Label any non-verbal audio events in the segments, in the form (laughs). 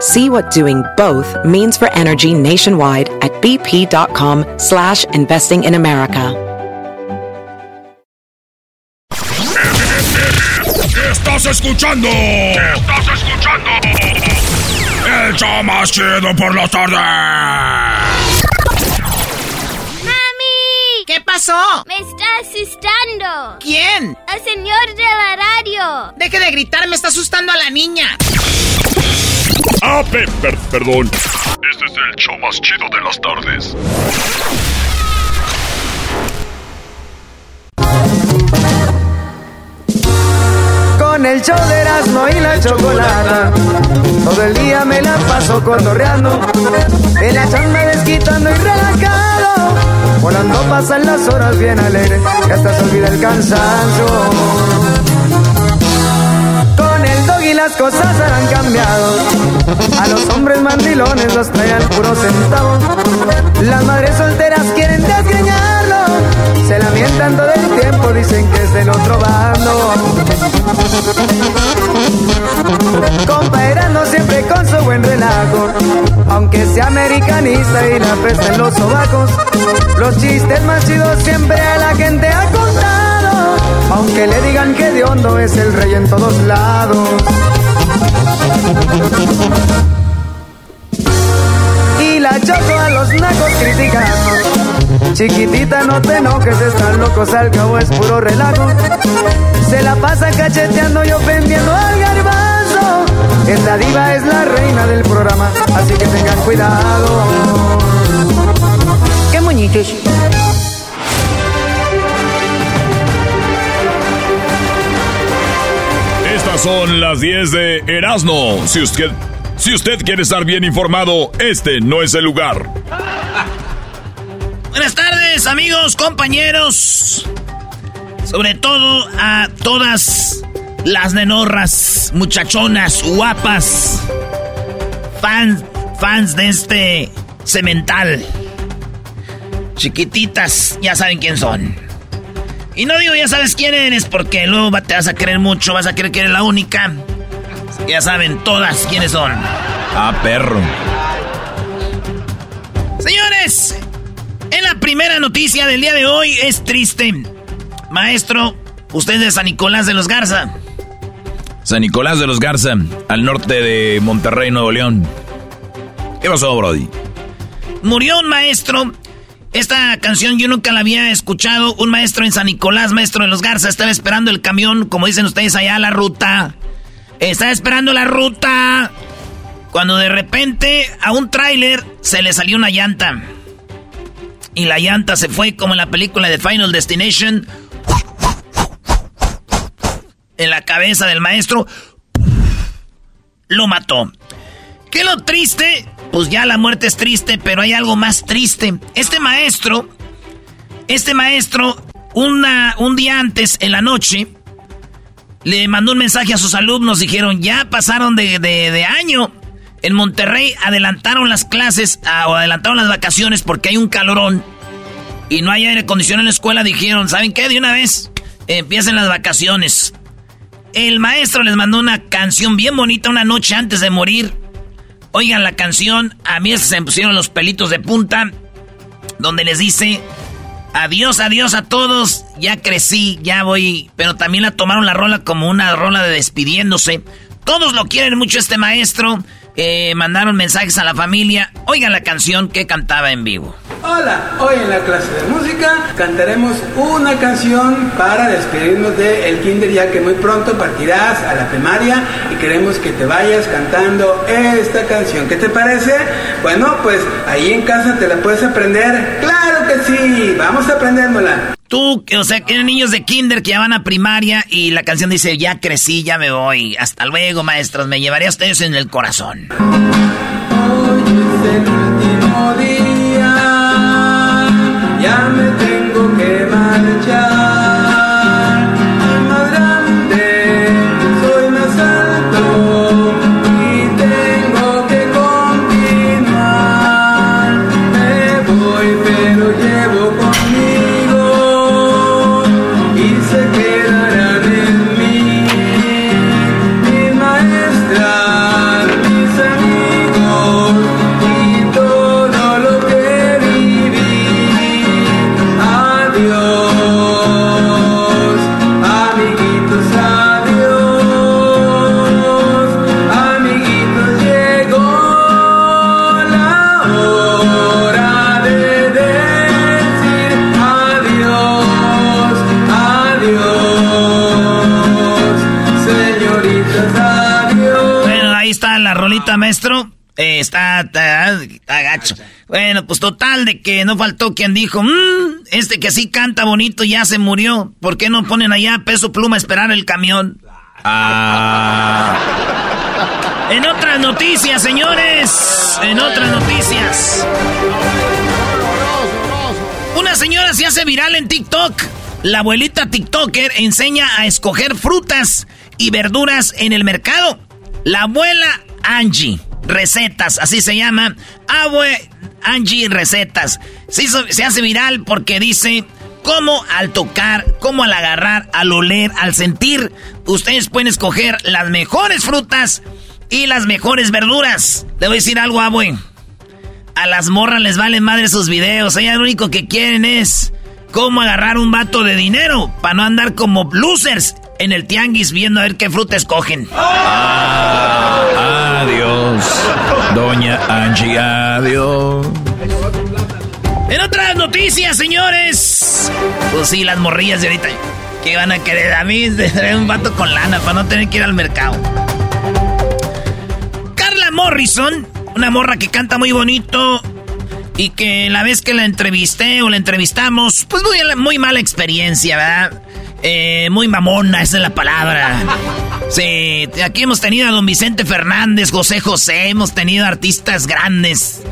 See what doing both means for energy nationwide at bp.com slash investing in America. Estás escuchando. Estás escuchando. El show más chido por la tarde. ¡Mami! ¿Qué pasó? Me está asustando. ¿Quién? El señor de la radio. Deje de gritar, me está asustando a la niña. Ah, pe- per- perdón. Este es el show más chido de las tardes. Con el show de Erasmo y la chocolata. Todo el día me la paso cotorreando. En la chamba desquitando y relajado. Volando pasan las horas bien alegre. Y hasta se olvida el cansancio. Y las cosas han cambiado. A los hombres mandilones los traen puro centavo. Las madres solteras quieren desgreñarlo. Se lamentan todo el tiempo, dicen que es del otro bando. Comparando siempre con su buen relajo. Aunque sea americanista y la pesta en los sobacos. Los chistes más siempre a la gente ha contado. Aunque le digan que de hondo es el rey en todos lados. Y la choco a los nacos criticando. Chiquitita, no te enojes, están locos, al cabo es puro relajo. Se la pasa cacheteando y ofendiendo al garbanzo. Esta diva es la reina del programa, así que tengan cuidado. ¡Qué moñitos! Son las 10 de Erasmo. Si usted, si usted quiere estar bien informado, este no es el lugar. (laughs) Buenas tardes, amigos, compañeros. Sobre todo a todas las nenorras, muchachonas, guapas, fans, fans de este cemental. Chiquititas, ya saben quién son. Y no digo ya sabes quién eres porque luego te vas a creer mucho, vas a creer que eres la única. Ya saben todas quiénes son. Ah, perro. Señores, en la primera noticia del día de hoy es triste. Maestro, usted es de San Nicolás de los Garza. San Nicolás de los Garza, al norte de Monterrey, Nuevo León. ¿Qué pasó, Brody? Murió un maestro. Esta canción yo nunca la había escuchado. Un maestro en San Nicolás, maestro de los Garza, estaba esperando el camión, como dicen ustedes allá, la ruta. Estaba esperando la ruta. Cuando de repente a un tráiler se le salió una llanta. Y la llanta se fue como en la película de Final Destination. En la cabeza del maestro. Lo mató. ¿Qué lo triste? Pues ya la muerte es triste, pero hay algo más triste. Este maestro, este maestro, una, un día antes, en la noche, le mandó un mensaje a sus alumnos. Dijeron, ya pasaron de, de- año. En Monterrey adelantaron las clases o adelantaron las vacaciones porque hay un calorón y no hay aire acondicionado en la escuela. Dijeron, ¿saben qué? De una vez empiecen las vacaciones. El maestro les mandó una canción bien bonita una noche antes de morir. Oigan la canción, a mí se me pusieron los pelitos de punta, donde les dice, adiós, adiós a todos, ya crecí, ya voy, pero también la tomaron la rola como una rola de despidiéndose. Todos lo quieren mucho este maestro, eh, mandaron mensajes a la familia. Oigan la canción que cantaba en vivo. Hola, hoy en la clase de música cantaremos una canción para despedirnos del el kinder ya que muy pronto partirás a la primaria y queremos que te vayas cantando esta canción. ¿Qué te parece? Bueno, pues ahí en casa te la puedes aprender. Claro que sí, vamos aprendiéndola. Tú, o sea, que niños de kinder que ya van a primaria y la canción dice, ya crecí, ya me voy. Hasta luego, maestros, me llevaré a ustedes en el corazón. Hoy es el último día ya me tengo que marchar. Eh, está, está, gacho. Bueno, pues total de que no faltó quien dijo, mmm, este que sí canta bonito ya se murió. ¿Por qué no ponen allá peso pluma a esperar el camión? Ah. En otras noticias, señores. En otras noticias. Una señora se hace viral en TikTok. La abuelita TikToker enseña a escoger frutas y verduras en el mercado. La abuela Angie Recetas, así se llama. Abue Angie Recetas. Se, se hace viral porque dice cómo al tocar, cómo al agarrar, al oler, al sentir, ustedes pueden escoger las mejores frutas y las mejores verduras. Le voy a decir algo, abue. A las morras les valen madre sus videos. Ellas lo único que quieren es cómo agarrar un vato de dinero para no andar como losers en el tianguis viendo a ver qué fruta escogen. Ah, adiós, doña Angie, adiós. En otras noticias, señores. Pues sí, las morrillas de ahorita. Que van a querer a mí de un vato con lana para no tener que ir al mercado. Carla Morrison, una morra que canta muy bonito y que la vez que la entrevisté o la entrevistamos, pues muy, muy mala experiencia, ¿verdad? Eh, muy mamona, esa es la palabra. Sí, aquí hemos tenido a don Vicente Fernández, José José, hemos tenido artistas grandes.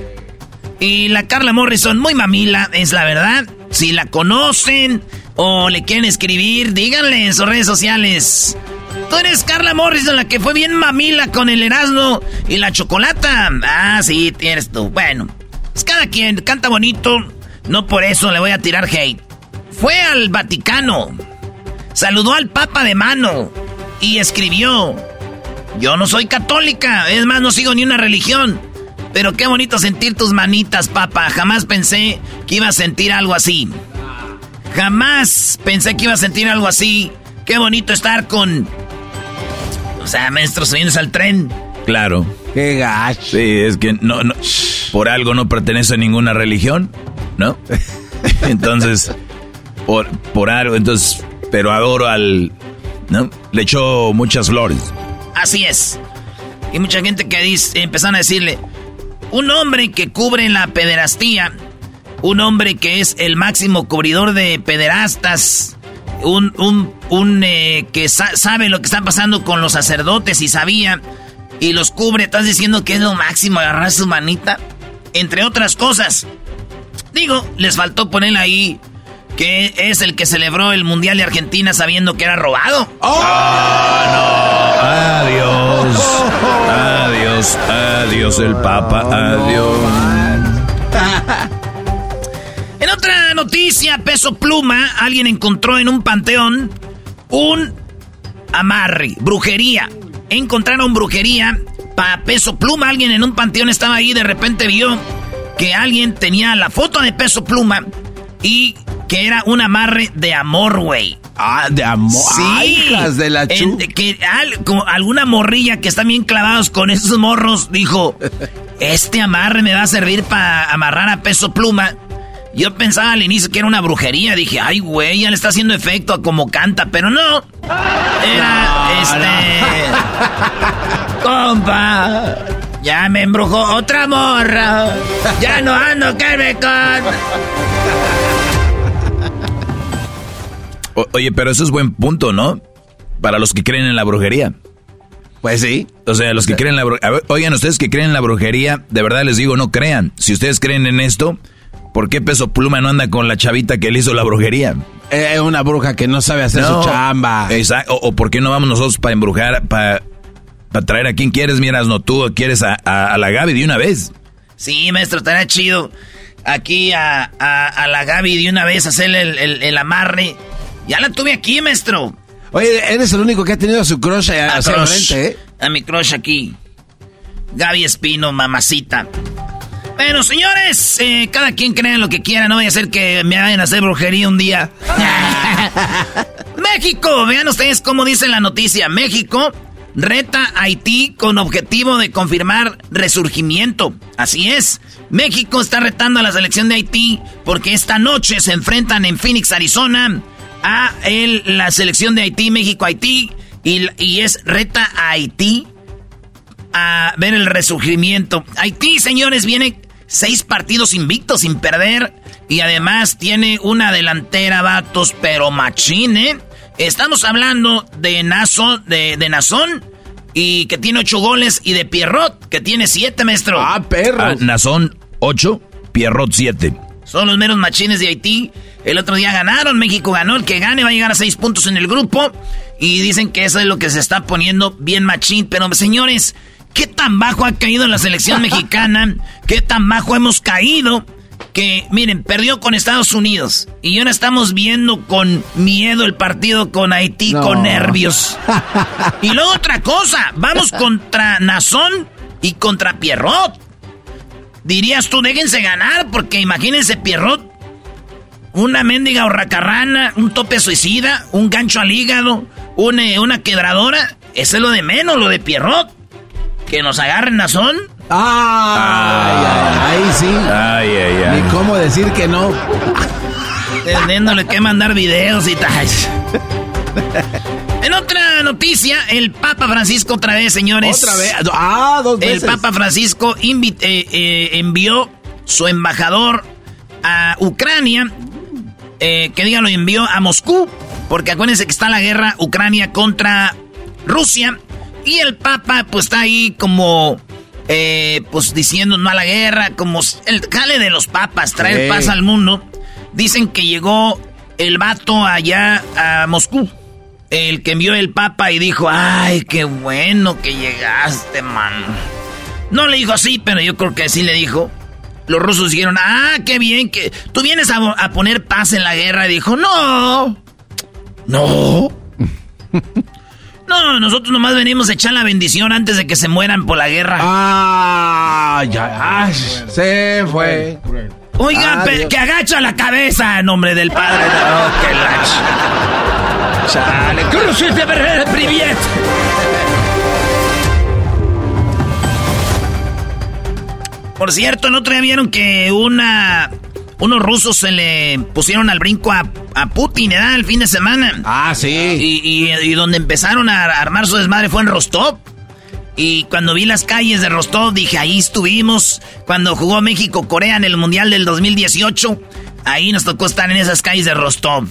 Y la Carla Morrison, muy mamila, es la verdad. Si la conocen o le quieren escribir, díganle en sus redes sociales. Tú eres Carla Morrison, la que fue bien mamila con el Erasmo y la chocolata. Ah, sí, tienes tú. Bueno, es cada quien canta bonito, no por eso le voy a tirar hate. Fue al Vaticano saludó al Papa de mano y escribió, yo no soy católica, es más, no sigo ni una religión. Pero qué bonito sentir tus manitas, Papa. Jamás pensé que iba a sentir algo así. Jamás pensé que iba a sentir algo así. Qué bonito estar con... O sea, maestro, subiéndose al tren. Claro. Qué gacho. Sí, es que no, no, por algo no pertenece a ninguna religión, ¿no? (laughs) entonces, por, por algo, entonces pero adoro al... ¿No? Le echó muchas flores. Así es. Y mucha gente que dice, empezaron a decirle, un hombre que cubre la pederastía, un hombre que es el máximo cubridor de pederastas, un, un, un eh, que sabe lo que está pasando con los sacerdotes y sabía, y los cubre, estás diciendo que es lo máximo agarrar su manita, entre otras cosas. Digo, les faltó poner ahí que es el que celebró el Mundial de Argentina sabiendo que era robado. ¡Oh! Ah, no. Adiós. Adiós, adiós el Papa, adiós. En otra noticia, peso pluma, alguien encontró en un panteón un amarre, brujería. Encontraron brujería para peso pluma. Alguien en un panteón estaba ahí, de repente vio que alguien tenía la foto de peso pluma y que era un amarre de amor, güey. Ah, de amor. Sí. hijas de la chu. que alguna morrilla que están bien clavados con esos morros dijo, este amarre me va a servir para amarrar a peso pluma. Yo pensaba al inicio que era una brujería. Dije, ay, güey, ya le está haciendo efecto a como canta, pero no. Era, este... Compa, ya me embrujó otra morra. Ya no ando que me con... O- oye, pero eso es buen punto, ¿no? Para los que creen en la brujería. Pues sí. O sea, los que creen en la brujería. Oigan, ustedes que creen en la brujería, de verdad les digo, no crean. Si ustedes creen en esto, ¿por qué Peso Pluma no anda con la chavita que le hizo la brujería? Es una bruja que no sabe hacer No. su chamba. Exacto. O, o por qué no vamos nosotros para embrujar, para traer a quien quieres, miras, no tú, quieres a, a- a la Gaby de una vez. Sí, maestro, estaría chido. Aquí a, a- a la Gaby de una vez hacerle el, el- el amarre. Ya la tuve aquí, maestro. Oye, eres el único que ha tenido a su crush A, hacia crush. frente, ¿eh? a mi crush aquí. Gaby Espino, mamacita. Bueno, señores, eh, cada quien crea lo que quiera. No vaya a ser que me vayan a hacer brujería un día. (laughs) México, vean ustedes cómo dice la noticia. México reta a Haití con objetivo de confirmar resurgimiento. Así es. México está retando a la selección de Haití porque esta noche se enfrentan en Phoenix, Arizona, a el- la selección de Haití, México-Haití. Y, y es reta a Haití a ver el resurgimiento. Haití, señores, viene seis partidos invictos sin perder. Y además tiene una delantera, vatos, pero machín, ¿eh? Estamos hablando de Nazo, de, de Nazón, y que tiene ocho goles, y de Pierrot, que tiene siete, maestro. Ah, perro. Ah, Nazón 8, Pierrot 7. Son los meros machines de Haití. El otro día ganaron, México ganó, el que gane va a llegar a seis puntos en el grupo. Y dicen que eso es lo que se está poniendo bien machín. Pero señores, ¿qué tan bajo ha caído la selección (laughs) mexicana? ¿Qué tan bajo hemos caído? Que, miren, perdió con Estados Unidos. Y ahora estamos viendo con miedo el partido con Haití, No. con nervios. (laughs) y luego otra cosa, vamos contra Nazón y contra Pierrot. Dirías tú, déjense ganar, porque imagínense Pierrot, una mendiga horracarrana, un tope suicida, un gancho al hígado, una, una quebradora. Eso es lo de menos, lo de Pierrot. Que nos agarren Nazón. Ay, ay, ahí sí. Ay, ay, Ni cómo decir que no. Teniéndole que mandar videos y tal. En otra noticia, el Papa Francisco otra vez, señores. Otra vez. Ah, dos El veces. Papa Francisco eh, eh, envió su embajador a Ucrania, eh, que diga lo envió a Moscú, porque acuérdense que está la guerra Ucrania contra Rusia, y el Papa pues está ahí como, eh, pues diciendo no a la guerra, como el jale de los papas, traer paz al mundo. Dicen que llegó el vato allá a Moscú. El que envió el Papa y dijo, ay, qué bueno que llegaste, man. No le dijo así, pero yo creo que sí le dijo. Los rusos dijeron, ah, qué bien que tú vienes a, a poner paz en la guerra. Y dijo, no, no. (laughs) No, nosotros nomás venimos a echar la bendición antes de que se mueran por la guerra. Ah, ya. ay, se fue. Oiga, Ah, que agacha la cabeza en nombre del padre. No, que la ch- Chale, Por cierto, el otro día vieron que una unos rusos se le pusieron al brinco a, a Putin ¿verdad? el fin de semana. Ah, sí. Y, y- y donde empezaron a armar su desmadre fue en Rostov. Y cuando vi las calles de Rostov, dije, ahí estuvimos. Cuando jugó México-Corea en el Mundial del 2018, ahí nos tocó estar en esas calles de Rostov.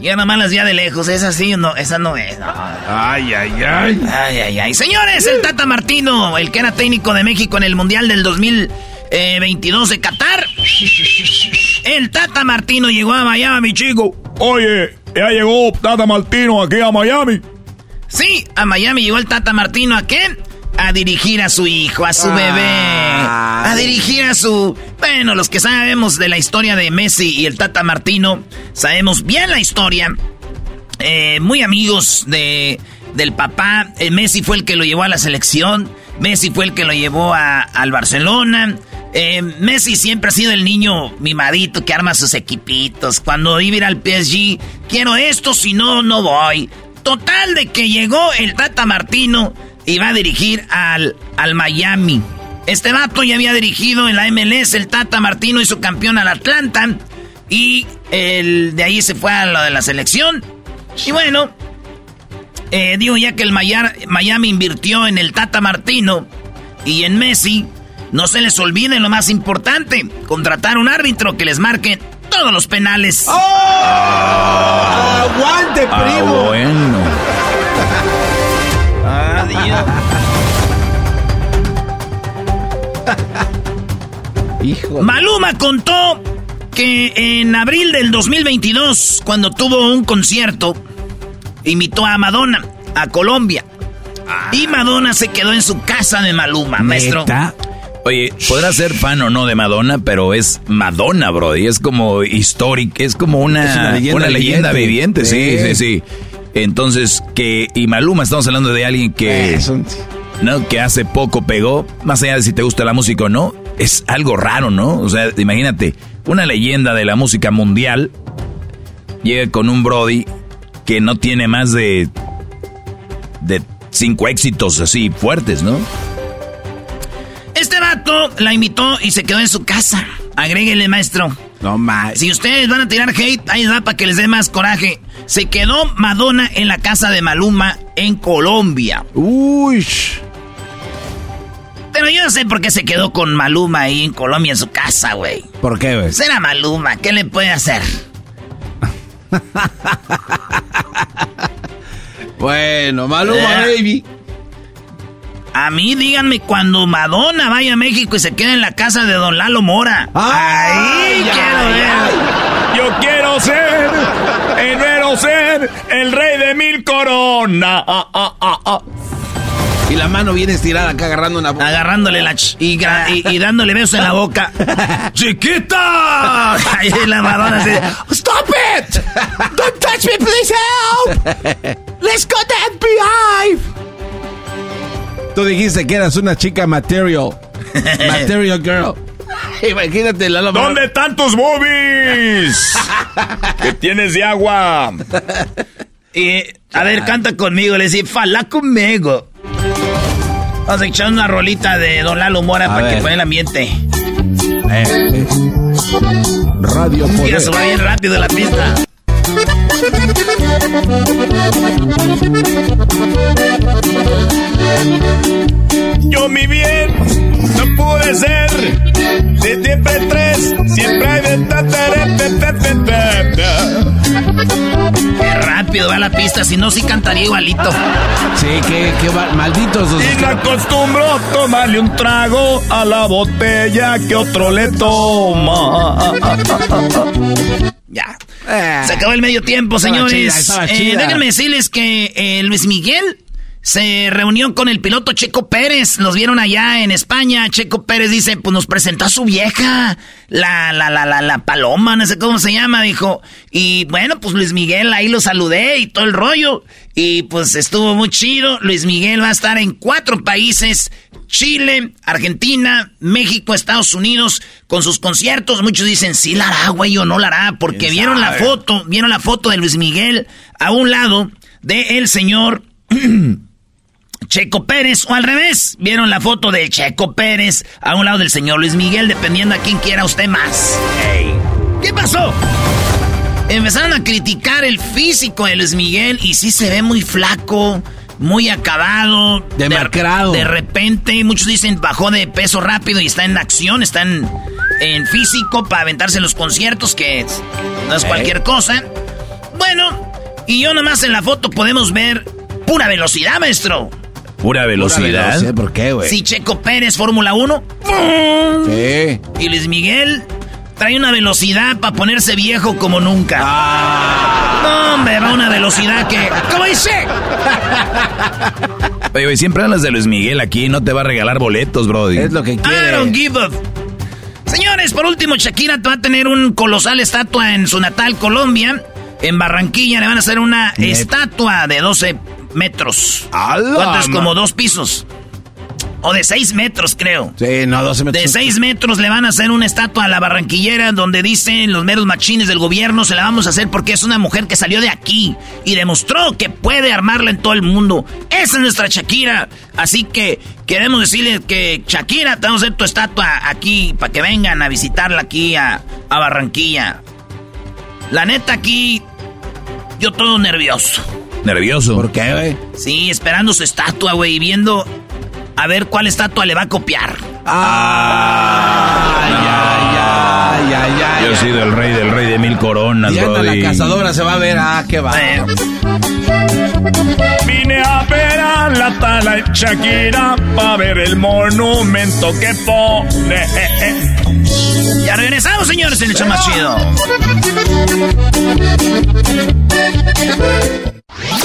Yo nomás las vi de lejos, esa sí, no, esa no es. no. Ay, ay, ay. Ay, ay, ay. Señores, el Tata Martino, el que era técnico de México en el Mundial del 2022 de Qatar. El Tata Martino llegó a Miami, chico. Oye, ya llegó Tata Martino aquí a Miami. Sí, a Miami llegó el Tata Martino a qué? A dirigir a su hijo, a su bebé. A dirigir a su... Bueno, los que sabemos de la historia de Messi y el Tata Martino, sabemos bien la historia. Eh, muy amigos de, del papá. Eh, Messi fue el que lo llevó a la selección. Messi fue el que lo llevó a- al Barcelona. Eh, Messi siempre ha sido el niño mimadito que arma sus equipitos. Cuando iba a ir al PSG, quiero esto, si no, no voy. Total de que llegó el Tata Martino y va a dirigir al, al Miami. Este vato ya había dirigido en la MLS, el Tata Martino hizo campeón al Atlanta y el, de ahí se fue a lo de la selección. Y bueno, eh, digo ya que el Miami invirtió en el Tata Martino y en Messi, no se les olvide lo más importante, contratar un árbitro que les marque todos los penales. ¡Oh! ¡Aguante, Ah, primo! bueno. Hijo. Maluma contó que en abril del 2022, cuando tuvo un concierto, invitó a Madonna a Colombia. Y Madonna se quedó en su casa de Maluma, maestro. Oye, podrá ser fan o no de Madonna, pero es Madonna, bro. Y es como histórica, es como una, Es una una leyenda leyenda, viviente. viviente. Sí, Sí. sí, sí. Entonces, que. Y Maluma, estamos hablando de alguien que. Un- ¿no? Que hace poco pegó, más allá de si te gusta la música o no, es algo raro, ¿no? O sea, imagínate, una leyenda de la música mundial llega con un Brody que no tiene más de de cinco éxitos así fuertes, ¿no? Este vato la invitó y se quedó en su casa. Agréguele, maestro. No más. Si ustedes van a tirar hate, ahí va para que les dé más coraje. Se quedó Madonna en la casa de Maluma en Colombia. Uy. Pero yo no sé por qué se quedó con Maluma ahí en Colombia en su casa, güey. ¿Por qué, güey? Será Maluma, ¿qué le puede hacer? (laughs) Bueno, Maluma, baby. A mí díganme cuando Madonna vaya a México y se quede en la casa de Don Lalo Mora. Ahí Ay, quiero ay, ver. Yo quiero ser, enero ser el rey de mil coronas. Ah, ah, ah, ah. Y la mano viene estirada acá agarrando una... Agarrándole la ch y, y- y dándole besos en la boca. (laughs) ¡Chiquita! (laughs) Ahí la Madonna así, ¡Stop it! ¡Don't touch me, please help! (laughs) ¡Let's go to FBI! Tú dijiste que eras una chica material. (laughs) material girl. Imagínate la Lalo ¿Dónde están tus boobies? (laughs) ¿Qué tienes de agua? Y, a ver, canta conmigo. Le decía, fala conmigo. Vamos a echar una rolita de Don Lalo Mora para ver. que pone el ambiente. Eh. Radio Mira, Poder. se va bien rápido la pista. (laughs) Yo mi bien, no pude ser de siempre tres, siempre hay de ta, ta, ta. Qué rápido va la pista, si no, sí cantaría igualito. Sí, que, que malditos los Y no acostumbro tomarle un trago a la botella que otro le toma. (laughs) Ya. Se acabó el medio tiempo, señores. chida, Eh, déjenme decirles que eh, Luis Miguel se reunió con el piloto Checo Pérez. Los vieron allá en España. Checo Pérez dice, pues nos presentó a su vieja, la, la, la, la, la paloma, no sé cómo se llama, dijo. Y bueno, pues Luis Miguel ahí lo saludé y todo el rollo. Y pues estuvo muy chido. Luis Miguel va a estar en cuatro países. Chile, Argentina, México, Estados Unidos, con sus conciertos. Muchos dicen, sí la hará, güey, o no la hará, porque ¿Quién vieron la foto, vieron la foto de Luis Miguel a un lado de el señor (clears throat) Checo Pérez, o al revés, vieron la foto de Checo Pérez a un lado del señor Luis Miguel, dependiendo a quién quiera usted más. ¿Qué pasó? Empezaron a criticar el físico de Luis Miguel y sí se ve muy flaco, muy acabado. Demacrado. De, de repente, muchos dicen bajó de peso rápido y está en acción, está en, en físico para aventarse los conciertos, que es- no es cualquier cosa. Bueno, y yo nomás en la foto podemos ver pura velocidad, maestro. Pura velocidad. ¿Por qué, güey? Si Checo Pérez, Fórmula 1. Sí. Y Luis Miguel trae una velocidad para ponerse viejo como nunca. No, hombre, va a una velocidad que. ¿Cómo dice? Oye, güey, siempre hablas de Luis Miguel aquí, no te va a regalar boletos, Brody. Es lo que I quiere. don't give a. Señores, por último, Shakira va a tener un colosal estatua en su natal Colombia. En Barranquilla le van a hacer una estatua de 12 metros. ¡Hala, ¿Cuánto es? Como dos pisos. O de 6 metros, creo. Sí, no, 12 metros. De 6 metros le van a hacer una estatua a la barranquillera donde dicen los meros machines del gobierno se la vamos a hacer porque es una mujer que salió de aquí y demostró que puede armarla en todo el mundo. Esa es nuestra Shakira. Así que queremos decirle que Shakira, te vamos a hacer tu estatua aquí para que vengan a visitarla aquí a, a Barranquilla. La neta aquí, yo todo nervioso. ¿Nervioso? ¿Por qué, güey? Sí, esperando su estatua, güey, y viendo a ver cuál estatua le va a copiar. Ah, ya, ya, ya, ya. Yo he sido el rey del rey de mil coronas, brody. la cazadora se va a ver. Ah, qué va. Eh, Vine a ver a la tala Shakira para ver el monumento que pone. ya regresamos, señores, en el show más chido.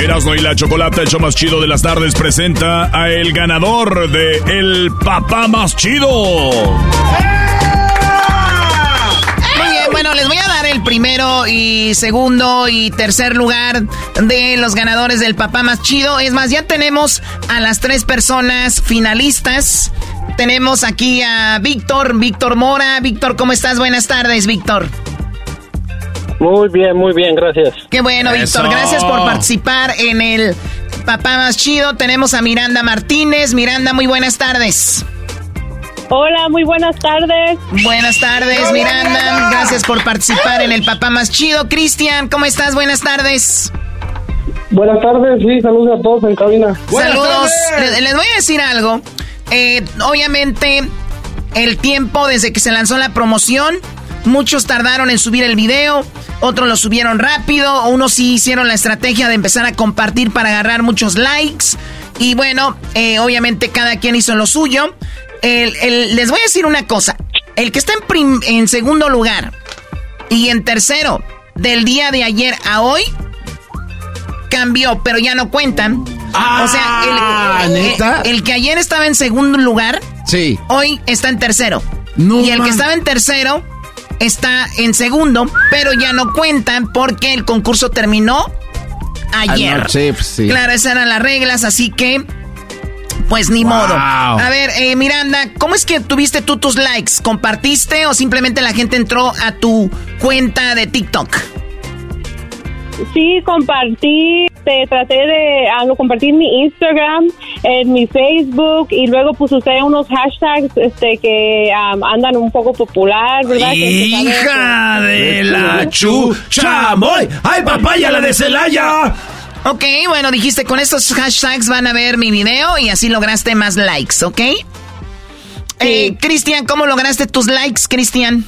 Erasmo y la Chocolata, el show más chido de las tardes, presenta a el ganador de El Papá Más Chido. Muy bien, bueno, les voy a dar el primero y segundo y tercer lugar de los ganadores del papá más chido. Es más, ya tenemos a las tres personas finalistas. Tenemos aquí a Víctor, Víctor Mora. Víctor, ¿cómo estás? Buenas tardes, Víctor. Muy bien, muy bien, gracias. Qué bueno. Víctor. Gracias por participar en el papá más chido. Tenemos a Miranda Martínez. Miranda, muy buenas tardes. Hola, muy buenas tardes. Buenas tardes, Miranda. Gracias por participar en el papá más chido. Cristian, ¿cómo estás? Buenas tardes. Buenas tardes, sí, saludos a todos en cabina. Saludos. Les, les voy a decir algo. Eh, obviamente, el tiempo desde que se lanzó la promoción, muchos tardaron en subir el video, otros lo subieron rápido, unos sí hicieron la estrategia de empezar a compartir para agarrar muchos likes. Y bueno, eh, obviamente cada quien hizo lo suyo. El- el- les voy a decir una cosa. El que está en, prim- en segundo lugar y en tercero del día de ayer a hoy cambió, pero ya no cuentan. o sea, el, Ah, el- ¿neta? el que ayer estaba en segundo lugar, Sí. hoy está en tercero. No, y el man. que estaba en tercero está en segundo, pero ya no cuentan porque el concurso terminó ayer. Anoche, pues, sí. Claro, esas eran las reglas, así que pues ni Wow. modo. A ver, eh, Miranda, ¿cómo es que tuviste tú tus likes? ¿Compartiste o simplemente la gente entró a tu cuenta de TikTok? Sí, compartí, te traté de ah, en mi Instagram, en mi Facebook y luego pues usé unos hashtags este que andan un poco popular, ¿verdad? Hija de la chuchamoy. ¡Ay, papaya, la de Celaya! Ok, bueno, dijiste con estos hashtags van a ver mi video y así lograste más likes, ¿ok? Eh, Cristian, ¿cómo lograste tus likes, Cristian?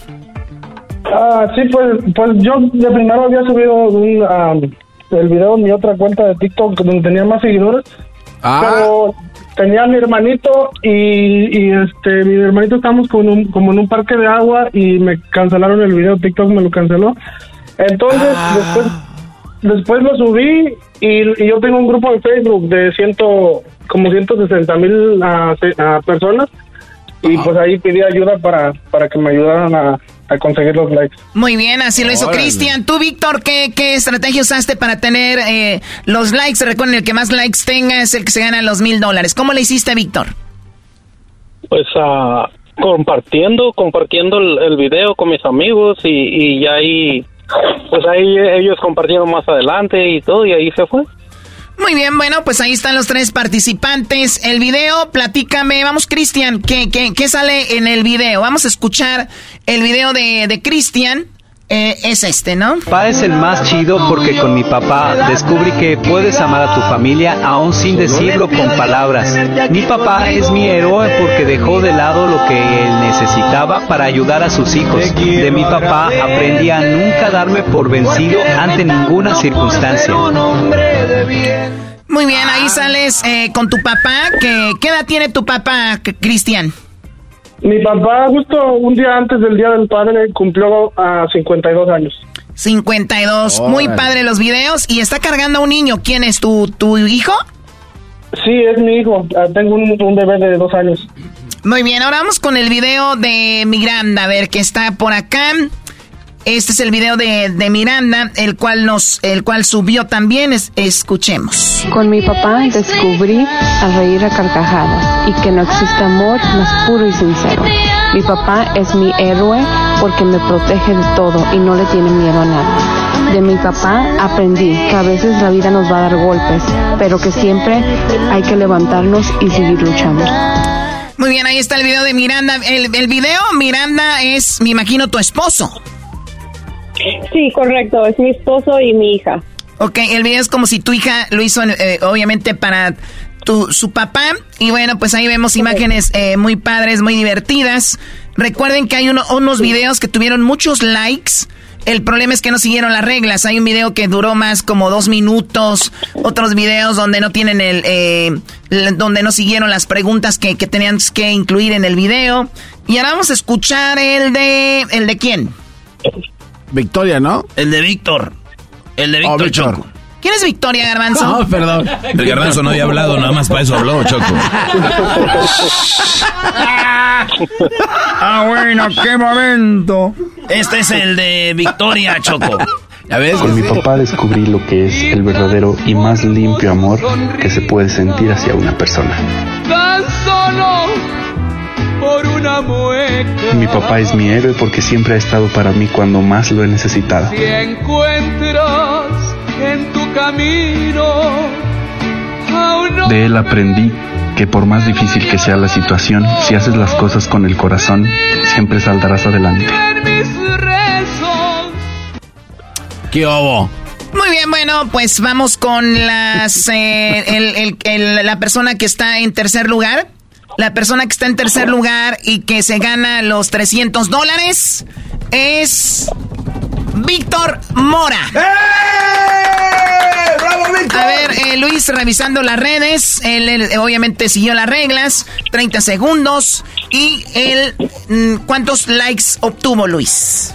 Ah, sí, pues, pues yo de primero había subido un, ah, el video en mi otra cuenta de TikTok donde tenía más seguidores. Pero tenía a mi hermanito y, y este mi hermanito estábamos como en, un, como en un parque de agua y me cancelaron el video, TikTok me lo canceló. Entonces, después, después lo subí y, y yo tengo un grupo de Facebook de ciento, como 160 mil ah, ah, personas y pues ahí pedí ayuda para, para que me ayudaran a, a conseguir los likes. Muy bien, así lo hizo. Cristian. Tú, Víctor, ¿qué, ¿qué estrategia usaste para tener eh, los likes? Recuerden, el que más likes tenga es el que se gana los mil dólares. ¿Cómo le hiciste, Víctor? Pues ah, compartiendo, compartiendo el, el video con mis amigos y, y ahí, pues ahí ellos compartieron más adelante y todo y ahí se fue. Muy bien, bueno, pues ahí están los tres participantes. El video, platícame, vamos, Cristian, ¿qué, qué, qué sale en el video? Vamos a escuchar el video de, de Cristian. Eh, es este, ¿no? papá es el más chido porque con mi papá descubrí que puedes amar a tu familia aún sin decirlo con palabras. Mi papá es mi héroe porque dejó de lado lo que él necesitaba para ayudar a sus hijos. De mi papá aprendí a nunca darme por vencido ante ninguna circunstancia. Muy bien, ahí sales eh, con tu papá. ¿Qué, ¿Qué edad tiene tu papá, Cristian? Mi papá justo un día antes del Día del Padre cumplió a 52 años. 52. Muy Órale. padre los videos. Y está cargando a un niño. ¿Quién es tu, tu hijo? Sí, es mi hijo. Ah, Tengo un, un bebé de dos años. Muy bien, ahora vamos con el video de Miranda, a ver, que está por acá. Este es el video de, de Miranda, el cual nos, el cual subió también. Es- escuchemos. Con mi papá descubrí a reír a carcajadas y que no existe amor más puro y sincero. Mi papá es mi héroe porque me protege de todo y no le tiene miedo a nada. De mi papá aprendí que a veces la vida nos va a dar golpes, pero que siempre hay que levantarnos y seguir luchando. Muy bien, ahí está el video de Miranda. El, el video, Miranda, es, me imagino, tu esposo. Sí, correcto, es mi esposo y mi hija. Ok, el video es como si tu hija lo hizo, eh, obviamente, para tu, su papá. Y bueno, pues ahí vemos imágenes eh, muy padres, muy divertidas. Recuerden que hay uno- unos videos que tuvieron muchos likes. El problema es que no siguieron las reglas. Hay un video que duró más como dos minutos. Otros videos donde no tienen el, eh, donde no siguieron las preguntas que, que tenían que incluir en el video. Y ahora vamos a escuchar el de, el de quién. Victoria, ¿no? El de Víctor. El de Víctor Oh, Víctor. Choco. ¿Quién es Victoria Garbanzo? No, perdón. El garbanzo no había hablado, nada más para eso habló, Choco. Ah, bueno, qué momento. Este es el de Victoria Choco. ¿Ya ves? Con mi papá descubrí lo que es el verdadero y más limpio amor que se puede sentir hacia una persona. Tan solo por una mueca. Mi papá es mi héroe porque siempre ha estado para mí cuando más lo he necesitado. Si encuentras en tu camino De él aprendí que por más difícil que sea la situación, si haces las cosas con el corazón, siempre saldrás adelante. ¿Qué hubo? Muy bien, bueno, pues vamos con las eh, el- el- el- la persona que está en tercer lugar. La persona que está en tercer lugar y que se gana los 300 dólares es Víctor Mora. A ver, eh, Luis, revisando las redes, él, él, eh, obviamente siguió las reglas, 30 segundos, y él, mm, ¿cuántos likes obtuvo Luis?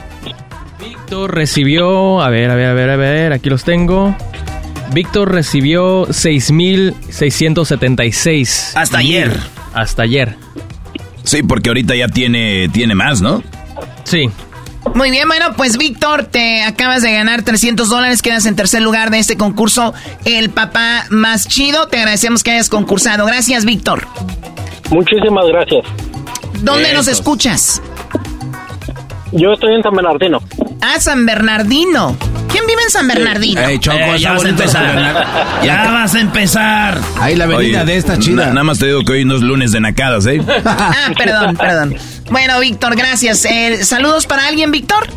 Víctor recibió, a ver, a ver, a ver, a ver, aquí los tengo. Víctor recibió 6.676. Hasta ayer. Hasta ayer. Sí, porque ahorita ya tiene, tiene más, ¿no? Sí. Muy bien, bueno, pues Víctor, te acabas de ganar 300 dólares, quedas en tercer lugar de este concurso, El Papá Más Chido. Te agradecemos que hayas concursado. Gracias, Víctor. Muchísimas gracias. ¿Dónde nos escuchas? Yo estoy en San Bernardino. Ah, San Bernardino. ¿Quién vive en San Bernardino? Ey, Choco, Eh, ya vas a empezar. (laughs) Ya vas a empezar. Ahí la avenida Oye, de esta chida. na- nada más te digo que hoy no es lunes de nacadas, ¿eh? (laughs) Ah, perdón, perdón. Bueno, Víctor, gracias. Eh, ¿Saludos para alguien, Víctor?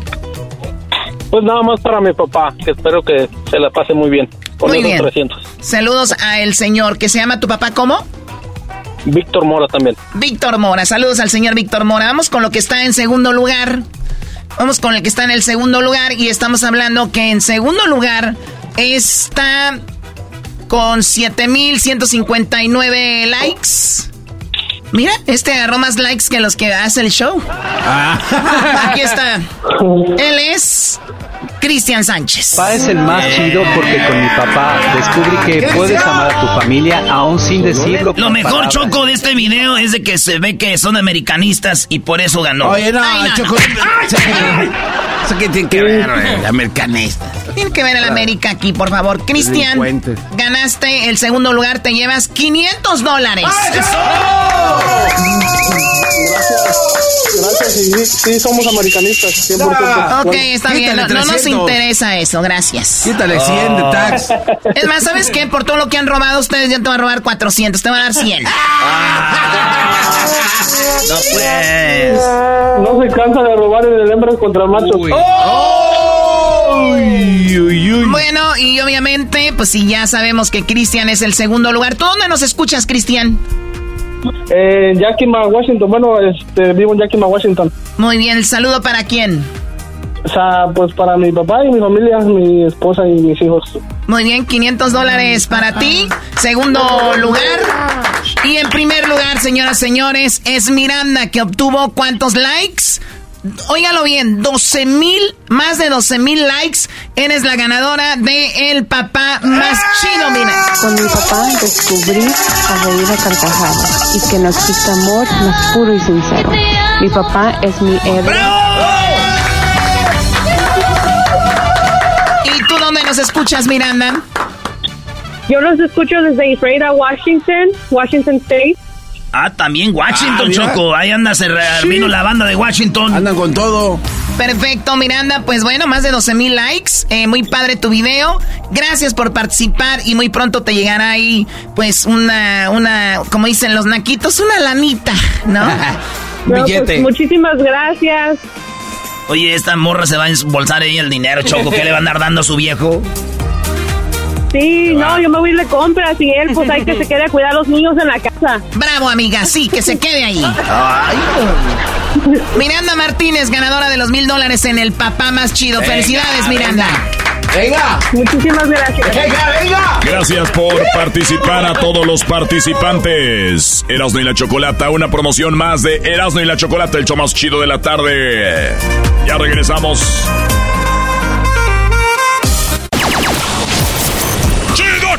Pues nada más para mi papá, que espero que se la pase muy bien. Con Muy esos bien. 300. Saludos a el señor que se llama tu papá, ¿cómo? Víctor Mora también. Víctor Mora. Saludos al señor Víctor Mora. Vamos con lo que está en segundo lugar. Vamos con el que está en el segundo lugar y estamos hablando que en segundo lugar está con 7159 likes. Mira, este agarró más likes que los que hace el show. Aquí está. Él es Cristian Sánchez. Papá es el más chido porque con mi papá descubrí que puedes amar a tu familia aún sin decirlo. Lo mejor, palabras. Choco, de este video es de que se ve que son americanistas y por eso ganó. Oye, no, Ay, no, Choco. no. ¿Eso qué tiene que ver, güey? Americanista. Tiene que ver el América aquí, por favor. Cristian, ganaste el segundo lugar, te llevas 500 dólares. Gracias, sí, sí, somos americanistas, 100%. Ok, está bien, no, nos 300. interesa eso, gracias. Quítale 100 de tax. Es más, ¿sabes qué? Por todo lo que han robado ustedes, ya te van a robar 400, te van a dar 100. (laughs) No pues. No se cansa de robar en el hembra contra machos. Bueno, y obviamente, pues sí, ya sabemos que Cristian es el segundo lugar. ¿Tú dónde nos escuchas, Cristian? Eh, Yakima, Washington. Bueno, este, vivo en Yakima, Washington. Muy bien, el saludo para quién. O sea, pues para mi papá y mi familia, mi esposa y mis hijos. Muy bien, 500 dólares para ti. Segundo lugar. Y en primer lugar, señoras y señores, es Miranda, que obtuvo cuántos likes. Óigalo bien, 12 mil, más de 12 mil likes. Eres la ganadora de El Papá Más Chido, mira. Con mi papá descubrí a reír a carcajadas y que no existe amor más puro y sincero. Mi papá es mi héroe. ¿Y tú dónde nos escuchas, Miranda? Yo los escucho desde Israel, Washington, Washington State. Ah, también Washington, Ah. Choco. Ahí anda, se vino la banda de Washington. Andan con todo. Perfecto, Miranda. Pues bueno, más de 12 mil likes. Eh, muy padre tu video. Gracias por participar y muy pronto te llegará ahí, pues, una, una, como dicen los naquitos, una lanita, ¿no? (laughs) No, pues, muchísimas gracias. Oye, esta morra se va a embolsar ahí el dinero, Choco. ¿Qué le va a andar dando a su viejo? Sí, no, yo me voy de compras y él, pues hay que se (laughs) quede a cuidar a los niños en la casa. Bravo, amiga. Sí, que se quede ahí. Miranda Martínez, ganadora de los mil dólares en el papá más chido. Felicidades, Miranda. Venga. Muchísimas gracias. Venga, venga. Gracias por participar a todos los participantes. Erasmo y la Chocolata, una promoción más de Erasmo y la Chocolata, el show más chido de la tarde. Ya regresamos.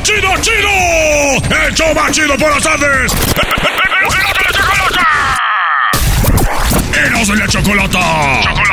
¡Chido, chido! ¡El show chido por las tardes! ¡Erasmo y la Chocolata! ¡Chocolata!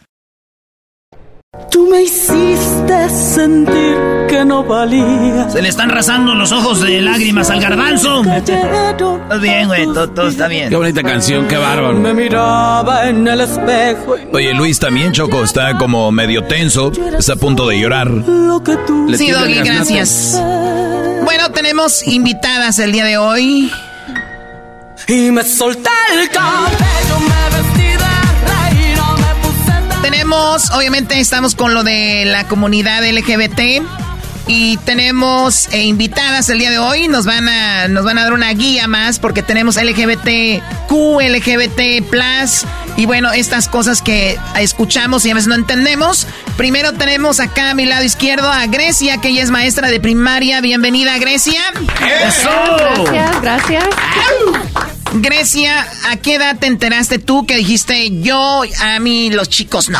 Tú me hiciste sentir que no valía. Se le están rasando los ojos de lágrimas al garbanzo. Todo bien, güey, todo, está bien. Qué bonita canción, qué bárbaro. Me miraba en el espejo. Oye, Luis también, Choco, está como medio tenso, está a punto de llorar. Le sí, Doggy, gracias. Bueno, tenemos invitadas el día de hoy. Y me solté el cabello, tenemos, obviamente estamos con lo de la comunidad LGBT y tenemos eh, invitadas el día de hoy. Nos van a nos van a dar una guía más porque tenemos LGBTQ, LGBT plus y bueno estas cosas que escuchamos y a veces no entendemos. Primero tenemos acá a mi lado izquierdo a Grecia que ella es maestra de primaria. Bienvenida Grecia. Gracias, gracias. Grecia, ¿a qué edad te enteraste tú que dijiste yo, a mí los chicos no?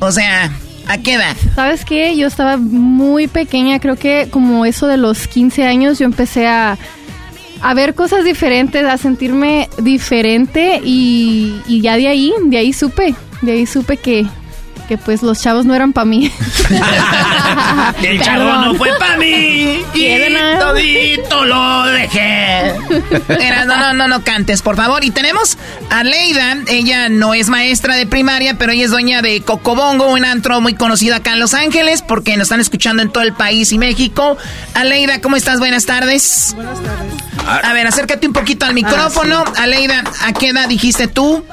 O sea, ¿a qué edad? ¿Sabes qué? Yo estaba muy pequeña, creo que como eso de los 15 años yo empecé a, a ver cosas diferentes, a sentirme diferente y, y ya de ahí, de ahí supe, de ahí supe que, que pues los chavos no eran para mí. (laughs) El chavo no fue para mí (laughs) y todito lo dejé. Era, no, no, no, no cantes, por favor. Y tenemos a Leida. Ella no es maestra de primaria, pero ella es dueña de Cocobongo, un antro muy conocido acá en Los Ángeles, porque nos están escuchando en todo el país y México. Aleida, ¿cómo estás? Buenas tardes. Buenas tardes. A ver, acércate un poquito al micrófono. Ah, Aleida, ¿a qué edad dijiste tú?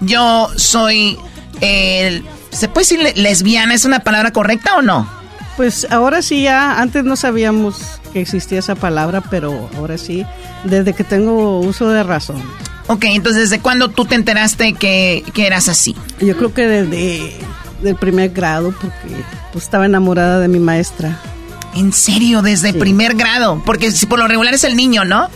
Yo soy el ¿Se puede decir lesbiana? ¿Es una palabra correcta o no? Pues ahora sí ya, antes no sabíamos que existía esa palabra, pero ahora sí, desde que tengo uso de razón. Ok, entonces ¿desde cuándo tú te enteraste que, eras así? Yo creo que desde el primer grado, porque pues, estaba enamorada de mi maestra. ¿En serio? ¿Desde primer grado? Porque si por lo regular es el niño, ¿no?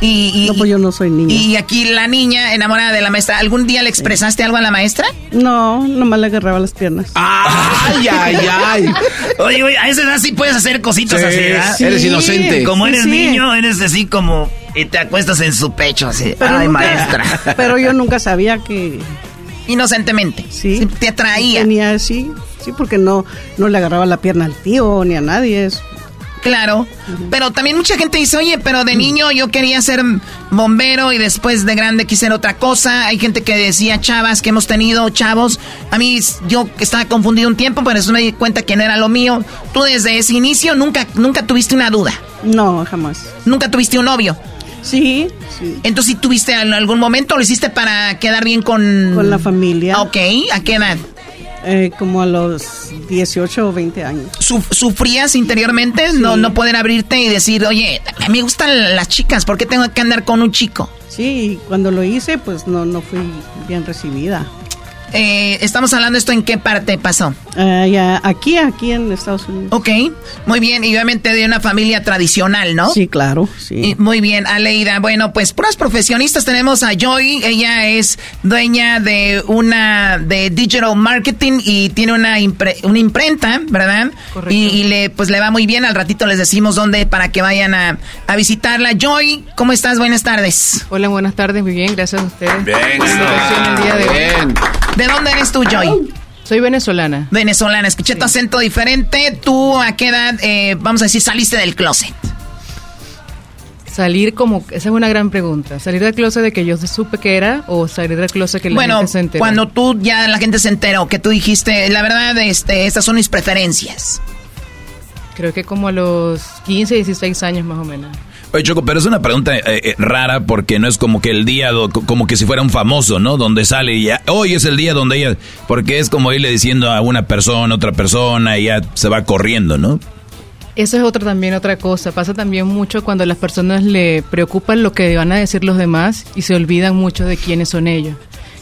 Y, no, pues yo no soy niña. Y aquí la niña enamorada de la maestra. ¿Algún día le expresaste algo a la maestra? No, nomás le agarraba las piernas. ¡Ay, (laughs) ay, ay! Oye, oye, a esa edad sí puedes hacer cositas así, ¿verdad? Eres inocente. Como eres niño, eres así como... Y te acuestas en su pecho así. ¡Ay, maestra! (laughs) Pero yo nunca sabía que... Inocentemente. Sí. Te atraía. Tenía así, sí, porque no, no le agarraba la pierna al tío ni a nadie. Claro, pero también mucha gente dice, oye, pero de niño yo quería ser bombero y después de grande quise ser otra cosa. Hay gente que decía, chavas, que hemos tenido, chavos. A mí yo estaba confundido un tiempo, pero eso me di cuenta que no era lo mío. Tú desde ese inicio nunca, nunca tuviste una duda. No, jamás. ¿Nunca tuviste un novio? Sí, sí. Entonces, ¿sí tuviste en algún momento? ¿Lo hiciste para quedar bien con...? Con la familia. Ok, ¿a qué edad? Eh, como a los 18 o 20 años. ¿Sufrías interiormente? No, no poder abrirte y decir, oye, a mí me gustan las chicas, ¿por qué tengo que andar con un chico? Sí, cuando lo hice, pues no, no fui bien recibida. Eh, estamos hablando esto en qué parte pasó. Uh, ya, aquí, aquí en Estados Unidos. Ok, muy bien. Y obviamente de una familia tradicional, ¿no? Sí, claro. Sí. muy bien, Aleida. Bueno, pues puras profesionistas tenemos a Joy. Ella es dueña de una de digital marketing y tiene una, una imprenta, ¿verdad? Correcto. Y, le, pues le va muy bien. Al ratito les decimos dónde para que vayan a, a visitarla. Joy, ¿cómo estás? Buenas tardes. Hola, buenas tardes. Muy bien, gracias a ustedes. Bien, el día de bien. ¿De dónde eres tú, Joy? Soy venezolana. Venezolana, escuché tu acento diferente. ¿Tú a qué edad, eh, vamos a decir, saliste del closet? Salir como, esa es una gran pregunta. ¿Salir del closet de que yo supe que era o salir del closet que la gente se enteró? cuando tú ya la gente se enteró, que tú dijiste, la verdad, este, estas son mis preferencias. Creo que como a los 15, 16 años más o menos. Oye, Choco, pero es una pregunta eh, eh, rara porque no es como que el día, como que si fuera un famoso, ¿no? Donde sale y ya, hoy es el día donde ella, porque es como irle diciendo a una persona, otra persona y ya se va corriendo, ¿no? Eso es otra también otra cosa. Pasa también mucho cuando las personas le preocupan lo que van a decir los demás y se olvidan mucho de quiénes son ellos.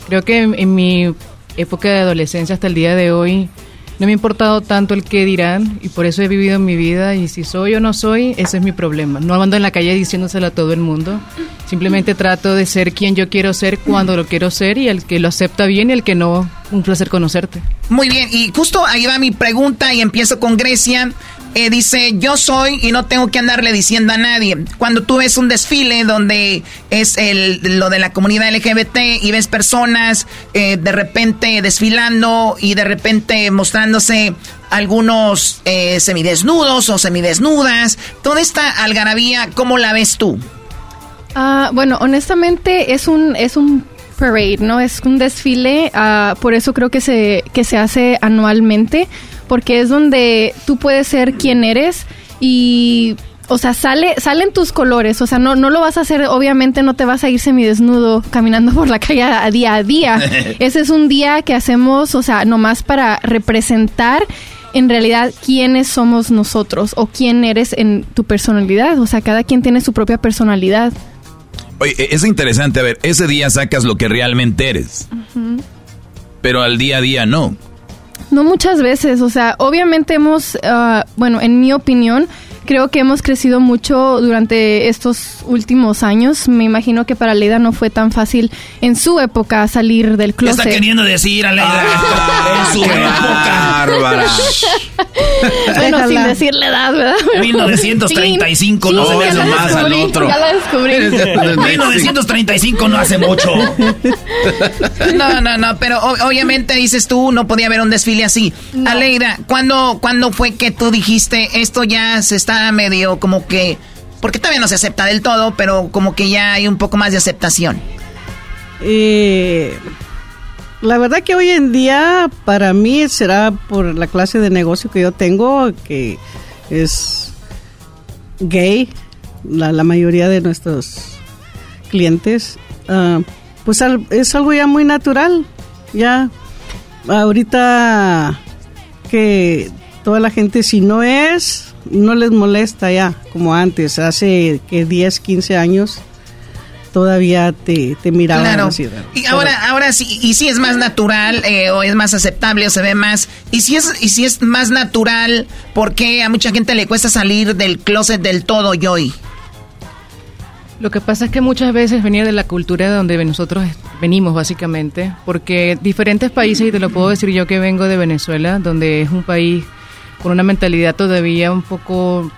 Creo que en mi época de adolescencia hasta el día de hoy no me ha importado tanto el qué dirán y por eso he vivido mi vida y si soy o no soy, ese es mi problema. No ando en la calle diciéndoselo a todo el mundo. Simplemente trato de ser quien yo quiero ser cuando lo quiero ser y el que lo acepta bien y el que no, un placer conocerte. Muy bien, y justo ahí va mi pregunta y empiezo con Grecia. Eh, dice, yo soy y no tengo que andarle diciendo a nadie. Cuando tú ves un desfile donde es el, lo de la comunidad LGBT y ves personas eh, de repente desfilando y de repente mostrándose algunos eh, semidesnudos o semidesnudas, toda esta algarabía, ¿cómo la ves tú? Ah, bueno, honestamente es un, es un parade, ¿no? Es un desfile, ah, por eso creo que se, que se hace anualmente, porque es donde tú puedes ser quien eres y o sea, sale, salen tus colores, o sea, no, no lo vas a hacer, obviamente no te vas a ir semidesnudo caminando por la calle a día a día. (laughs) Ese es un día que hacemos, o sea, nomás para representar en realidad quiénes somos nosotros o quién eres en tu personalidad. O sea, cada quien tiene su propia personalidad. Oye, e-, es interesante, a ver, ese día sacas lo que realmente eres, pero al día a día no. No muchas veces, o sea, obviamente hemos, ah, bueno, en mi opinión, creo que hemos crecido mucho durante estos últimos años. Me imagino que para Leida no fue tan fácil en su época salir del closet. ¿Qué está queriendo decir, Aleida? en su época. Bárbara. (laughs) bueno, sin decirle edad, ¿verdad? (laughs) 1935 no se ve más al otro. Ya la descubrí. 1935 no hace mucho. No, no, no, pero obviamente dices tú, no podía haber un desfile así. Aleida, ¿cuándo, ¿cuándo fue que tú dijiste esto ya se está medio como que... Porque todavía no se acepta del todo, pero como que ya hay un poco más de aceptación. Eh, la verdad que hoy en día para mí será por la clase de negocio que yo tengo, que es gay, la, mayoría de nuestros clientes, ah, pues es algo ya muy natural. Ya ahorita que toda la gente si no es no les molesta ya como antes, hace que 10, 15 años todavía te, te miraban claro. Y ahora, ahora sí, y si es más natural eh, o es más aceptable o se ve más, y si es, y si es más natural, ¿por qué a mucha gente le cuesta salir del closet del todo, Joy? Lo que pasa es que muchas veces venir de la cultura de donde nosotros venimos, básicamente, porque diferentes países, y te lo puedo decir yo que vengo de Venezuela, donde es un país con una mentalidad todavía un poco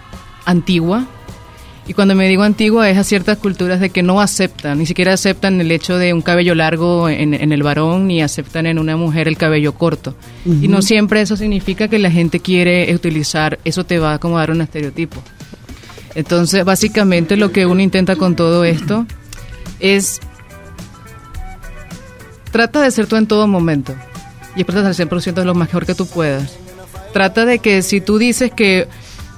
antigua. Y cuando me digo antigua es a ciertas culturas de que no aceptan, ni siquiera aceptan el hecho de un cabello largo en, el varón, ni aceptan en una mujer el cabello corto. Y no siempre eso significa que la gente quiere utilizar, eso te va a acomodar un estereotipo. Entonces, básicamente lo que uno intenta con todo esto es trata de ser tú en todo momento y expresas al 100% de lo mejor que tú puedas trata de que si tú dices que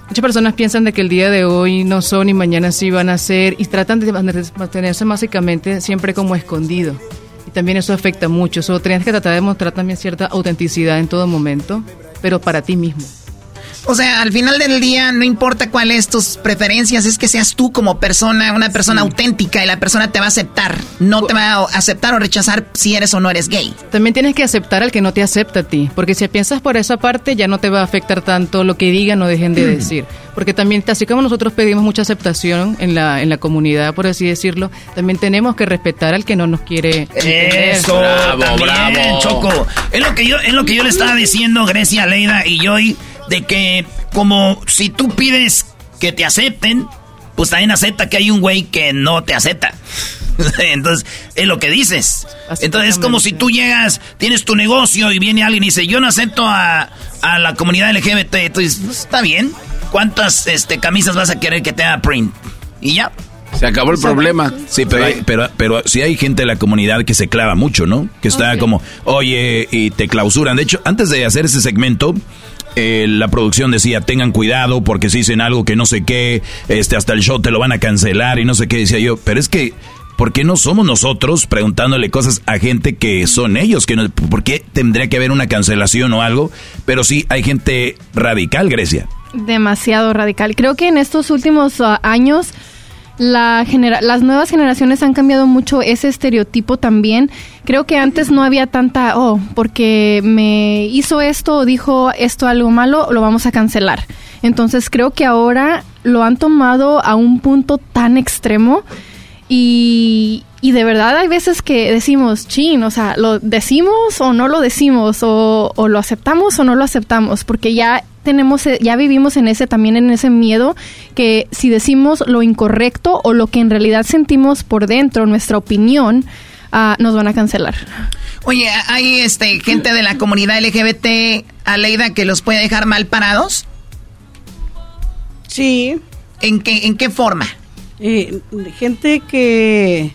muchas personas piensan de que el día de hoy no son y mañana sí van a ser y tratan de mantenerse básicamente siempre como escondido. Y también eso afecta mucho. Eso tienes que tratar de mostrar también cierta autenticidad en todo momento, pero para ti mismo. O sea, al final del día no importa cuáles tus preferencias, es que seas tú como persona, una persona auténtica y la persona te va a aceptar. No te va a aceptar o rechazar si eres o no eres gay. También tienes que aceptar al que no te acepta a ti, porque si piensas por esa parte ya no te va a afectar tanto lo que digan o dejen de decir. Porque también, así como nosotros pedimos mucha aceptación en la, en la comunidad, por así decirlo, también tenemos que respetar al que no nos quiere. Eso, bravo, bravo. Choco. Es lo que yo, es lo que yo le estaba diciendo Grecia, Leida y yo de que como si tú pides que te acepten, pues también acepta que hay un güey que no te acepta. (laughs) Entonces, es lo que dices. Entonces, es como si tú llegas, tienes tu negocio y viene alguien y dice, yo no acepto a, la comunidad LGBT. Entonces, pues, está bien. ¿Cuántas este, camisas vas a querer que te haga print? Y ya. Se acabó el problema. Sí, pero, pero, pero sí hay gente de la comunidad que se clava mucho, ¿no? Que está como, oye, y te clausuran. De hecho, antes de hacer ese segmento, eh, la producción decía, tengan cuidado porque si dicen algo que no sé qué, este, hasta el show te lo van a cancelar y no sé qué, decía yo, pero es que, ¿por qué no somos nosotros preguntándole cosas a gente que son ellos? Que no, ¿Por qué tendría que haber una cancelación o algo? Pero sí, hay gente radical, Grecia. Demasiado radical. Creo que en estos últimos uh, años la las nuevas generaciones han cambiado mucho ese estereotipo también. Creo que antes no había tanta, oh, porque me hizo esto o dijo esto algo malo, lo vamos a cancelar. Entonces creo que ahora lo han tomado a un punto tan extremo y, y de verdad hay veces que decimos, chin, o sea, lo decimos o no lo decimos, o, o, lo aceptamos o no lo aceptamos, porque ya tenemos, e- ya vivimos en ese, también en ese miedo que si decimos lo incorrecto o lo que en realidad sentimos por dentro, nuestra opinión, ah, nos van a cancelar. Oye, ¿hay este gente de la comunidad LGBT, Aleida, que los puede dejar mal parados? Sí. ¿En qué, en qué forma? Eh, gente que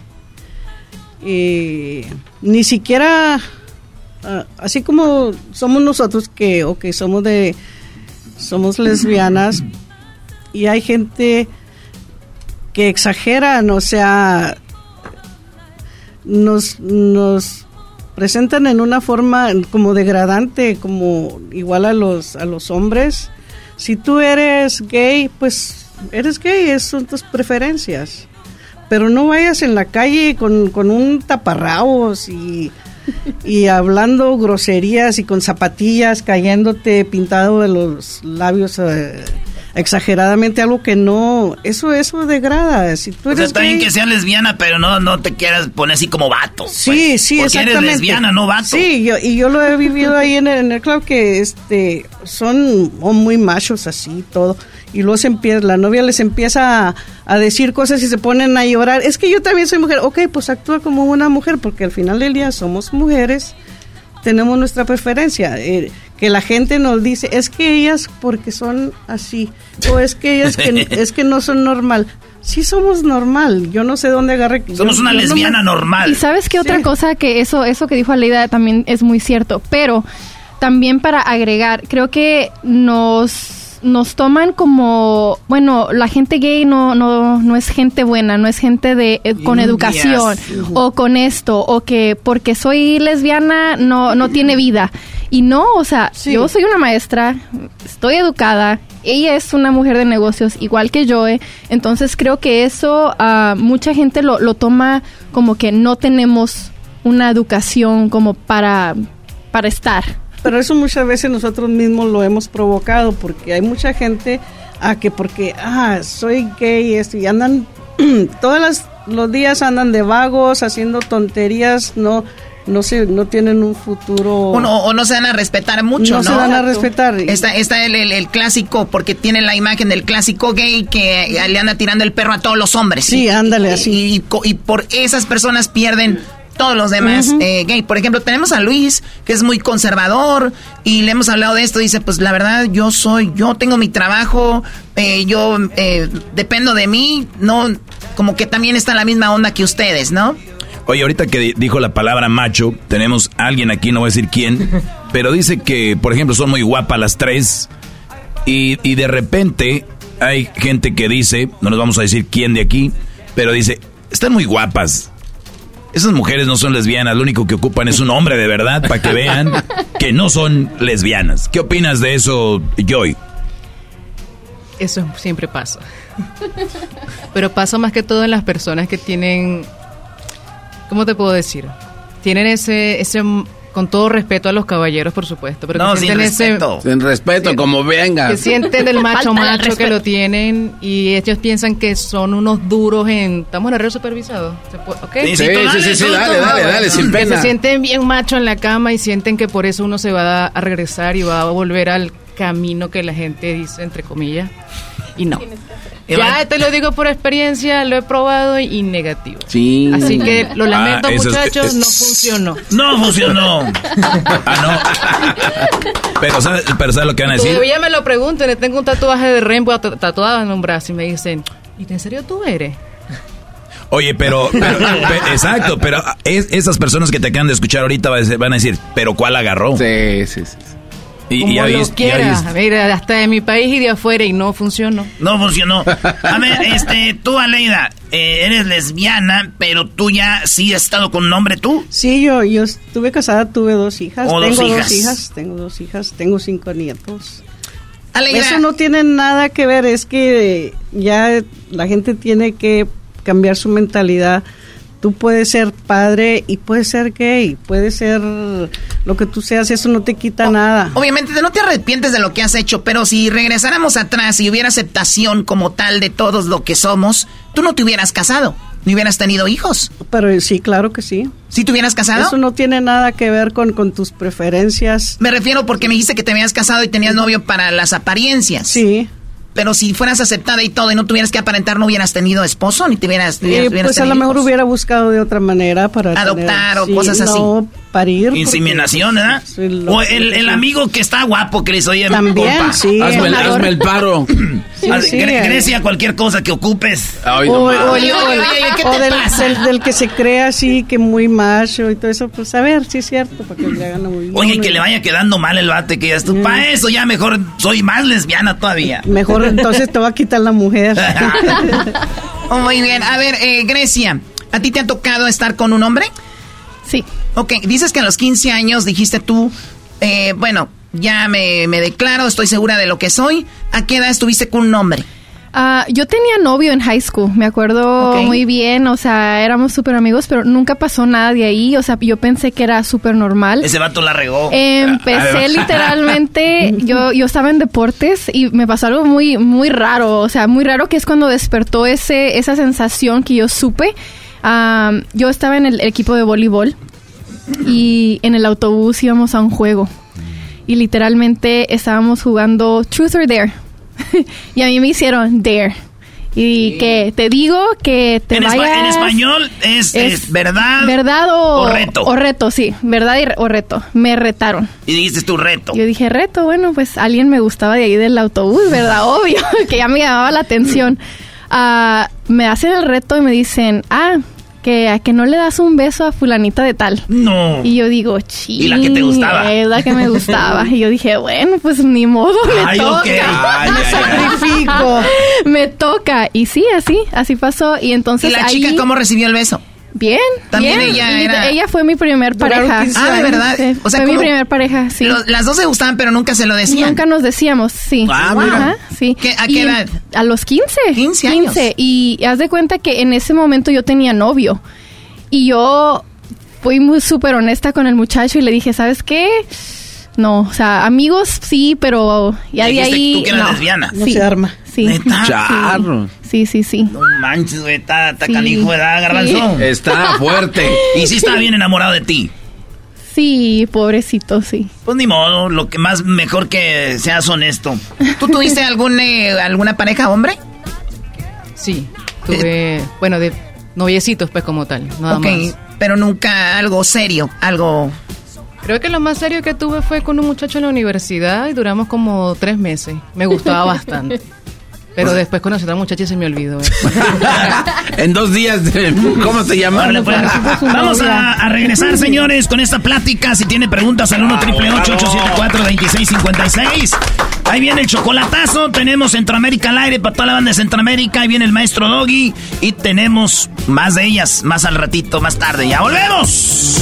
eh, ni siquiera, ah, así como somos nosotros que, o que somos de, somos lesbianas, y hay gente que exageran, o sea, nos, nos presentan en una forma como degradante, como igual a los, a los hombres. Si tú eres gay, pues eres gay, esas son tus preferencias. Pero no vayas en la calle con, con un taparrabos y, (laughs) y hablando groserías y con zapatillas cayéndote pintado de los labios eh, exageradamente, algo que no, eso, eso degrada. Si tú O sea, eres está bien que seas lesbiana, pero no, no te quieras poner así como vato. Sí, pues. sí, Porque exactamente. eres lesbiana, no vato. Sí, yo, y yo lo he vivido ahí en el, en el club que este son muy machos así todo y luego se empieza, la novia les empieza a, a decir cosas y se ponen a llorar. Es que yo también soy mujer. Ok, pues actúa como una mujer porque al final del día somos mujeres, tenemos nuestra preferencia. Eh, que la gente nos dice es que ellas porque son así o es que ellas que es que no son normal. Sí somos normal. Yo no sé dónde agarre. Somos yo- una yo no me- lesbiana normal. Y sabes qué otra cosa que eso, eso que dijo Aleida también es muy cierto, pero también para agregar, creo que nos nos toman como, bueno, la gente gay no, no, no es gente buena, no es gente de eh, con educación o con esto, o que porque soy lesbiana no, no tiene vida. Y no, o sea, yo soy una maestra, estoy educada, ella es una mujer de negocios igual que yo, eh, entonces creo que eso ah, mucha gente lo, lo toma como que no tenemos una educación como para, para estar. Pero eso muchas veces nosotros mismos lo hemos provocado porque hay mucha gente a que porque ah soy gay esto y andan (clears throat) todos las- los días andan de vagos haciendo tonterías no no se no tienen un futuro O no, o no se van a respetar mucho, ¿no? No se van a respetar. Está, está el, el- el clásico, porque tiene la imagen del clásico gay que le anda tirando el perro a todos los hombres. Sí, ándale, así. Y, y y por esas personas pierden todos los demás eh, gay. Por ejemplo, tenemos a Luis, que es muy conservador, y le hemos hablado de esto. Dice, pues la verdad, yo soy, yo tengo mi trabajo, eh, yo eh, dependo de mí, no, como que también está en la misma onda que ustedes, ¿no? Oye, ahorita que di- dijo la palabra macho, tenemos a alguien aquí, no voy a decir quién, (laughs) pero dice que, por ejemplo, son muy guapas las tres y, y de repente hay gente que dice, no nos vamos a decir quién de aquí, pero dice, están muy guapas. Esas mujeres no son lesbianas, lo único que ocupan es un hombre de verdad para que vean (laughs) que no son lesbianas. ¿Qué opinas de eso, Joy? Eso siempre pasa. Pero pasa más que todo en las personas que tienen, ¿cómo te puedo decir? Tienen ese, ese, con todo respeto a los caballeros, por supuesto, pero No, que sin sienten ese, respeto. Sin respeto, como venga. que sienten el macho macho que respeto. lo tienen y ellos piensan que son unos duros en, estamos en horario supervisado, ¿Se puede? ¿ok? Sí, sí, sí, sí, sí, dale, dale, dale, sin Que pena. se sienten bien macho en la cama y sienten que por eso uno se va a, a regresar y va a volver al camino que la gente dice, entre comillas, y no. Ya te lo digo por experiencia, lo he probado y negativo. Sí. Así que lo lamento, Ah, es- muchachos, es- no funcionó. No funcionó. Pero ¿sabes, pero ¿sabes lo que van a decir? Todavía me lo preguntan, le tengo un tatuaje de Rainbow tatu- tatuado en un brazo y me dicen, ¿y en serio tú eres? Oye, pero, pero- pe- exacto, pero es- esas personas que te acaban de escuchar ahorita van a decir, pero ¿cuál agarró? Sí, sí, sí. Y, Como y ya lo viste- ya quiera. hasta de mi país y de afuera y no funcionó. No funcionó. A ver, este, tú, Aleida, eh, eres lesbiana, pero tú ya sí has estado con un hombre, ¿tú? Sí, yo, yo estuve casada, tuve dos hijas. Tengo dos dos hijas. hijas. tengo dos hijas, tengo cinco nietos. Aleida. Eso no tiene nada que ver, es que ya la gente tiene que cambiar su mentalidad. Tú puedes ser padre y puedes ser gay, puedes ser lo que tú seas, eso no te quita nada. Obviamente no te arrepientes de lo que has hecho, pero si regresáramos atrás y hubiera aceptación como tal de todos lo que somos, tú no te hubieras casado. ni hubieras tenido hijos. Pero sí, claro que sí. ¿Si te hubieras casado? Eso no tiene nada que ver con, con tus preferencias. Me refiero porque me dijiste que te habías casado y tenías novio para las apariencias. Sí. Pero si fueras aceptada y todo y no tuvieras que aparentar, no hubieras tenido esposo ni te hubieras, Eh, hubieras pues a tenido lo mejor hijos. hubiera buscado de otra manera para Adoptar tener- o sí, cosas así. No, parir. Inseminación, ¿verdad? Sí, lo- o el, el amigo que está guapo, Cris, oye, También, compa. sí, Hazme el- hazme el paro. (clears throat) Sí, (clears throat) Haz- sí, Gre-. Grecia, cualquier cosa que ocupes. O, o- o- o del, del- del que se cree así, que muy macho y todo eso, pues a ver, sí es cierto, para que le hagan muy Oye, que le vaya quedando mal el bate, que ya tú, para eso ya mejor soy más lesbiana todavía. Mejor entonces te va a quitar la mujer. Oh, (laughs) muy bien. A ver, eh, Grecia, ¿a ti te ha tocado estar con un hombre? Sí. Ok, dices que a los 15 años dijiste tú, eh, bueno, ya me, me declaro, estoy segura de lo que soy. ¿A qué edad estuviste con un hombre? Ah, yo tenía novio en high school, me acuerdo muy bien, o sea, éramos súper amigos, pero nunca pasó nada de ahí, o sea, yo pensé que era súper normal. Ese vato la regó. Empecé literalmente, (laughs) yo, yo estaba en deportes y me pasó algo muy, muy raro, o sea, muy raro que es cuando despertó ese, esa sensación que yo supe. Ah, yo estaba en el equipo de voleibol y en el autobús íbamos a un juego y literalmente estábamos jugando Truth or Dare (laughs) y a mí me hicieron Dare. Y que te digo que te En, espa- vayas... en español es, es verdad. ¿Verdad o, o reto. O reto, sí. Verdad y o reto. Me retaron. Y dijiste tu reto. Yo dije, reto, bueno, pues alguien me gustaba de ahí del autobús, ¿verdad? (laughs) Obvio, (laughs) que ya me llamaba la atención. Ah, me hacen el reto y me dicen, ah, que a que no le das un beso a fulanita de tal. No. Y yo digo, ching. ¿Y la que te gustaba? Es la que me gustaba. y yo dije, bueno, pues ni modo, me Ay, toca. ok. Ay, me (laughs) sacrifico. me toca. Y sí, así, así pasó. Y entonces ¿Y la ahí- chica cómo recibió el beso? Bien, También bien. ella era- Ella fue mi primer pareja. 15 Ah, ¿de verdad? Sí, O sea, fue mi primer pareja, sí. Los- las dos se gustaban, pero nunca se lo decían. Nunca nos decíamos, sí. Ah, mira. Ajá, sí. ¿Qué- a qué Y edad? A los 15. 15 años. Y haz de cuenta que en ese momento yo tenía novio. Y yo fui muy súper honesta con el muchacho y le dije, ¿sabes qué? No, o sea, amigos sí, pero ya de ahí... tú que eras no. lesbiana. No Sí. se arma. Sí. ¿Neta? Charro. Sí, sí, sí. No manches, güey, está, está Sí. canijo, ¿verdad, Garbanzo? (laughs) Sí. Está fuerte. Y sí estaba bien enamorado de ti. Sí, pobrecito, sí. Pues ni modo, lo que más mejor que seas honesto. ¿Tú tuviste (laughs) algún, eh, alguna pareja hombre? Sí, tuve, bueno, de noviecitos, pues como tal, nada ok, más. pero nunca algo serio, algo... Creo que lo más serio que tuve fue con un muchacho en la universidad y duramos como tres meses. Me gustaba bastante. (laughs) Pero después conocí a otra muchacha y se me olvidó. eh. (laughs) En dos días, ¿cómo se llama? Órale, pues. Vamos a, a regresar, señores, con esta plática. Si tiene preguntas al 1 triple 874 2656 Ahí viene el chocolatazo. Tenemos Centroamérica al aire para toda la banda de Centroamérica. Ahí viene el maestro Doggy. Y tenemos más de ellas más al ratito, más tarde. ¡Ya volvemos!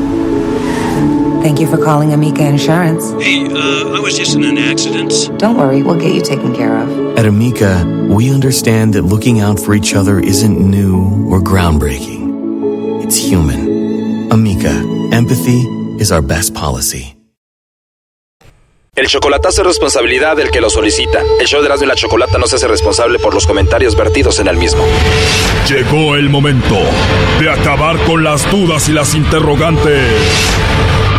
Thank you for calling Amica Insurance. Hey, uh, I was just in an accident. Don't worry, we'll get you taken care of. At Amica, we understand that looking out for each other isn't new or groundbreaking. It's human. Amica, empathy is our best policy. El chocolatazo es responsabilidad del que lo solicita. El show de Erasmo y la Chocolata no se hace responsable por los comentarios vertidos en el mismo. Llegó el momento de acabar con las dudas y las interrogantes.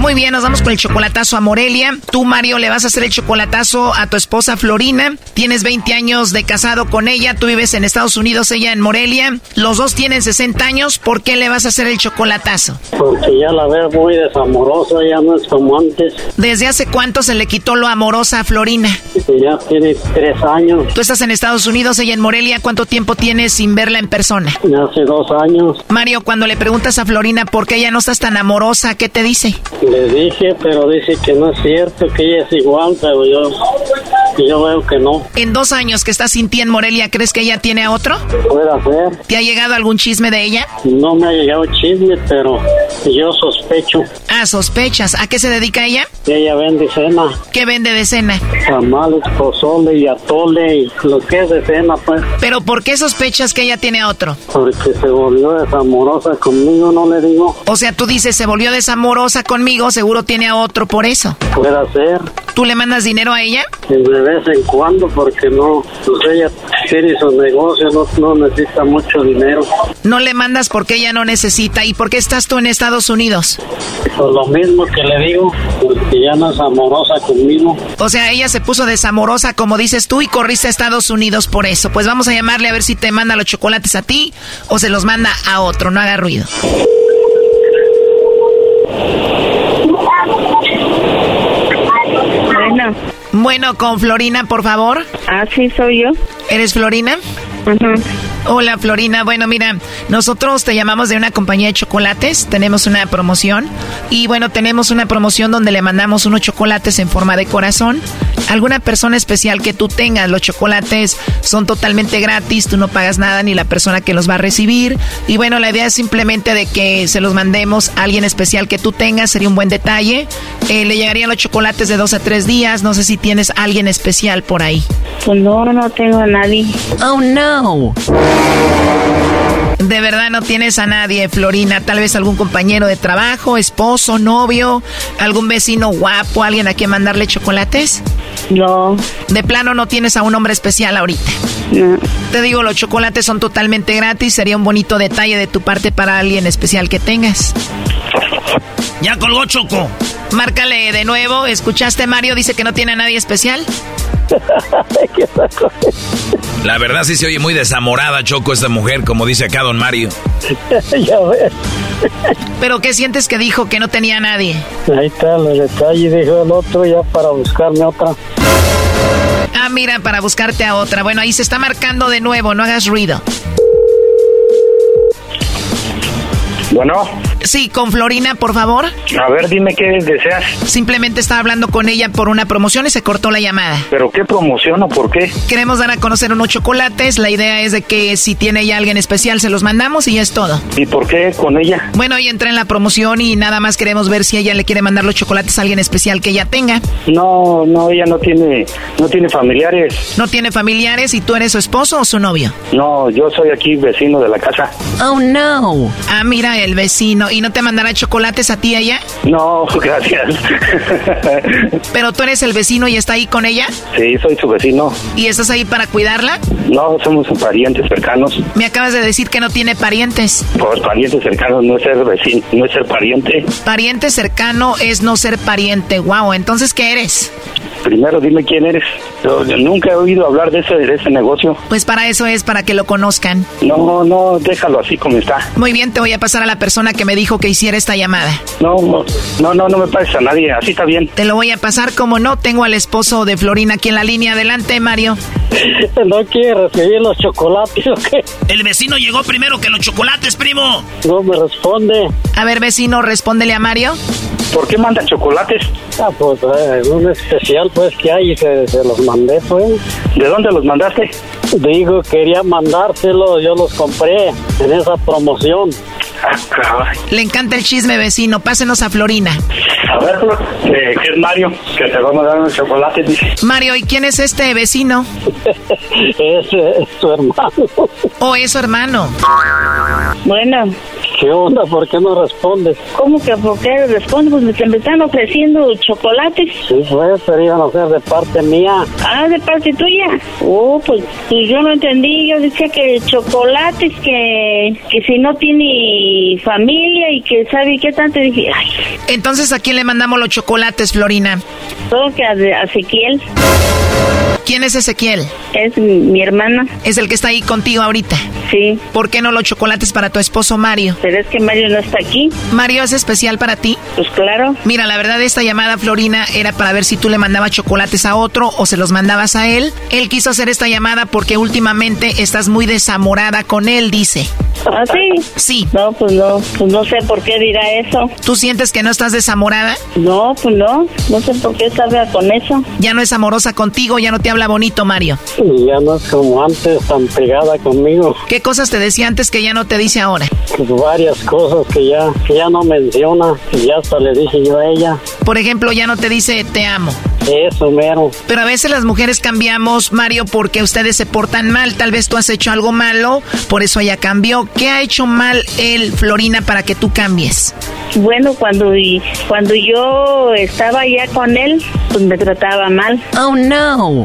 Muy bien, nos vamos con el chocolatazo a Morelia. Tú, Mario, le vas a hacer el chocolatazo a tu esposa Florina. Tienes 20 años de casado con ella. Tú vives en Estados Unidos, ella en Morelia. Los dos tienen 60 años. ¿Por qué le vas a hacer el chocolatazo? Porque ya la veo muy desamorosa, ya no es como antes. ¿Desde hace cuánto se le quitó lo amorosa a Florina? Ya tiene tres años. Tú estás en Estados Unidos, ella en Morelia. ¿Cuánto tiempo tienes sin verla en persona? Hace dos años. Mario, cuando le preguntas a Florina por qué ella no estás tan amorosa, ¿qué te dice? Le dije, pero dice que no es cierto, que ella es igual, pero yo, yo veo que no. En dos años que estás sin ti en Morelia, ¿crees que ella tiene a otro? Puede ser. ¿Te ha llegado algún chisme de ella? No me ha llegado chisme, pero yo sospecho. Ah, sospechas. ¿A qué se dedica ella? Ella vende cena. ¿Qué vende de cena? Tamales, pozole y atole y lo que es de cena, pues. ¿Pero por qué sospechas que ella tiene a otro? Porque se volvió desamorosa conmigo, no le digo. O sea, tú dices, se volvió desamorosa conmigo, seguro tiene a otro por eso. Puede ser. ¿Tú le mandas dinero a ella? De vez en cuando, porque no, pues ella tiene su negocio, no, no necesita mucho dinero. No le mandas porque ella no necesita. ¿Y por qué estás tú en Estados Unidos? Por lo mismo que le digo, porque ya no es amorosa conmigo. O sea, ella se puso desamorosa, como dices tú, y corriste a Estados Unidos por eso. Pues vamos a llamarle a ver si te manda los chocolates a ti o se los manda a otro. No haga ruido. Bueno. Con Florina, por favor. Ah, sí, soy yo. ¿Eres Florina? Ajá. Hola Florina, bueno mira, nosotros te llamamos de una compañía de chocolates, tenemos una promoción y bueno, tenemos una promoción donde le mandamos unos chocolates en forma de corazón. Alguna persona especial que tú tengas, los chocolates son totalmente gratis, tú no pagas nada ni la persona que los va a recibir. Y bueno, la idea es simplemente de que se los mandemos a alguien especial que tú tengas, sería un buen detalle. Eh, le llegarían los chocolates de dos a tres días, no sé si tienes alguien especial por ahí. Pues no, no tengo a nadie. Oh no. De verdad no tienes a nadie, Florina. Tal vez algún compañero de trabajo, esposo, novio, algún vecino guapo, alguien a quien mandarle chocolates. No. De plano no tienes a un hombre especial ahorita. No. Te digo, los chocolates son totalmente gratis. Sería un bonito detalle de tu parte para alguien especial que tengas. Ya colgó Choco. Márcale de nuevo. ¿Escuchaste, Mario? Dice que no tiene a nadie especial. (laughs) La verdad sí se oye muy desamorada, Choco, esta mujer, como dice acá don Mario. (laughs) ya ves. ¿Pero qué sientes que dijo que no tenía a nadie? Ahí está el detalle, dijo el otro, ya para buscarme otra. Ah, mira, para buscarte a otra. Bueno, ahí se está marcando de nuevo, no hagas ruido. Bueno. Sí, con Florina, por favor. A ver, dime qué deseas. Simplemente estaba hablando con ella por una promoción y se cortó la llamada. ¿Pero qué promoción o por qué? Queremos dar a conocer unos chocolates. La idea es de que si tiene ella alguien especial, se los mandamos y ya es todo. ¿Y por qué con ella? Bueno, ella entra en la promoción y nada más queremos ver si ella le quiere mandar los chocolates a alguien especial que ella tenga. No, no, ella no tiene, no tiene familiares. ¿No tiene familiares y tú eres su esposo o su novio? No, yo soy aquí vecino de la casa. Oh, no. Ah, mira, el vecino. ¿Y no te mandará chocolates a ti ella? No, (laughs) gracias. ¿Pero tú eres el vecino y está ahí con ella? Sí, soy su vecino. ¿Y estás ahí para cuidarla? No, somos parientes cercanos. Me acabas de decir que no tiene parientes. Pues parientes cercanos no es ser vecino, no es ser pariente. Pariente cercano es no ser pariente. Wow, entonces ¿qué eres? Primero dime quién eres. Yo, yo nunca he oído hablar de ese, de ese negocio. Pues para eso es, para que lo conozcan. No, no, déjalo así como está. Muy bien, te voy a pasar a la persona que me dijo que hiciera esta llamada. No, no, no, no me pases a nadie, así está bien. Te lo voy a pasar como no. Tengo al esposo de Florina aquí en la línea. Adelante, Mario. (laughs) ¿No quiere recibir los chocolates o qué? El vecino llegó primero que los chocolates, primo. No me responde. A ver, vecino, respóndele a Mario. ¿Por qué manda chocolates? Ah, pues eh, un especial pues que hay y se, se los mandé pues. ¿De dónde los mandaste? Digo, quería mandárselos, yo los compré en esa promoción. Ah, Le encanta el chisme, vecino. Pásenos a Florina. A ver, eh, ¿qué es Mario? Que te vamos a dar unos chocolates, dice. Mario, ¿y quién es este vecino? (laughs) es, es su hermano. ¿O es su hermano? Bueno. ¿Qué onda? ¿Por qué no respondes? ¿Cómo que por qué respondo? Pues me, están ofreciendo chocolates. Sí, pues, pero iban a ser de parte mía. Ah, de parte tuya. Oh, pues, pues yo no entendí. Yo decía que chocolates, que, que si no tiene familia y que sabe qué tanto. Dije, ay, Entonces, ¿a quién le mandamos los chocolates, Florina? todo que a, a Ezequiel ¿Quién es Ezequiel? es mi, mi hermana. Es el que está ahí contigo ahorita. Sí. ¿Por qué no los chocolates para tu esposo Mario? Pero es que Mario no está aquí. Mario es especial para ti. Pues claro. Mira, la verdad esta llamada, Florina, era para ver si tú le mandabas chocolates a otro o se los mandabas a él. Él quiso hacer esta llamada porque últimamente estás muy desamorada con él, dice. ¿Ah, sí? Sí. No, pues no, pues no sé por qué dirá eso. ¿Tú sientes que no estás desamorada? No, pues no, no sé por qué sabe con eso. Ya no es amorosa contigo, ya no te habla bonito, Mario. Ya no es como antes tan pegada conmigo. ¿Qué cosas te decía antes que ya no te dice ahora? Pues cosas que ya, que ya no menciona. Y ya hasta le dije yo a ella. Por ejemplo, ya no te dice te amo. Eso, mero. Pero a veces las mujeres cambiamos, Mario, porque ustedes se portan mal. Tal vez tú has hecho algo malo, por eso ella cambió. ¿Qué ha hecho mal él, Florina, para que tú cambies? Bueno, cuando y cuando yo estaba ya con él, pues me trataba mal. Oh no.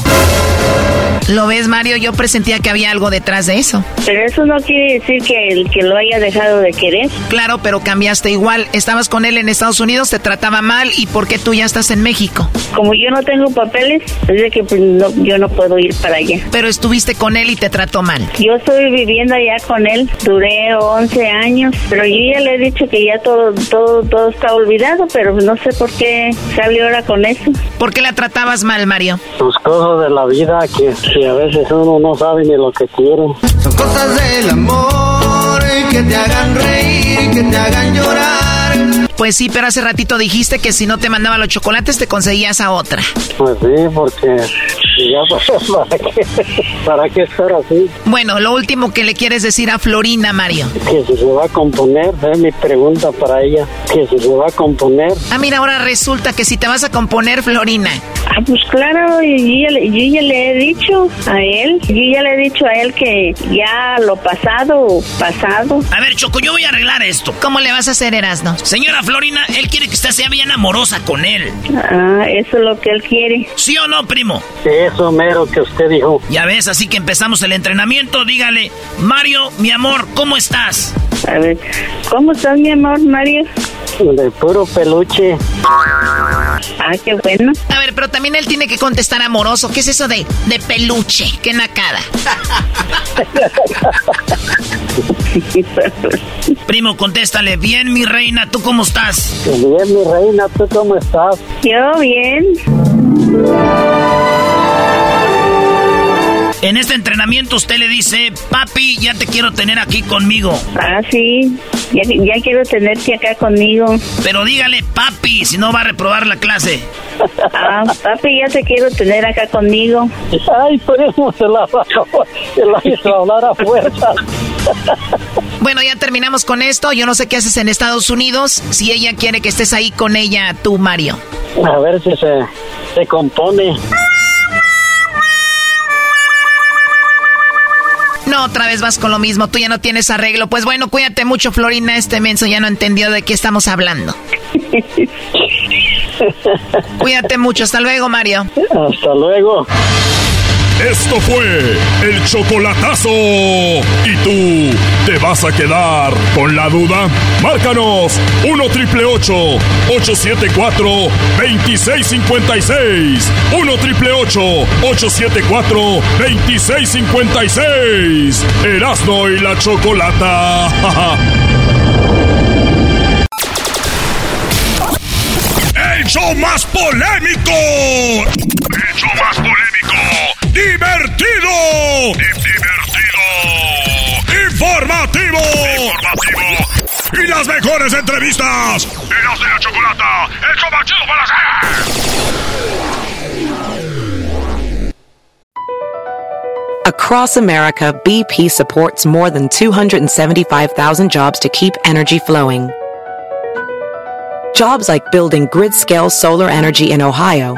¿Lo ves, Mario? Yo presentía que había algo detrás de eso. Pero eso no quiere decir que el que lo haya dejado de querer. Claro, pero cambiaste igual. Estabas con él en Estados Unidos, te trataba mal. ¿Y por qué tú ya estás en México? Como yo no tengo papeles, es de que pues, no- yo no puedo ir para allá. Pero estuviste con él y te trató mal. Yo estoy viviendo allá con él, duré 11 años, pero yo ya le he dicho que ya todo todo todo está olvidado, pero no sé por qué salió ahora con eso. ¿Por qué la tratabas mal, Mario? Sus cosas de la vida que, que a veces uno no sabe ni lo que quiere. Son cosas del amor que te hagan reír, que te hagan llorar. Pues sí, pero hace ratito dijiste que si no te mandaba los chocolates te conseguías a otra. Pues sí, porque ya (laughs) para qué, para qué estar así. Bueno, lo último que le quieres decir a Florina, Mario. Que si se va a componer, es mi pregunta para ella. Que si se va a componer. Ah, mira, ahora resulta que si te vas a componer, Florina. Ah, pues claro, y yo, ya le- yo ya le he dicho a él, yo ya le he dicho a él que ya lo pasado, pasado. A ver, Choco, yo voy a arreglar esto. ¿Cómo le vas a hacer, Erasno? Señora Florina, él quiere que usted sea bien amorosa con él. Ah, eso es lo que él quiere. ¿Sí o no, primo? Eso mero que usted dijo. Ya ves, así que empezamos el entrenamiento. Dígale, Mario, mi amor, ¿cómo estás? A ver, ¿cómo estás, mi amor, Mario? De puro peluche. Ah, qué bueno. A ver, pero también él tiene que contestar amoroso. ¿Qué es eso de, de peluche? ¡Qué nacada! (laughs) Primo, contéstale. Bien, mi reina, ¿tú cómo estás? Bien, mi reina, ¿tú cómo estás? Yo bien. En este entrenamiento usted le dice, papi, ya te quiero tener aquí conmigo. Ah, sí, ya, ya quiero tenerte acá conmigo. Pero dígale, papi, si no va a reprobar la clase. Ah, papi, ya te quiero tener acá conmigo. Ay, por eso se la, se la hizo (laughs) hablar a fuerza. Bueno, ya terminamos con esto. Yo no sé qué haces en Estados Unidos. Si ella quiere que estés ahí con ella, tú, Mario. A ver si se, se compone. No, otra vez vas con lo mismo. Tú ya no tienes arreglo. Pues bueno, cuídate mucho, Florina. Este menso ya no entendió de qué estamos hablando. (laughs) cuídate mucho. Hasta luego, Mario. Hasta luego. Esto fue el chocolatazo. ¿Y tú te vas a quedar con la duda? Márcanos 1 triple 874 2656. 1 triple 874 2656. Erasno y la chocolata. (laughs) ¡El show más polémico! ¡El show más polémico! ¡Divertido! ¡Divertido! ¡Informativo! ¡Informativo! ¡Y las mejores entrevistas! ¡Eras de la chocolata! ¡El show más chido para! Across America, BP supports more than 275,000 jobs to keep energy flowing. Jobs like building grid-scale solar energy in Ohio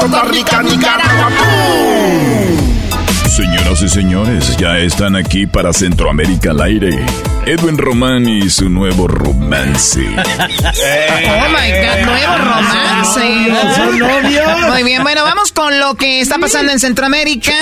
Costa Rica, Nicaragua. Señoras y señores, ya están aquí para Centroamérica al aire. Edwin Román y su nuevo romance. Oh my God, nuevo romance. ¿Son novios? Muy bien, bueno, vamos con lo que está pasando en Centroamérica.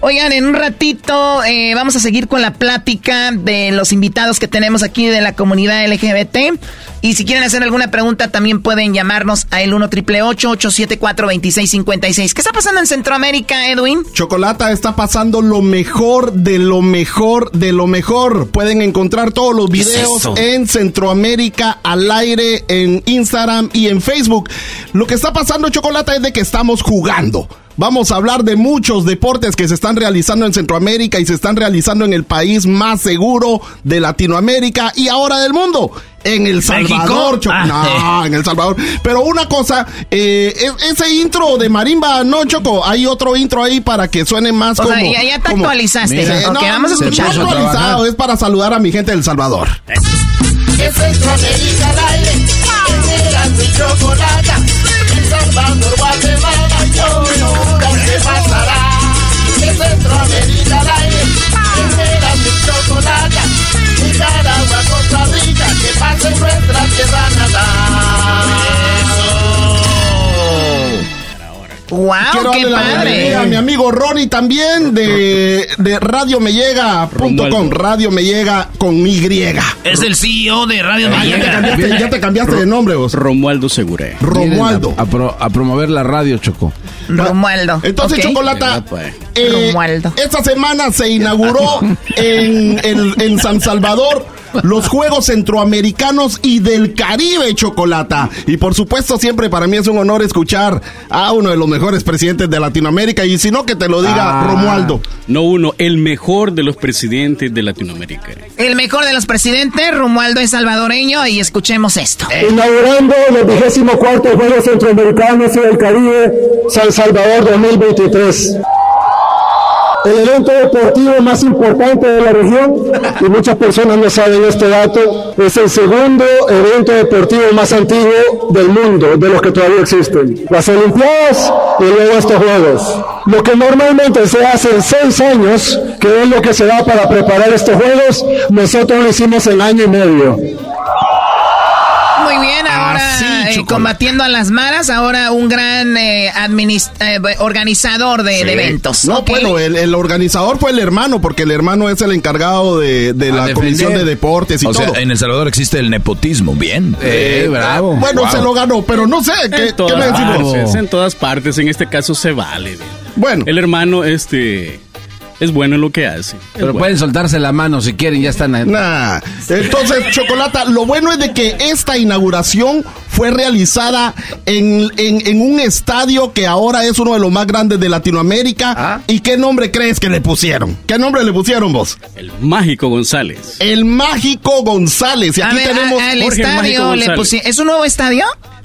Oigan, en un ratito eh, vamos a seguir con la plática de los invitados que tenemos aquí de la comunidad LGBT. Y si quieren hacer alguna pregunta, también pueden llamarnos a el 1 triple 874 2656 ¿Qué está pasando en Centroamérica, Edwin? Chocolata está pasando lo mejor de lo mejor de lo mejor. Pueden encontrar todos los ¿Qué es videos en Centroamérica al aire, en Instagram y en Facebook. Lo que está pasando, Chocolata, es de que estamos jugando. Vamos a hablar de muchos deportes que se están realizando en Centroamérica y se están realizando en el país más seguro de Latinoamérica y ahora del mundo. En El Salvador, Choco- Ah. No, en El Salvador. Pero una cosa, eh, es- ese intro de marimba, no, Choco, hay otro intro ahí para que suene más O como... sea, ya- ya te como- actualizaste. Eh, Ok, no, vamos a no, escuchar. no actualizado, es para saludar a mi gente del Salvador. Es Centroamérica al aire, eras muy chocolata. El Salvador, Guatemala, Honduras, ¿qué pasará? Es Centroamérica al aire, eras muy chocolata. Nicaragua, Costa Rica, que pase en nuestra tierra ¡Wow! Quiero ¡Qué darle la padre! bienvenida a mi amigo Ronnie también de, de radiomелlega.com. Radio Me Llega con Y. Es el CEO de Radio Ah, ya, te Mellega. cambiaste, ya te cambiaste de nombre vos. Romualdo Seguré. Romualdo. A, a pro- a promover la radio, Choco. Romualdo. Entonces. Chocolata, pues. eh, esta semana se inauguró (laughs) en, en- en San Salvador los Juegos Centroamericanos y del Caribe, Chocolata. Y por supuesto, siempre para mí es un honor escuchar a uno de los mejores presidentes de Latinoamérica. Y si no, que te lo diga Ah. Romualdo. No uno, el mejor de los presidentes de Latinoamérica. El mejor de los presidentes, Romualdo es salvadoreño, y escuchemos esto. Inaugurando los vigésimo cuartos Juegos Centroamericanos y del Caribe San Salvador 2023. El evento deportivo más importante de la región, y muchas personas no saben este dato, es el segundo evento deportivo más antiguo del mundo, de los que todavía existen. Las Olimpiadas y luego estos Juegos. Lo que normalmente se hace en seis años, que es lo que se da para preparar estos Juegos, nosotros lo hicimos en año y medio. Muy bien, ahora eh, combatiendo a las maras, ahora un gran eh, eh, organizador de, de eventos. No, ¿ok? bueno, el, el organizador fue el hermano, porque el hermano es el encargado de, de la defender. comisión de deportes y o todo. sea, en El Salvador existe el nepotismo. Bien. Eh, Bueno, Wow. se lo ganó, pero no sé, ¿qué, en qué me decís vos? partes, en todas partes, en este caso se vale. Bueno. El hermano, este, es bueno en lo que hace. Pero bueno. pueden soltarse la mano si quieren, ya están ahí. Nah. Entonces, Chocolata, lo bueno es de que esta inauguración fue realizada en, en- en un estadio que ahora es uno de los más grandes de Latinoamérica. Ah. ¿Y qué nombre crees que le pusieron? ¿Qué nombre le pusieron vos? El Mágico González. El Mágico González. Y A aquí ver, tenemos... a- Jorge el estadio le pusieron... ¿Es un nuevo estadio?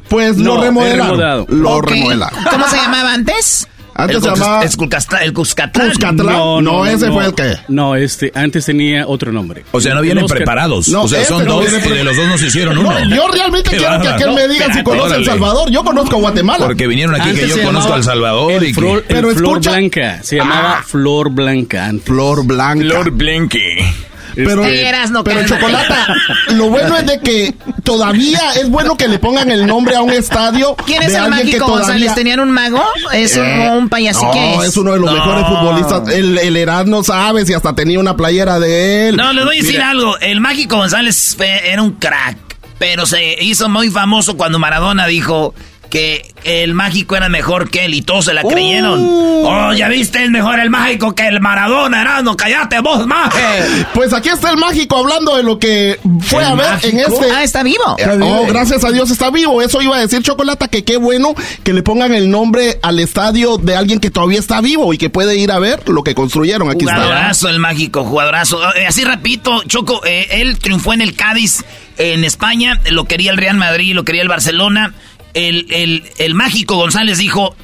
Pues No, lo remodelaron. Lo Ok. remodelaron. ¿Cómo se llamaba antes? Antes el se llamaba es Cuscastra- el Cuscatlán. Cuscatlán. No, ese fue el que... No, este, antes tenía otro nombre. O sea, no vienen El preparados. No, o sea, son este no dos y de los dos nos hicieron uno. No, yo realmente Qué quiero que bárbaro. aquel me diga si conoce El órale. Salvador. Yo conozco Guatemala. Porque vinieron aquí que Antes yo se conozco El Salvador el y Flor, que... el Pero Flor escucha- Blanca. Se llamaba Ah. Flor Blanca antes. Flor Blanca. Flor Blanque. Pero, Ey, Erasno, pero. Chocolata, lo bueno es de que todavía es bueno que le pongan el nombre a un estadio. ¿Quién es de el alguien que mágico todavía- González? ¿Tenían un mago? ¿Es un, Eh, un payaso? No, ¿Qué es? es uno de los No. mejores futbolistas. El, el Erasmo sabe si hasta tenía una playera de él. No, les voy a decir Mira, algo. El Mágico González fue- era un crack, pero se hizo muy famoso cuando Maradona dijo que el mágico era mejor que él y todos se la creyeron. Uh. Oh, ya viste, es mejor el mágico que el Maradona, no cállate vos, maje. Pues aquí está el mágico hablando de lo que fue a ver en este. Ah, está vivo. Oh, gracias a Dios está vivo. Eso iba a decir Chocolata, que qué bueno que le pongan el nombre al estadio de alguien que todavía está vivo y que puede ir a ver lo que construyeron. Aquí jugadorazo el mágico, jugadorazo. Eh, así repito, Choco, eh, él triunfó en el Cádiz en España, lo quería el Real Madrid, lo quería el Barcelona el, el, mágico González dijo,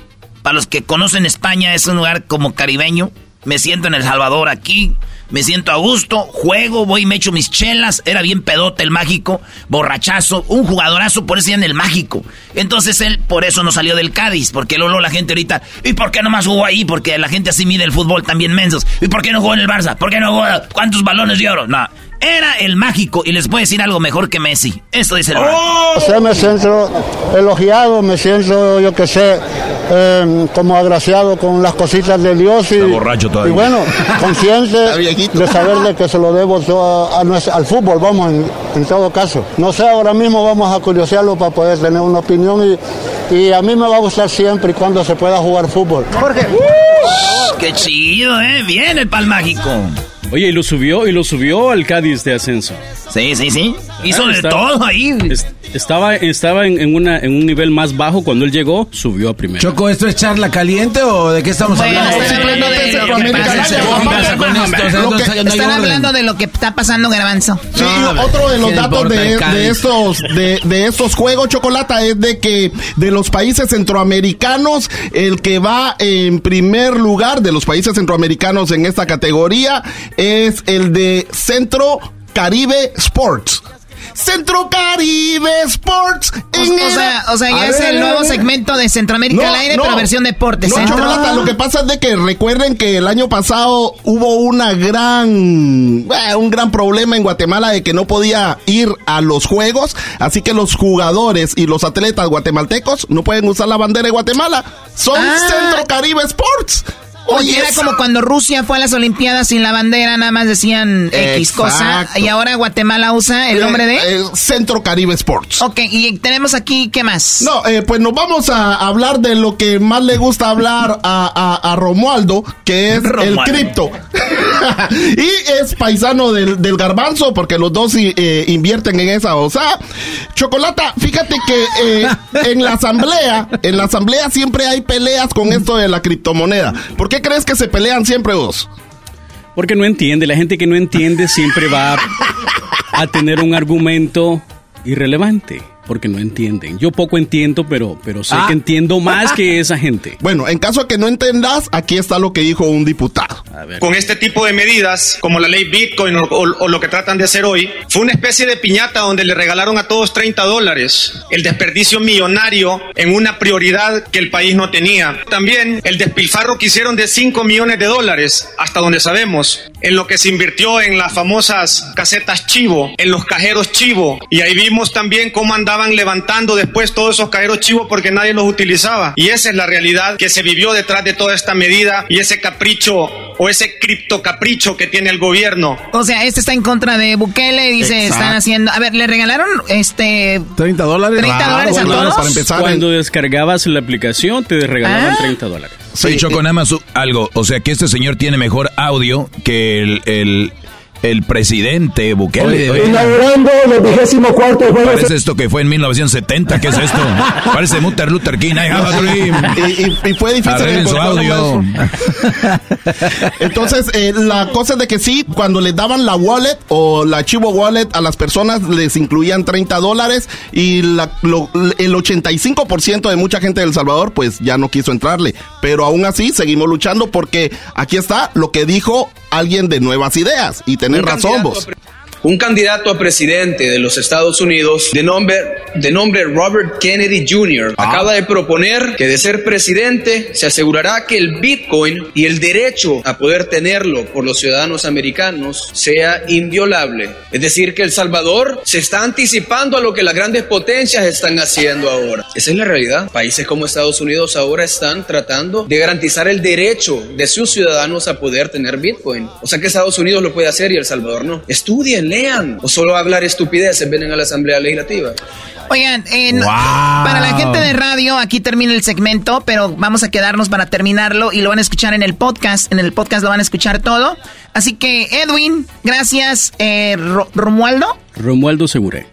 para los que conocen España, es un lugar como caribeño. Me siento en El Salvador aquí, me siento a gusto, juego, voy y me echo mis chelas. Era bien pedote el mágico, borrachazo, un jugadorazo, por eso en el mágico. Entonces él por eso no salió del Cádiz, porque luego la gente ahorita, ¿y por qué no más jugó ahí? Porque la gente así mide el fútbol también mensos. ¿Y por qué no jugó en el Barça? ¿Por qué no jugó? ¿Cuántos balones de oro? No. Era el mágico y les puedo decir algo mejor que Messi. Esto dice el oh. me siento elogiado, me siento, yo que sé, em, como agraciado con las cositas de Dios. Y, borracho todavía. Y bueno, (laughs) consciente de saber de que se lo debo al fútbol, vamos, en, todo caso. No sé, ahora mismo vamos a curiosearlo para poder tener una opinión y, y a mí me va a gustar siempre y cuando se pueda jugar fútbol. Jorge. ¡Qué chido, eh! Bien el pal mágico. Oye, y lo subió, y lo subió al Cádiz de ascenso. Sí, sí, sí. Hizo ah, de todo ahí. estaba estaba en, una, en un nivel más bajo cuando él llegó, subió a primero. Choco, ¿esto es charla caliente o de qué estamos hablando? Están hablando de lo que está pasando, Garbanzo. Sí, otro de los datos de, estos de, de estos juegos, Chocolata, es de que de los países centroamericanos, el que va en primer lugar de los países centroamericanos en esta categoría es el de Centro Caribe Sports. Centro Caribe Sports. o, sea, o sea, ya es el nuevo segmento de Centroamérica al aire, pero versión deportes. No, lo que pasa es de que recuerden que el año pasado hubo una gran, eh, un gran problema en Guatemala de que no podía ir a los juegos, así que los jugadores y los atletas guatemaltecos no pueden usar la bandera de Guatemala. Son ah. Centro Caribe Sports. Oye, era como cuando Rusia fue a las Olimpiadas sin la bandera, nada más decían X cosa. Y ahora Guatemala usa el nombre de... Eh, Centro Caribe Sports. Ok, y tenemos aquí, ¿qué más? No, eh, pues nos vamos a hablar de lo que más le gusta hablar a, a, Romualdo, que es el cripto. (laughs) y es paisano del, del, garbanzo, porque los dos eh, invierten en esa. O sea, Chocolata, fíjate que en la asamblea, en la asamblea siempre hay peleas con esto de la criptomoneda. ¿Por qué crees que se pelean siempre vos? Porque no entiende. La gente que no entiende siempre va a tener un argumento irrelevante porque no entienden. Yo poco entiendo, pero, pero sé que ah. entiendo más que (laughs) esa gente. Bueno, en caso de que no entendas, aquí está lo que dijo un diputado. Con este tipo de medidas, como la ley Bitcoin o, lo que tratan de hacer hoy, fue una especie de piñata donde le regalaron a todos 30 dólares. El desperdicio millonario en una prioridad que el país no tenía. También el despilfarro que hicieron de 5 millones de dólares, hasta donde sabemos, en lo que se invirtió en las famosas casetas chivo, en los cajeros chivo. Y ahí vimos también cómo andaba estaban levantando después todos esos cajeros chivos porque nadie los utilizaba. Y esa es la realidad que se vivió detrás de toda esta medida y ese capricho o ese cripto capricho que tiene el gobierno. O sea, este está en contra de Bukele y dice, están haciendo... A ver, le regalaron este... 30 dólares. 30 dólares a todos. Para empezar, Cuando descargabas la aplicación te regalaban 30 ah. dólares. Sí, Choco, nada más algo. O sea, que este señor tiene mejor audio que el, el el presidente Bukele. Inaugurando los vigésimo cuarto juegos. Parece esto que fue en 1970. ¿Qué es esto? (laughs) Parece Mutter Luther King. I have a dream. Y, fue difícil su audio. (laughs) Entonces, eh, la cosa es de que sí, cuando le daban la wallet o la Chivo Wallet a las personas, les incluían 30 dólares y la, el 85% de mucha gente de El Salvador, pues ya no quiso entrarle. Pero aún así, seguimos luchando porque aquí está lo que dijo alguien de nuevas ideas. Y tenés razón vos. Un candidato a presidente de los Estados Unidos de nombre, de nombre Robert Kennedy Jr. Ah. acaba de proponer que de ser presidente se asegurará que el Bitcoin y el derecho a poder tenerlo por los ciudadanos americanos sea inviolable. Es decir, que El Salvador se está anticipando a lo que las grandes potencias están haciendo ahora. Esa es la realidad. Países como Estados Unidos ahora están tratando de garantizar el derecho de sus ciudadanos a poder tener Bitcoin. O sea que Estados Unidos lo puede hacer y El Salvador no. Estudien lean o solo hablar estupideces vienen a la Asamblea Legislativa. Oigan, en- para la gente de radio, aquí termina el segmento, pero vamos a quedarnos para terminarlo y lo van a escuchar en el podcast. En el podcast lo van a escuchar todo. Así que, Edwin, gracias. Eh, Ro- Romualdo. Romualdo Seguré.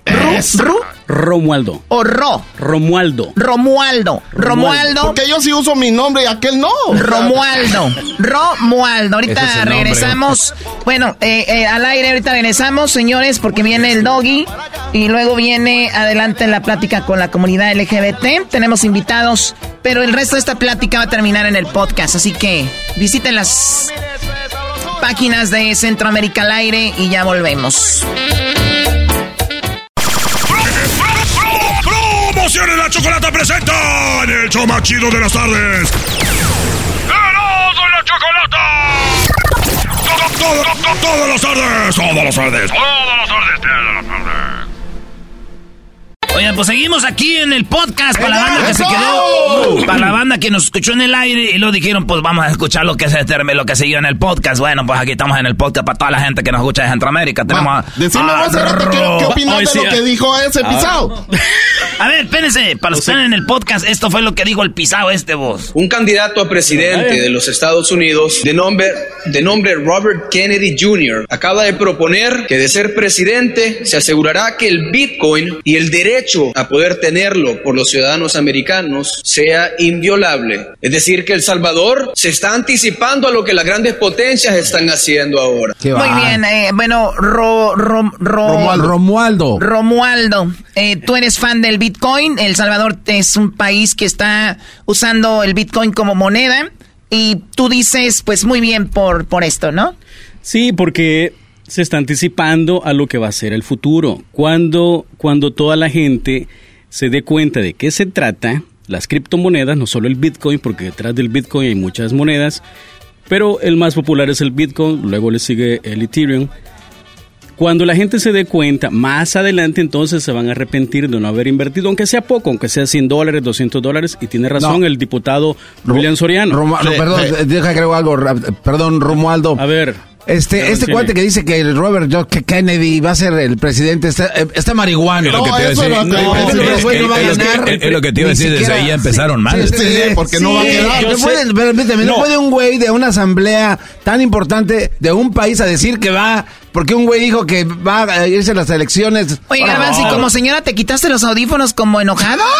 ¿Ru? Romualdo. ¿O Ro? Romualdo. Romualdo. Romualdo. Porque yo sí uso mi nombre y aquel no. Romualdo. Romualdo. Ahorita es nombre. regresamos. Bueno, eh, eh, al aire ahorita regresamos, señores, porque viene el doggy y luego viene adelante la plática con la comunidad LGBT. Tenemos invitados, pero el resto de esta plática va a terminar en el podcast, así que visiten las páginas de Centroamérica al aire y ya volvemos. Promociones la Chocolata presenta en el show chido de las tardes. ¡Erasmo la Chocolata! Todas las tardes, todas las tardes, todas las tardes, todas las tardes. Oigan, pues seguimos aquí en el podcast para la banda que se quedó. Para la banda que nos escuchó en el aire y luego dijeron, pues vamos a escuchar lo que se terme- lo que siguió en el podcast. Bueno, pues aquí estamos en el podcast para toda la gente que nos escucha de Centroamérica. Tenemos a. Decime a vos, Cerote, ¿qué, qué opinas de sí, lo que dijo ese Ah. pisado? (laughs) A ver, espérense, para los que están en el podcast, esto fue lo que dijo el pisado este vos. Un candidato a presidente de los Estados Unidos de nombre, de nombre Robert Kennedy Jr. acaba de proponer que de ser presidente se asegurará que el Bitcoin y el derecho a poder tenerlo por los ciudadanos americanos sea inviolable. Es decir, que El Salvador se está anticipando a lo que las grandes potencias están haciendo ahora. Muy bien, eh, bueno, Ro, Ro- Ro- Romualdo. Romualdo, eh, tú eres fan del Bitcoin. El Salvador es un país que está usando el Bitcoin como moneda. Y tú dices, pues muy bien por, por esto, ¿no? Sí, porque se está anticipando a lo que va a ser el futuro. Cuando, cuando toda la gente se dé cuenta de qué se trata, las criptomonedas, no solo el Bitcoin, porque detrás del Bitcoin hay muchas monedas, pero el más popular es el Bitcoin, luego le sigue el Ethereum. Cuando la gente se dé cuenta, más adelante entonces se van a arrepentir de no haber invertido, aunque sea poco, aunque sea 100 dólares, 200 dólares, y tiene razón No. el diputado William Soriano. Perdón, deja que algo. Perdón, Romualdo. A ver. Este, este cuate que dice que el Robert John Kennedy va a ser el presidente está, eh, está marihuano. Es lo que te iba a decir. Es lo que- te iba a decir, desde ahí ya empezaron mal. Sí, Sí, porque no va a quedar. No puede, permíteme. No. puede un güey de una asamblea tan importante de un país a decir que va, porque un güey dijo que va a irse a las elecciones. Oye, Ahora, Garbanzo, ¿y no. como señora te quitaste los audífonos como enojado? (laughs)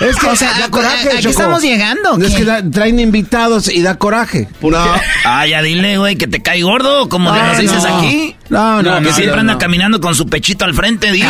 Es que o sea, da ¿a- coraje, a- aquí estamos llegando. Es ¿qué? que da- traen invitados y da coraje. (laughs) Ah, ya dile, güey, que te cae gordo, como No, nos dices no. aquí. No, no, que no, siempre no, anda no. caminando con su pechito al frente, dile.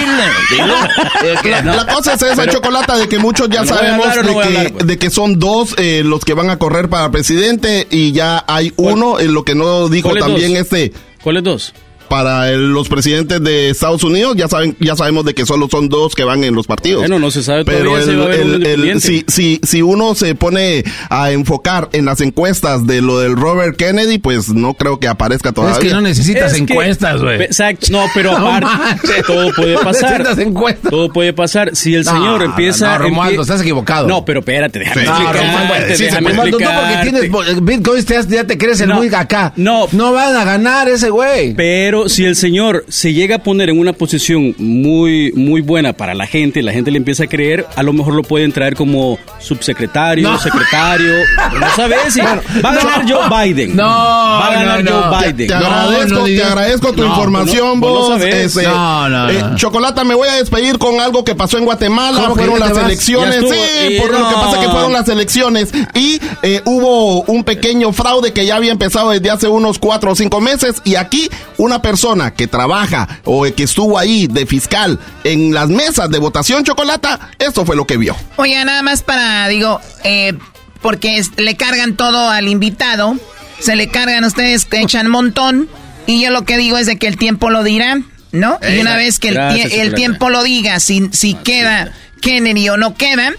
dile. (laughs) Eh, que- La, no. la cosa es esa, Chocolata, de que muchos ya ¿No sabemos hablar no de, que, hablar, pues? de que son dos eh, los que van a correr para presidente y ya hay uno, en lo que no dijo ¿Cuáles también dos? este ¿Cuáles dos? Para el- los presidentes de Estados Unidos, ya saben, ya sabemos de que solo son dos que van en los partidos. Bueno, no se sabe Pero el- va a haber un el- el- si, si, si uno se pone a enfocar en las encuestas de lo del Robert Kennedy, pues no creo que aparezca todavía. Es que no necesitas Es encuestas, güey. Exacto. No, pero (laughs) No aparte, todo puede (laughs) No pasar. necesitas encuestas. Todo puede pasar. Si el No, señor no, empieza. no, Romualdo, empie- estás equivocado. No, pero espérate, déjame Sí. No, explicarte, Romualdo, sí se déjame puede. Romualdo, tú porque tienes Bitcoin ya te crees el No, muy acá. no. No van a ganar ese güey. Pero si el señor se llega a poner en una posición muy, muy buena para la gente, la gente le empieza a creer, a lo mejor lo pueden traer como subsecretario, No. secretario. No sabes si va a ganar Joe Biden. No, va a ganar no, no. Joe Te, Biden. te No, agradezco, no te digas- agradezco tu No, información, vos no- vos No, no, eh, no. Chocolata, me voy a despedir con algo que pasó en Guatemala. ¿Cómo que Fueron las elecciones. Estuvo. Sí, por lo que no. pasa que fueron las elecciones. Y eh, hubo un pequeño fraude que ya había empezado desde hace unos cuatro o cinco meses. Y aquí, una persona que trabaja o que estuvo ahí de fiscal en las mesas de votación, Chocolata, esto fue lo que vio. Oye, nada más para, digo, eh, porque es- le cargan todo al invitado, se le cargan ustedes, que echan montón, y yo lo que digo es de que el tiempo lo dirá, ¿no? Y una vez que el, Gracias, tie- el Chocolata. tiempo lo diga, si, si queda Kennedy o no queda,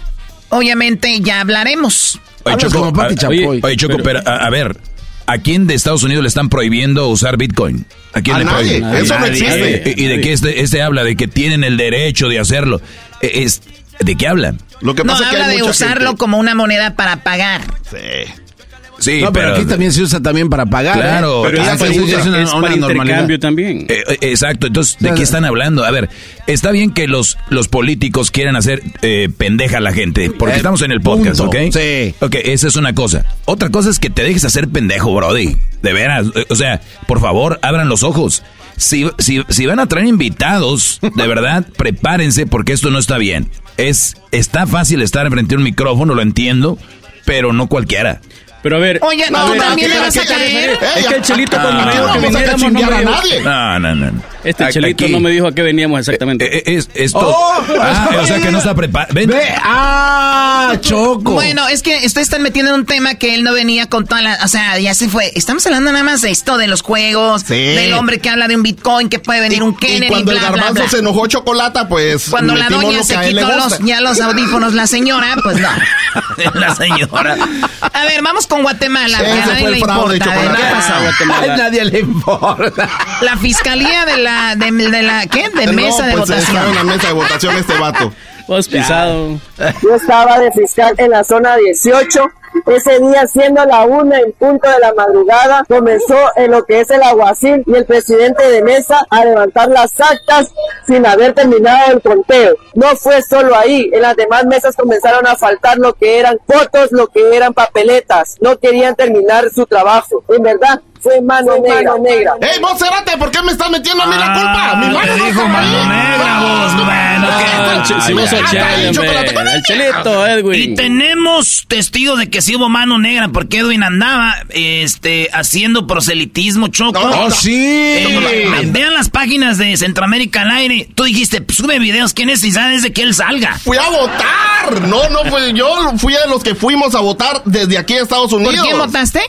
obviamente ya hablaremos. Oye, Choco, como Pati a- Chapoy. oye, oye, Choco, pero, a, a ver, ¿a quién de Estados Unidos le están prohibiendo usar Bitcoin? ¿A quién A le nadie, eso no Nadie. existe. ¿Y y de qué este, este habla? De que tienen el derecho de hacerlo. E- Es, ¿De qué habla? Lo que No, pasa es que habla hay de mucha usarlo gente- como una moneda para pagar. Sí. Sí, no, pero, aquí también se usa también para pagar. Claro, ¿eh? pero ya es, una, es una para intercambio también. Eh, eh, exacto, entonces, ¿de qué están hablando? A ver, está bien que los, los políticos quieran hacer eh, pendeja a la gente, porque Eh, estamos en el podcast, punto. ¿ok? Sí. Ok, esa es una cosa. Otra cosa es que te dejes hacer pendejo, Brody. De veras, eh, o sea, por favor, abran los ojos. Si, si, si van a traer invitados, de verdad, (laughs) prepárense porque esto no está bien. Es, está fácil estar frente a un micrófono, lo entiendo, pero no cualquiera. Pero a ver, Oye, no, a ver, también ¿a le vas a a caer. Es que el chelito cuando Ah, me dijo que no a viniéramos no me a dijo- nadie. No, no, no. Este Aquí- chelito no me dijo a qué veníamos exactamente. Eh, Es, esto. Oh, Ah, o sea que no está preparado. Ven. Ve, ah, Choco. Bueno, es que ustedes están metiendo en un tema que él no venía con toda la... O sea, ya se fue. Estamos hablando nada más de esto, de los juegos, Sí. del hombre que habla de un Bitcoin, que puede venir un Y Kennedy, cuando el bla, bla, garbanzo bla. se enojó chocolata, pues Cuando la doña lo se que a quitó los, ya los audífonos, la señora, pues no. (laughs) La señora. A ver, vamos con Guatemala. Ese que a nadie fue el le fraude, importa. A ver, ¿qué Chocolate. pasó? A Guatemala. nadie le importa. La fiscalía de la, de, de la, ¿qué? De No, mesa de pues estaba en votación. la mesa de votación este vato. (laughs) Vos pisado. Yo estaba de fiscal en la zona 18. Ese día, siendo la una en punto de la madrugada, comenzó en lo que es el aguacil y el presidente de mesa a levantar las actas sin haber terminado el conteo. No fue solo ahí, en las demás mesas comenzaron a faltar lo que eran fotos, lo que eran papeletas. No querían terminar su trabajo. En verdad, fue mano negra, negra. ¡Ey, vos, Cerate! ¿Por qué me estás metiendo a mí la culpa? ¡Mi mano no dijo mano ahí! negra, vos, bueno, Ah, el che- si ay, hombre. chocolate. El chelito, Edwin. Y tenemos testigos de que sí hubo mano negra porque Edwin andaba este, haciendo proselitismo, Choco. No, no, Oh, no. sí. Eh, vean las páginas de Centroamérica al aire. Tú dijiste, pues, sube videos, ¿qué necesidad es de que él salga? ¡Fui a votar! No, no fue yo. Fui de los que fuimos a votar desde aquí a Estados ¿Por Unidos. quién votaste?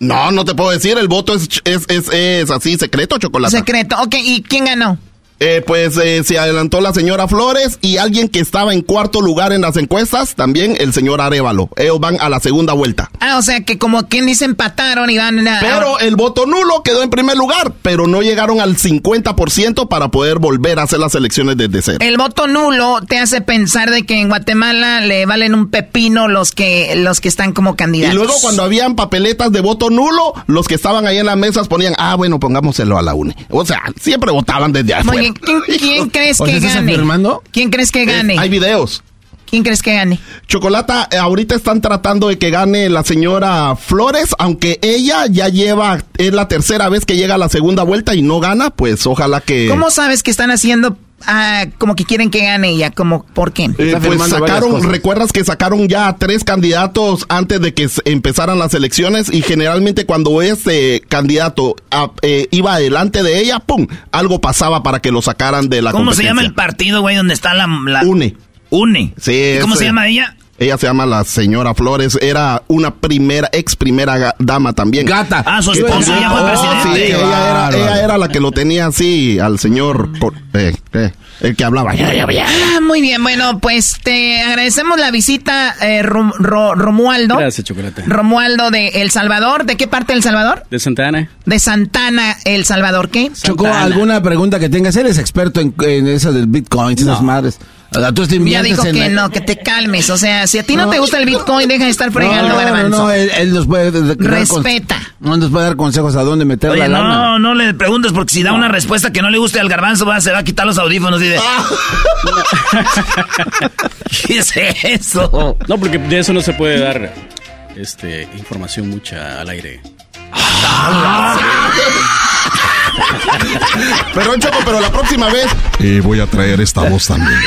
No, no te puedo decir. El voto es, es, es, es así, secreto, chocolate. Secreto. Ok, ¿y quién ganó? Eh, pues eh, se adelantó la señora Flores y alguien que estaba en cuarto lugar en las encuestas, también el señor Arevalo. Ellos van a la segunda vuelta. Ah, o sea que como quien dice empataron y van a... Pero el voto nulo quedó en primer lugar, pero no llegaron al 50% para poder volver a hacer las elecciones desde cero. El voto nulo te hace pensar de que en Guatemala le valen un pepino los que los que están como Y candidatos. luego cuando habían papeletas de voto nulo, los que estaban ahí en las mesas ponían, ah, bueno, pongámoselo a la UNE. O sea, siempre votaban desde afuera. ¿Quién, quién crees que ¿estás gane? afirmando? ¿Quién crees que gane? Eh, hay videos. ¿Quién crees que gane? Chocolata, eh, ahorita están tratando de que gane la señora Flores, aunque ella ya lleva, es la tercera vez que llega a la segunda vuelta y no gana, pues ojalá que... ¿Cómo sabes que están haciendo ah, como que quieren que gane ella? Como, ¿Por qué? Eh, pues sacaron, recuerdas que sacaron ya a tres candidatos antes de que empezaran las elecciones y generalmente cuando ese candidato ah, eh, iba adelante de ella, ¡pum! Algo pasaba para que lo sacaran de la ¿Cómo se llama el partido, güey, donde está la... la- UNE. UNE. Sí, ¿Y ¿Cómo se llama ella? Ella se llama la señora Flores, era una primera, ex primera dama también. Gata. Ah, su esposo ya fue Oh, presidente. sí, ella era, ella era la que lo tenía así al señor, eh, eh, el que hablaba. Ya, ya, ya. Ah, muy bien, bueno, pues te agradecemos la visita, eh, Rom- Ro- Romualdo. Gracias, chocolate. Romualdo de El Salvador. ¿De qué parte de El Salvador? De Santana. De Santana, El Salvador. ¿Qué? Santana. ¿alguna pregunta que tengas? Él es experto en, en eso del Bitcoin, esas madres. O sea, tú te Ya dijo en que la- no, que te calmes. O sea, si a ti no, No. te gusta el Bitcoin, deja de estar fregando, no, no, no, él, él nos puede Respeta. no nos puede dar consejos a dónde meter Oye, la lana. no, no le preguntes porque si da una respuesta que no le guste al garbanzo, va, se va a quitar los audífonos y de... (laughs) ¿Qué es eso? No, porque de eso no se puede dar este, información mucha al aire. (laughs) Pero Choco, pero la próxima vez eh, voy a traer esta voz también.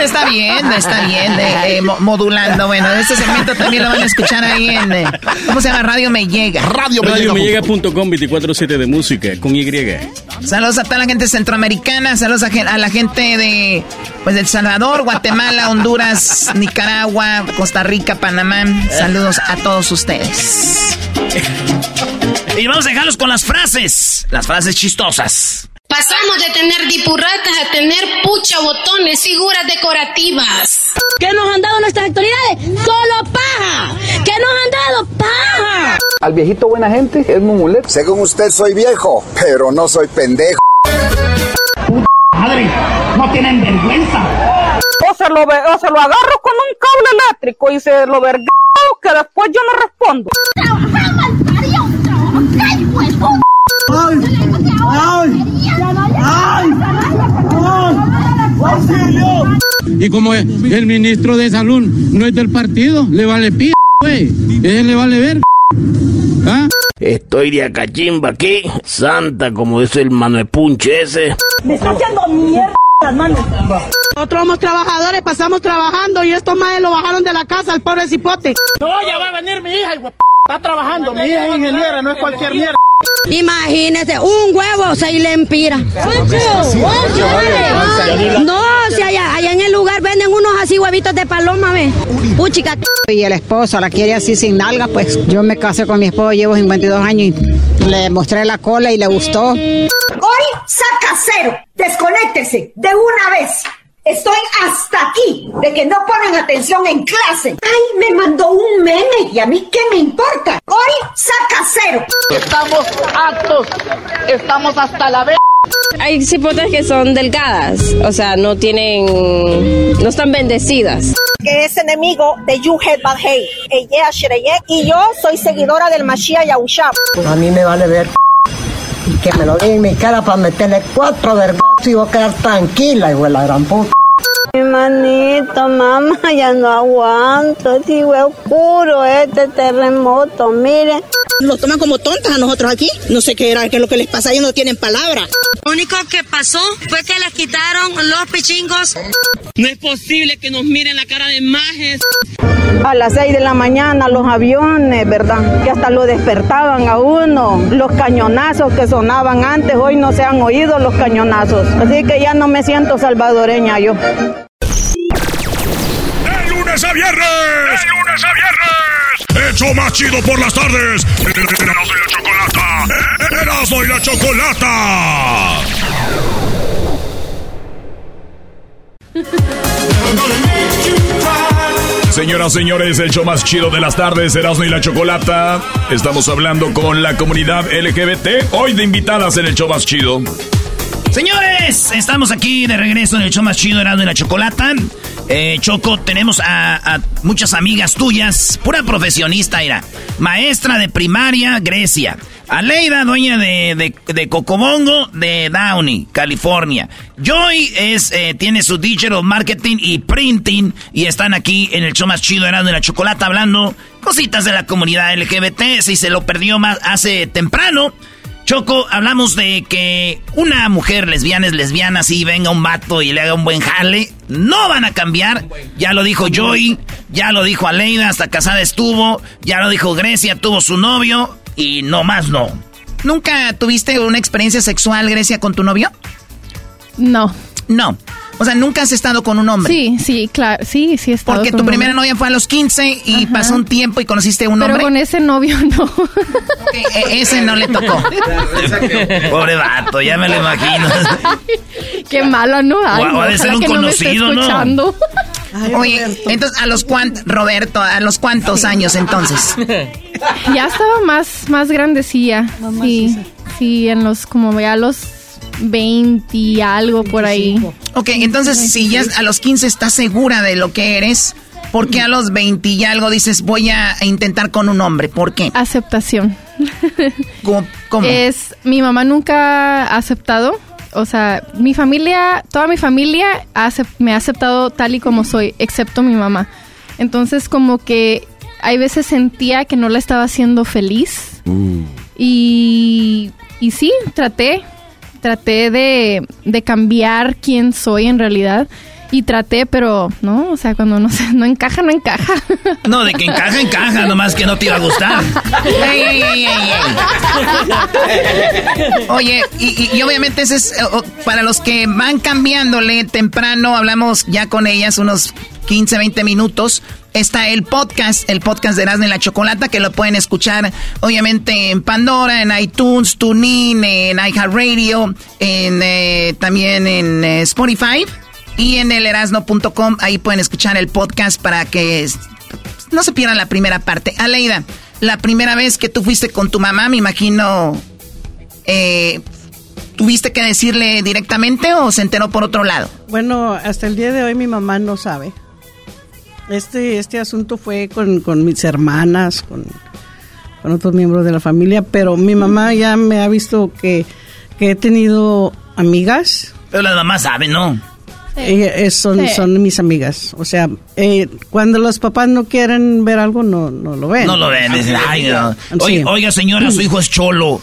Está bien, está bien, eh, eh, mo- modulando. Bueno, este segmento también lo van a escuchar ahí en, eh, ¿cómo se llama? Radio Me Llega. Radio Radiomillega.com 24-7 de música con Y. Saludos a toda la gente centroamericana, saludos a, la gente de pues del Salvador, Guatemala, Honduras, Nicaragua, Costa Rica, Panamá. Saludos a todos ustedes. Y vamos a dejarlos con las frases, las frases chistosas. Pasamos de tener dipurratas a tener pucha botones, figuras decorativas. ¿Qué nos han dado nuestras autoridades? Solo paja. ¿Qué nos han dado? Paja. Al viejito buena gente es Mumulet. Según usted soy viejo, pero no soy pendejo. Madre, no tienen vergüenza. O se lo, ve- o se lo agarro con un cable eléctrico y se lo verga que después yo no respondo. ¡Ay! ¡Ay! ¡Ay! Y como el ministro de salud no es del partido, le vale p, güey. Él le vale ver. ¿Ah? Estoy de acachimba aquí, santa como es el Manuel Punche ese. Me está haciendo mierda las manos. Nosotros somos trabajadores, pasamos trabajando y estos madres lo bajaron de la casa, el pobre cipote. No, ya va a venir mi hija, y está trabajando. Mi hija es ingeniera, no es cualquier mierda. Imagínese, un huevo se le empira. No, si allá, allá en el lugar venden unos así huevitos de paloma, ve. Puchica. Y el esposo la quiere así sin nalgas, pues yo me casé con mi esposo, llevo 52 años y le mostré la cola y le gustó. Hoy saca cero. Desconéctese de una vez. Estoy hasta aquí de que no ponen atención en clase. Ay, me mandó un meme y a mí qué me importa. Hoy saca cero. Estamos actos, estamos hasta la vez. Hay cipotas que son delgadas, o sea, no tienen, no están bendecidas. Que es enemigo de Yuhet Badhei, y yo soy seguidora del Mashiach Yahushua. A mí me vale ver y que me lo diga en mi cara para meterle cuatro vergazos y voy a quedar tranquila, hijo de la gran puta. Mi manito, mamá, ya no aguanto. Si oscuro este terremoto, miren. Nos toman como tontas a nosotros aquí. No sé qué era, qué es lo que les pasa, ellos no tienen palabra. Lo único que pasó fue que les quitaron los pichingos. No es posible que nos miren la cara de majes. A las 6 de la mañana los aviones, ¿verdad? Que hasta lo despertaban a uno. Los cañonazos que sonaban antes, hoy no se han oído los cañonazos. Así que ya no me siento salvadoreña yo. ¡De lunes a viernes! ¡De lunes a viernes! ¡Hecho más chido por las tardes! ¡Erasmo y la chocolata! ¡Erasmo y la chocolata! Señoras, señores, el show más chido de las tardes, Erasmo y la Chocolata. Estamos hablando con la comunidad LGBT, hoy de invitadas en el show más chido. Señores, estamos aquí de regreso en el show más chido Erasmo y la Chocolata. Eh, Choco, tenemos a, a muchas amigas tuyas, pura profesionista, era maestra de primaria, Grecia. Aleida, dueña de, de, de Cocobongo de Downey, California. Joy es, eh, tiene su digital marketing y printing y están aquí en el show más chido Erasmo y la Chocolata hablando cositas de la comunidad LGBT. Si se lo perdió más hace temprano. Choco, hablamos de que una mujer lesbiana es lesbiana, si venga un vato y le haga un buen jale, no van a cambiar. Ya lo dijo Joy, ya lo dijo Aleida, hasta casada estuvo, ya lo dijo Grecia, tuvo su novio y no más no. ¿Nunca tuviste una experiencia sexual, Grecia, con tu novio? No. No. O sea, nunca has estado con un hombre. Sí, sí, claro. Sí, sí he estado Porque con tu un primera hombre. novia fue a los 15 y pasó un tiempo y conociste a un Pero hombre. con ese novio no. E- ese no le tocó. Pobre vato, ya me lo imagino. (laughs) Qué mala, ¿no? Ay, O- o ha de ser un que no me esté conocido, ¿no? escuchando. Oye, entonces, ¿a los cuantos, Roberto, a los cuántos años entonces? Ya estaba más, más grandecilla. Sí, sí, en los, como ya los 20 y algo por ahí. Ok, entonces, si ya a los 15 estás segura de lo que eres, ¿por qué a los 20 y algo dices voy a intentar con un hombre? ¿Por qué? Aceptación. (laughs) ¿Cómo? cómo? Es, mi mamá nunca ha aceptado. O sea, mi familia, toda mi familia me ha aceptado tal y como soy, excepto mi mamá. Entonces, como que hay veces sentía que no la estaba haciendo feliz. Y, y sí, traté, traté de, de cambiar quién soy en realidad. Y traté, pero no, o sea, cuando no, se, (laughs) no encaja, no encaja. No, de que encaja, encaja, nomás que no te iba a gustar. Ey, ey, ey, ey, ey. Oye, y, y- y obviamente ese es, eh, para los que van cambiándole temprano, hablamos ya con ellas unos 15, 20 minutos. Está el podcast, el podcast de Erasmo y la Chocolata, que lo pueden escuchar obviamente en Pandora, en iTunes, TuneIn, en iHeartRadio, en, eh, también en eh, Spotify y en el erasno.com. Ahí pueden escuchar el podcast para que no se pierdan la primera parte. Aleida, la primera vez que tú fuiste con tu mamá, me imagino, eh, ¿tuviste que decirle directamente o se enteró por otro lado? Bueno, hasta el día de hoy mi mamá no sabe. Este, este asunto fue con, con mis hermanas, con, con otros miembros de la familia, pero mi mamá ya me ha visto que, que he tenido amigas. Pero las mamás saben, ¿no? Ella- es- son, Sí. son mis amigas. O sea, eh, cuando los papás no quieren ver algo, no, no lo ven. No lo ven. dicen, "Ay, no". Sí. Oiga, oiga, señora, su hijo es cholo.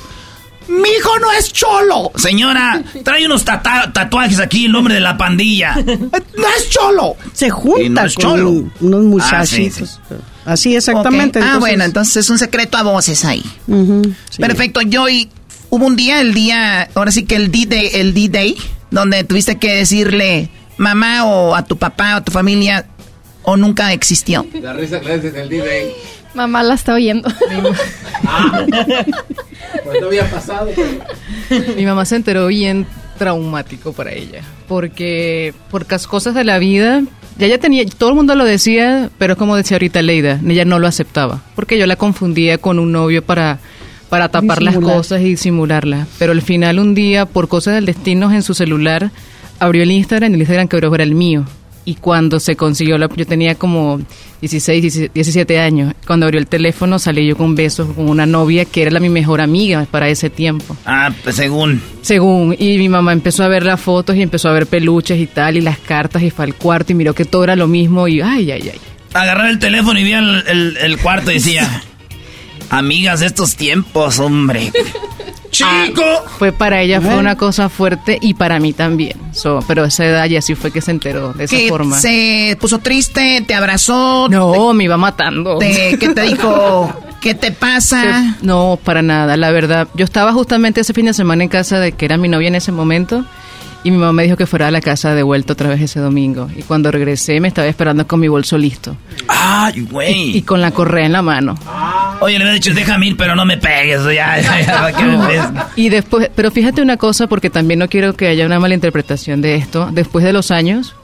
Mi hijo no es cholo. Señora, trae unos tata- tatuajes aquí, el nombre de la pandilla. No es cholo. Se junta no es con cholo. unos Ah, sí, muchachitos. Así exactamente. Ah, entonces- bueno, entonces es un secreto a voces ahí. Ujú, sí. Perfecto, Joy. Hubo un día, el día, ahora sí que el D-Day, el D-Day, donde tuviste que decirle mamá o a tu papá o a tu familia o nunca existió. La risa que haces el. Mamá la está oyendo. Pues no había pasado. Mi mamá se enteró bien traumático para ella, porque por las cosas de la vida, ya ella tenía, todo el mundo lo decía, pero como decía ahorita Leida, ella no lo aceptaba, porque yo la confundía con un novio para para tapar las cosas y disimularlas, pero al final un día por cosas del destino en su celular abrió el Instagram y el Instagram que abrió era el mío. Y cuando se consiguió, la, yo tenía como 16, 17 años. Cuando abrió el teléfono salí yo con besos con una novia que era la, mi mejor amiga para ese tiempo. Ah, pues según. Según, y mi mamá empezó a ver las fotos y empezó a ver peluches y tal, y las cartas, y fue al cuarto y miró que todo era lo mismo, y ay, ay, ay. Agarraba el teléfono y el, el- el cuarto y decía: (laughs) Amigas de estos tiempos, hombre. (laughs) ¡Chico! Fue para ella, fue una cosa fuerte y para mí también. So, pero a esa edad ya sí fue que se enteró de esa Que forma. se puso triste, te abrazó. No, me iba matando. Te, ¿Qué te dijo? (laughs) ¿Qué te pasa? No, para nada, la verdad. Yo estaba justamente ese fin de semana en casa de que era mi novia en ese momento y mi mamá me dijo que fuera a la casa de vuelta otra vez ese domingo. Y cuando regresé me estaba esperando con mi bolso listo ¡Ay, güey! y con la correa en la mano. Oye, le había dicho: Déjame ir, pero no me pegues. Ya, ya, ya. Y después, pero fíjate una cosa, porque también no quiero que haya una mala interpretación de esto. Después de los años,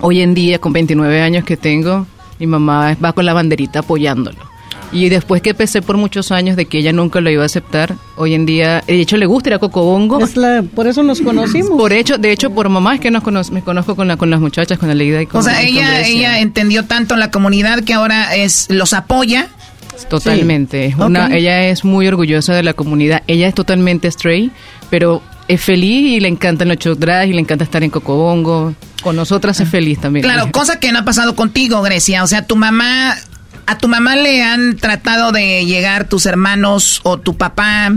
hoy en día, con 29 años que tengo, mi mamá va con la banderita apoyándolo. Y después que pensé por muchos años de que ella nunca lo iba a aceptar, hoy en día, de hecho le gusta ir a Cocobongo. por eso nos conocimos. Por hecho, de hecho, por mamá es que nos cono- me conozco con, la, con las muchachas, con la Leida y con O sea, con ella, ella entendió tanto la comunidad que ahora es los apoya. Totalmente. Es una. Ella es muy orgullosa de la comunidad. Ella es totalmente straight, pero es feliz y le encantan los show drags y le encanta estar en Cocobongo. Con nosotras es feliz también. Claro, cosa que no ha pasado contigo, Grecia. O sea, tu mamá, a tu mamá le han tratado de llegar tus hermanos o tu papá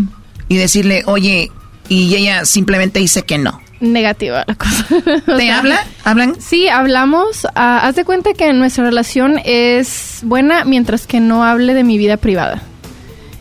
y decirle, oye, y ella simplemente dice que no. Negativa la cosa. (laughs) ¿Te habla? ¿Hablan? Sí, hablamos. Ah, haz de cuenta que nuestra relación es buena mientras que no hable de mi vida privada.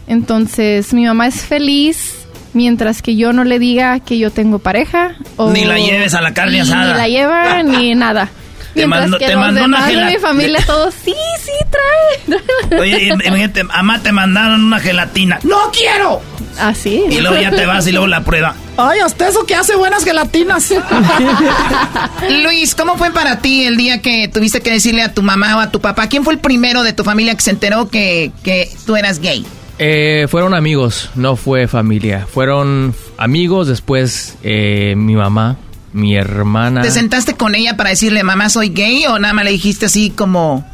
Entonces, mi mamá es feliz mientras que yo no le diga que yo tengo pareja. O Ni la lleves a la carne asada. Ni la lleva ni nada. Te mandó- que te los mandó una demás de gela- mi familia (laughs) todos, sí, sí, trae. (laughs) Oye, imagínate, mamá, te mandaron una gelatina. ¡No quiero! Así. Y luego ya te vas y luego la prueba. Ay, hasta eso que hace buenas gelatinas. (laughs) Luis, ¿cómo fue para ti el día que tuviste que decirle a tu mamá o a tu papá? ¿Quién fue el primero de tu familia que se enteró que, que tú eras gay? Eh, fueron amigos, no fue familia. Fueron amigos, después eh, mi mamá, mi hermana. ¿Te sentaste con ella para decirle, mamá, soy gay? ¿O nada más le dijiste así como...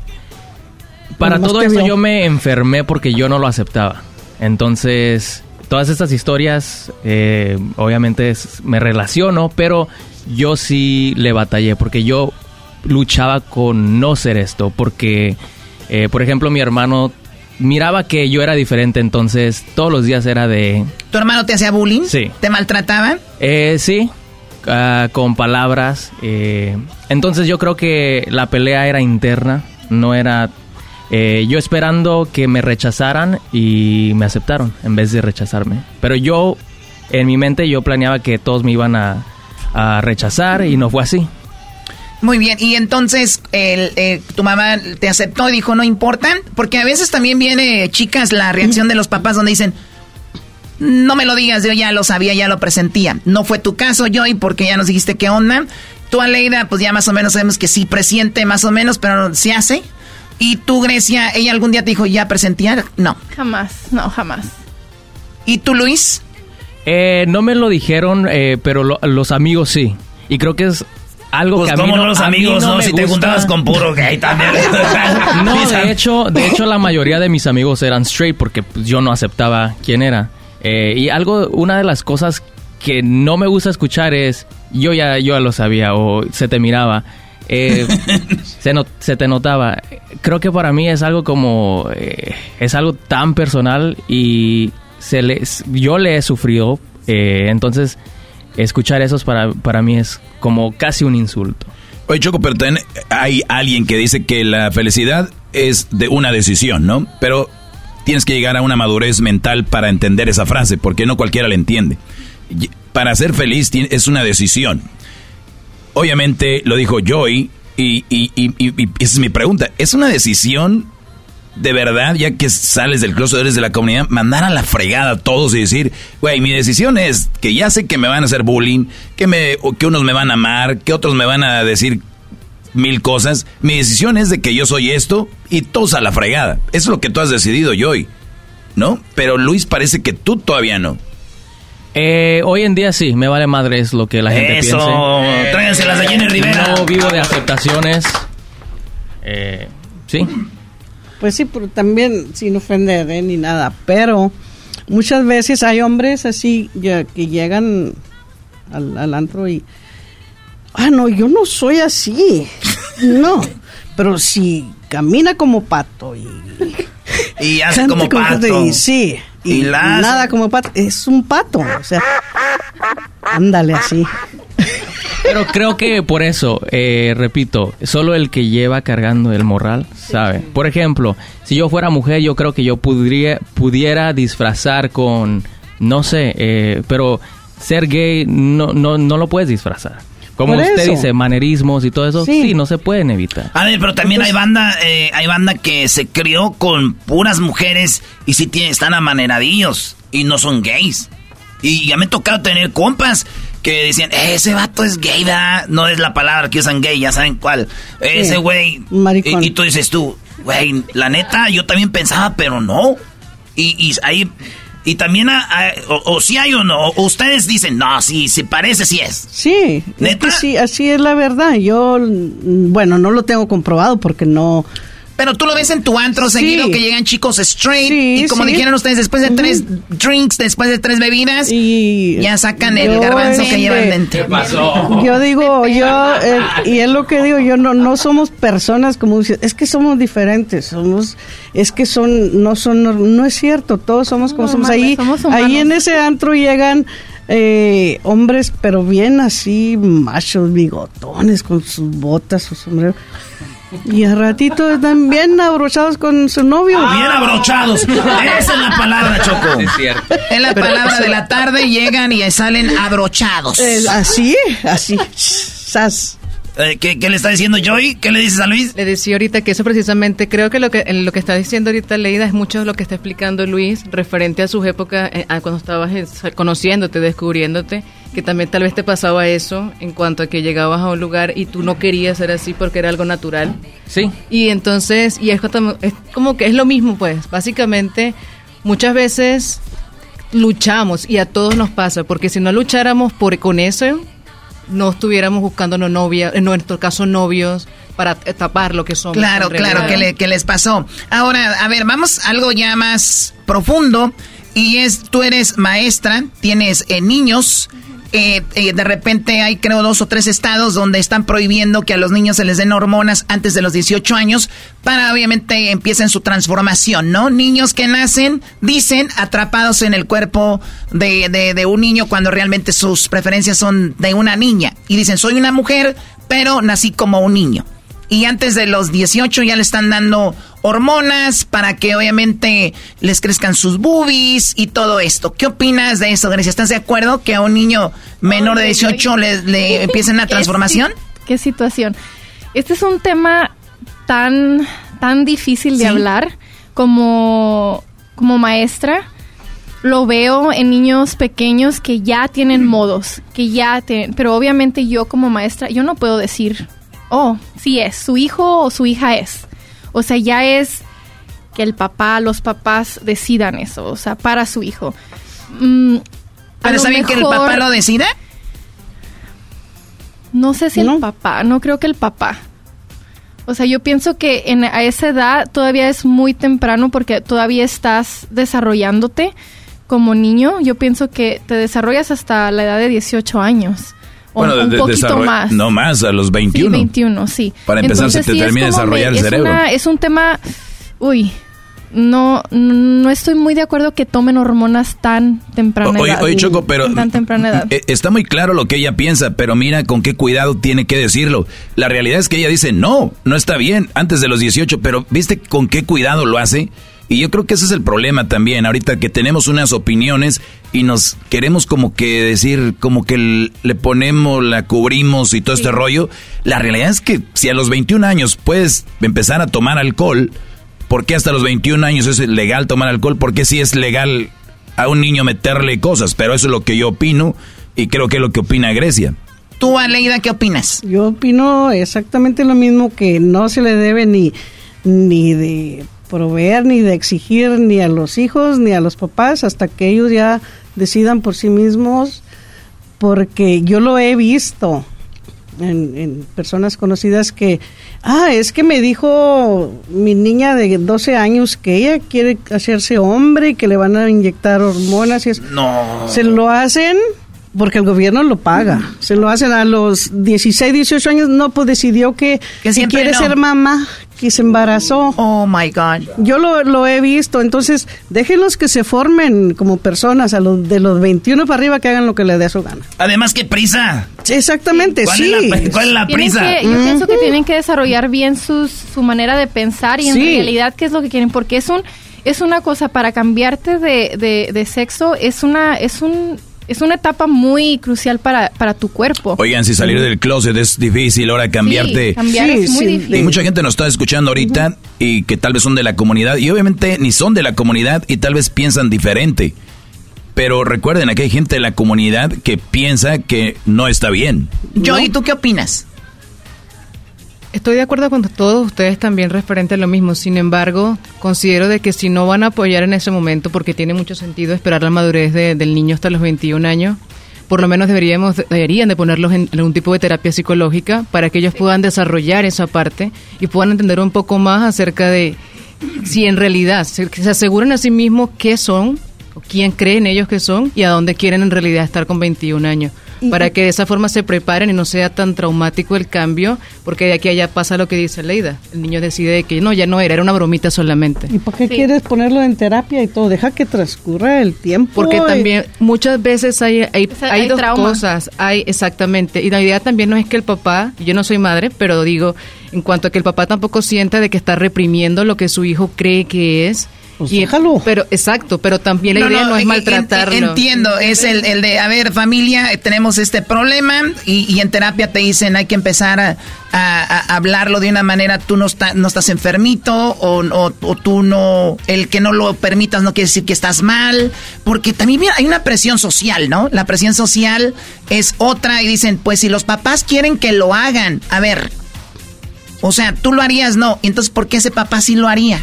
Para Nomás todo vio. yo me enfermé porque yo no lo aceptaba. Entonces, todas estas historias, eh, obviamente es- me relaciono, pero yo sí le batallé porque yo luchaba con no ser esto. Porque, eh, por ejemplo, mi hermano miraba que yo era diferente, entonces todos los días era de... ¿Tu hermano te hacía bullying? Sí. ¿Te maltrataba? Eh, sí, ah, con palabras. eh, entonces yo creo que la pelea era interna, no era eh, yo esperando que me rechazaran y me aceptaron en vez de rechazarme. Pero yo, en mi mente, yo planeaba que todos me iban a, a rechazar y no fue así. Muy bien, y entonces eh, tu mamá te aceptó y dijo, no importa, porque a veces también viene, chicas, la reacción de los papás donde dicen, no me lo digas, yo ya lo sabía, ya lo presentía. No fue tu caso, Joy, porque ya nos dijiste qué onda. Tú, Aleida, pues ya más o menos sabemos que sí presiente más o menos, pero se hace. Y tú, Grecia, ¿ella algún día te dijo ya presentía? No. Jamás, no, jamás. ¿Y tú, Luis? Eh, no me lo dijeron, eh, pero lo- los amigos sí. Y creo que es algo Pues que a mí no, los a mí amigos, no ¿no? me Si te juntabas con puro gay también. (laughs) No, (laughs) de hecho, de hecho la mayoría de mis amigos eran straight porque pues, yo no aceptaba quién era. Eh, y algo, una de las cosas que no me gusta escuchar es yo ya yo ya lo sabía o se te miraba. Eh, (laughs) se, no- se te notaba. Creo que para mí es algo como eh, es algo tan personal y se le, yo le he sufrido. eh, entonces escuchar eso es para para mí es como casi un insulto. Oye, Choco, pero también hay alguien que dice que la felicidad es de una decisión, ¿no? Pero tienes que llegar a una madurez mental para entender esa frase, porque no cualquiera la entiende. Para ser feliz es una decisión. Obviamente lo dijo Joy, y, y- y- y- esa es mi pregunta. ¿Es una decisión de verdad, ya que sales del closet, eres de la comunidad, mandar a la fregada a todos y decir, güey, mi decisión es que ya sé que me van a hacer bullying, que, me, que unos me van a amar, que otros me van a decir mil cosas. Mi decisión es de que yo soy esto y todos a la fregada. Eso es lo que tú has decidido, Joy, ¿no? Pero Luis parece que tú todavía no. Eh, hoy en día sí, me vale madre es lo que la gente Eso, piense. tráiganselas de Jenny Rivera. No vivo de aceptaciones. Eh, sí. Pues sí, pero también sin ofender ¿eh? ni nada, pero muchas veces hay hombres así ya, que llegan al, al antro y, ah, no, yo no soy así, no, pero si camina como pato y... Y hace canta como pato, pato. y sí, y, nada como pato, es un pato, o sea, ándale así. Pero creo que por eso, eh, repito, solo el que lleva cargando el morral sabe. Por ejemplo, si yo fuera mujer, yo creo que yo podría, pudiera disfrazar con, no sé, eh, pero ser gay no, no, no lo puedes disfrazar. Como Por usted eso. dice, manerismos y todo eso, Sí. sí, no se pueden evitar. A ver, pero también hay banda, eh, hay banda que se crió con puras mujeres y sí tienen, están amaneradillos y no son gays. Y ya me ha tocado tener compas que decían, "Eh, ese vato es gay, ¿verdad? No es la palabra que usan gay, ya saben cuál. Ese güey. Maricón. Y, y tú dices tú, güey, la neta, yo también pensaba, pero no. Y, y ahí. Y también, a- a- o, o si hay o no, ustedes dicen, no, sí, se parece, sí es. Sí, es que sí, así es la verdad. Yo, mm, bueno, no lo tengo comprobado porque no. Pero tú lo ves en tu antro Sí. seguido que llegan chicos straight Sí, y como sí. dijeron ustedes, después de tres drinks, después de tres bebidas, ya sacan el garbanzo que este, llevan dentro. Yo digo, yo, eh, y es lo que digo, yo no, no somos personas como es que somos diferentes, somos, es que son, no son, no, no es cierto, todos somos como somos. Ahí, somos ahí en ese antro llegan eh, hombres, pero bien así, machos, bigotones, con sus botas, su sombrero. Y a ratito están bien abrochados con su novio. Bien abrochados. Esa es la palabra, Choco. Es cierto. Es la palabra de la tarde, llegan y salen abrochados. Eh, así, así, sas. Eh, ¿qué, qué le está diciendo Joy? ¿Qué le dices a Luis? Le decía ahorita que eso precisamente, creo que lo que en lo que está diciendo ahorita Leida es mucho de lo que está explicando Luis referente a sus épocas, eh, a cuando estabas conociéndote, descubriéndote, que también tal vez te pasaba eso en cuanto a que llegabas a un lugar y tú no querías ser así porque era algo natural. Sí. Y entonces, y es, como- es como que es lo mismo, pues, básicamente, muchas veces luchamos y a todos nos pasa, porque si no lucháramos por con eso, no estuviéramos buscándonos novia, en nuestro caso novios, para tapar lo que somos. Claro, claro, que, le- que les pasó. Ahora, a ver, vamos a algo ya más profundo. Y es, tú eres maestra, tienes eh, niños. eh, eh, de repente hay, creo, dos o tres estados donde están prohibiendo que a los niños se les den hormonas antes de los 18 años para, obviamente, empiecen su transformación, ¿no? Niños que nacen, dicen, atrapados en el cuerpo de, de- de un niño cuando realmente sus preferencias son de una niña. Y dicen, soy una mujer, pero nací como un niño y antes de los 18 ya le están dando hormonas para que obviamente les crezcan sus boobies y todo esto. ¿Qué opinas de eso, Grecia? ¿Estás de acuerdo que a un niño menor de 18 le, le (laughs) empiecen una transformación? ¿Qué situación? Este es un tema tan, tan difícil de Sí. hablar como, como maestra. Lo veo en niños pequeños que ya tienen modos, que ya tienen, pero obviamente yo como maestra, yo no puedo decir, oh, sí es, su hijo o su hija es. O sea, ya es que el papá, los papás decidan eso, o sea, para su hijo. Mm, ¿Pero que el papá lo decida? No sé si el papá, no creo que el papá. O sea, yo pienso que en, a esa edad todavía es muy temprano porque todavía estás desarrollándote como niño. Yo pienso que te desarrollas hasta la edad de 18 años. Bueno, un de- poquito más. No más, a los Sí, 21. 21, sí. Para empezar, se te sí termina de desarrollar me- el es cerebro. una- es un tema, uy, no, no estoy muy de acuerdo que tomen hormonas tan temprana Oye, edad. oye, Choco, pero tan temprana edad. eh, está muy claro lo que ella piensa, pero mira con qué cuidado tiene que decirlo. La realidad es que ella dice, no, no está bien, antes de los 18, pero ¿viste con qué cuidado lo hace? Y yo creo que ese es el problema también, ahorita que tenemos unas opiniones y nos queremos como que decir, como que le ponemos, la cubrimos y todo este rollo. La realidad es que si a los 21 años puedes empezar a tomar alcohol, ¿por qué hasta los 21 años es legal tomar alcohol? ¿Por qué sí es legal a un niño meterle cosas? Pero eso es lo que yo opino y creo que es lo que opina Grecia. Tú, Aleida, ¿qué opinas? Yo opino exactamente lo mismo que no se le debe ni, ni de proveer, ni de exigir ni a los hijos, ni a los papás, hasta que ellos ya decidan por sí mismos, porque yo lo he visto en, en personas conocidas que, ah, es que me dijo mi niña de 12 años que ella quiere hacerse hombre y que le van a inyectar hormonas y eso. No. Se lo hacen porque el gobierno lo paga. Se lo hacen a los 16, 18 años. No, pues decidió que, quiere no. ser mamá, que se embarazó. Oh my God. Yo lo, lo he visto. Entonces, déjenlos que se formen como personas a los de los 21 para arriba que hagan lo que les dé su gana. Además, qué prisa. Exactamente, ¿Cuál sí. es la- cuál es la prisa? que- yo pienso que tienen que desarrollar bien sus, su manera de pensar y en Sí. realidad qué es lo que quieren, porque es un es una cosa para cambiarte de, de, de sexo es una es un es una etapa muy crucial para, para tu cuerpo. Oigan, si salir del closet es difícil, ahora cambiarte. Sí, cambiar es muy difícil. Y mucha gente nos está escuchando ahorita y que tal vez son de la comunidad y obviamente ni son de la comunidad y tal vez piensan diferente. Pero recuerden, aquí hay gente de la comunidad que piensa que no está bien. Joey, ¿tú qué opinas? Estoy de acuerdo con todos ustedes también referente a lo mismo. Sin embargo, considero de que si no van a apoyar en ese momento, porque tiene mucho sentido esperar la madurez de- del niño hasta los 21 años, por lo menos deberíamos deberían de ponerlos en algún tipo de terapia psicológica para que ellos puedan desarrollar esa parte y puedan entender un poco más acerca de si en realidad se, se aseguran a sí mismos qué son, o quién creen ellos que son y a dónde quieren en realidad estar con 21 años. Para que de esa forma se preparen y no sea tan traumático el cambio, porque de aquí a allá pasa lo que dice Leida. El niño decide de que no, ya no era, era una bromita solamente. ¿Y por qué quieres ponerlo en terapia y todo? Deja que transcurra el tiempo. Porque y- también muchas veces hay, hay, sea, hay hay dos trauma. cosas, hay exactamente, y la idea también no es que el papá, yo no soy madre, pero digo, en cuanto a que el papá tampoco sienta de que está reprimiendo lo que su hijo cree que es. Pues y, Pero, exacto, pero también la idea no, es en- maltratarlo. en- Entiendo, es el, el de, a ver, familia, eh, tenemos este problema y, y en terapia te dicen hay que empezar a, a- a hablarlo de una manera, tú no, está- no estás enfermito o, o- o tú no, el que no lo permitas no quiere decir que estás mal, porque también mira, hay una presión social, ¿no? La presión social es otra y dicen, pues si los papás quieren que lo hagan, a ver, o sea, tú lo harías, no, entonces ¿por qué ese papá sí lo haría?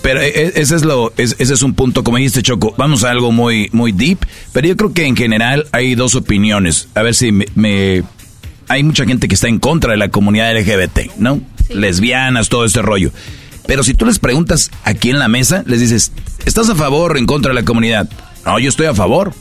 Pero e- e- ese es lo, es- ese es un punto, como dijiste Choco, vamos a algo muy, muy deep, pero yo creo que en general hay dos opiniones. A ver si me, me- hay mucha gente que está en contra de la comunidad LGBT, ¿no? Lesbianas, todo este rollo. Pero si tú les preguntas aquí en la mesa, les dices, ¿estás a favor o en contra de la comunidad? No, yo estoy a favor.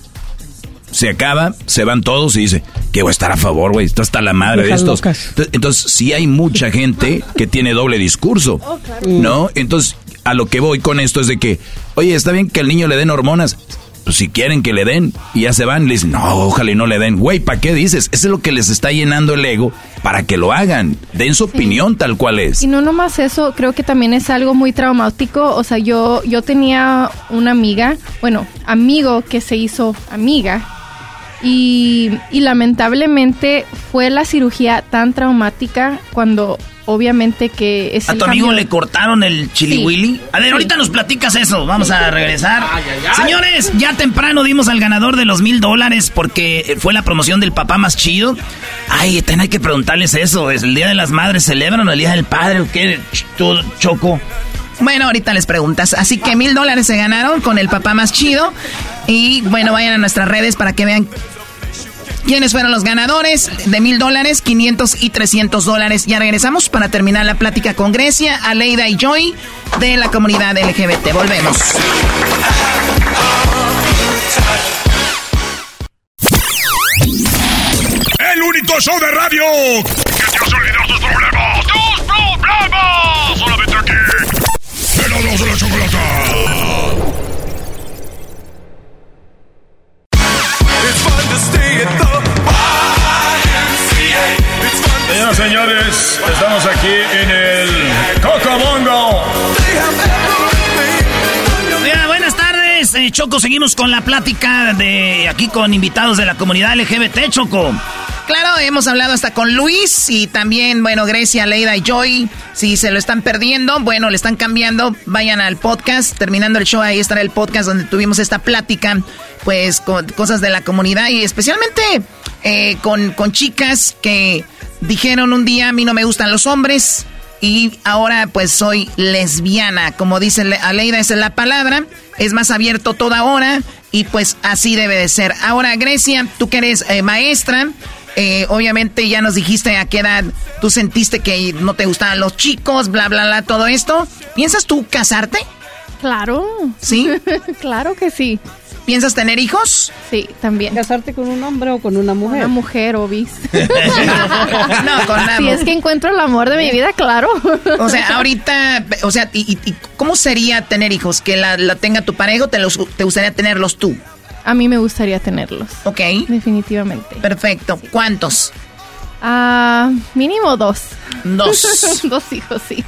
Se acaba, se van todos y dice, ¿qué voy a estar a favor, güey? Está hasta la madre de estos. locas. Entonces, entonces, sí hay mucha gente que tiene doble discurso, ¿no? Entonces, a lo que voy con esto es de que, oye, está bien que al niño le den hormonas. Pues si quieren que le den y ya se van, le dicen, no, ojalá y no le den. Güey, ¿para qué dices? Eso es lo que les está llenando el ego para que lo hagan. Den su opinión tal cual es. Y no nomás eso, creo que también es algo muy traumático. O sea, yo, yo tenía una amiga, bueno, amigo que se hizo amiga. Y, y lamentablemente fue la cirugía tan traumática cuando obviamente que es ¿A el tu amigo cambio- le cortaron el chili Sí. willy? A ver, Sí. ahorita nos platicas eso. Vamos a regresar. Señores, ya temprano dimos al ganador de los mil dólares porque fue la promoción del papá más chido. Ay, también hay que preguntarles eso. ¿Es el Día de las Madres celebran o el Día del Padre o qué? Choco. Bueno, ahorita les preguntas. Así que mil dólares se ganaron con el papá más chido. Y bueno, vayan a nuestras redes para que vean ¿Quiénes fueron los ganadores? De mil dólares, 500 y 300 dólares. Ya regresamos para terminar la plática con Grecia, Aleida y Joy de la comunidad LGBT. Volvemos. El único show de radio que te hace olvidar tus problemas. ¡Tus problemas! Solamente aquí. Erasmo de la chocolata. Señoras señores, estamos aquí en el Cocobongo. Oiga, buenas tardes, eh, Choco. Seguimos con la plática de aquí con invitados de la comunidad LGBT, Choco. Claro, hemos hablado hasta con Luis y también, bueno, Grecia, Leida y Joy. Si se lo están perdiendo, bueno, le están cambiando, vayan al podcast. Terminando el show, ahí estará el podcast donde tuvimos esta plática, pues, con cosas de la comunidad y especialmente eh, con, con chicas que dijeron un día, a mí no me gustan los hombres y ahora pues soy lesbiana. Como dice Le- Aleida, esa es la palabra. Es más abierto toda hora y pues así debe de ser. Ahora, Grecia, tú que eres eh, maestra, eh, obviamente ya nos dijiste a qué edad tú sentiste que no te gustaban los chicos, bla, bla, bla, todo esto. ¿Piensas tú casarte? Claro. ¿Sí? (laughs) claro que sí. ¿Piensas tener hijos? Sí, también. ¿Casarte con un hombre o con una mujer? Una mujer, obis. (laughs) no, con la Si es que encuentro el amor de mi vida, claro. O sea, ahorita, o sea, y, y- y ¿cómo sería tener hijos? ¿Que la, la tenga tu pareja o te, los, te gustaría tenerlos tú? A mí me gustaría tenerlos. Ok. Definitivamente. Perfecto. ¿Cuántos? Ah, mínimo dos. Dos. (laughs) dos hijos, sí.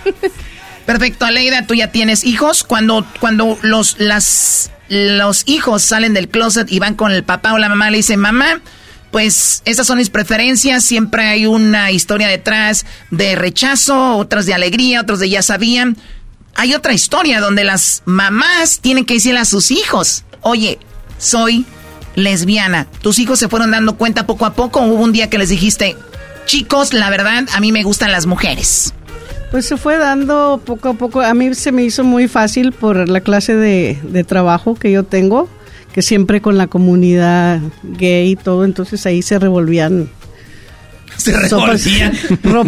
Perfecto, Aleida, tú ya tienes hijos. Cuando, cuando los, las, los hijos salen del closet y van con el papá o la mamá, le dicen, mamá, pues esas son mis preferencias. Siempre hay una historia detrás de rechazo, otras de alegría, otros de ya sabían. Hay otra historia donde las mamás tienen que decirle a sus hijos, oye, soy lesbiana. Tus hijos se fueron dando cuenta poco a poco. Hubo un día que les dijiste, chicos, la verdad, a mí me gustan las mujeres. Pues se fue dando poco a poco. A mí se me hizo muy fácil por la clase de, de trabajo que yo tengo, que siempre con la comunidad gay y todo, entonces ahí se revolvían. (laughs) Se revolvían. (laughs) ro-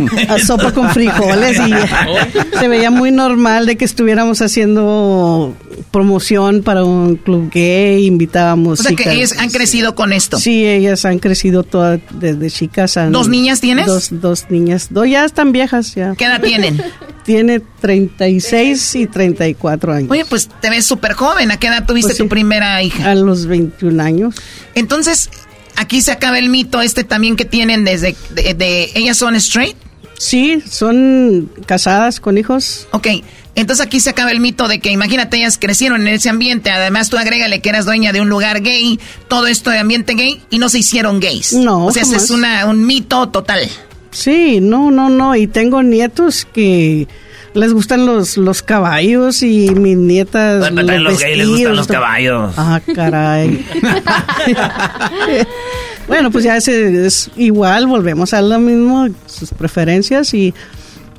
sopa con frijoles y (laughs) se veía muy normal de que estuviéramos haciendo promoción para un club gay, invitábamos O sea que ellos han crecido con esto. Sí, ellas han crecido todas desde chicas. han- ¿Dos niñas tienes? Dos, dos niñas. Dos ya están viejas ya. ¿Qué edad tienen? Tiene 36 y 34 años. Oye, pues te ves súper joven. ¿A qué edad tuviste Pues tu primera hija? A los 21 años. Entonces, aquí se acaba el mito este también que tienen desde... De, de- ¿Ellas son straight? Sí, son casadas con hijos. Ok, entonces aquí se acaba el mito de que imagínate, ellas crecieron en ese ambiente. Además, tú agrégale que eras dueña de un lugar gay, todo esto de ambiente gay, y no se hicieron gays. No, O sea, ese es una, un mito total. Sí, no, no, no. Y tengo nietos que les gustan los, los caballos y mis nietas. Bueno, también los gays les gustan vestidos, los caballos. Ah, caray. (laughs) bueno, pues ya ese es igual, volvemos a lo mismo, sus preferencias y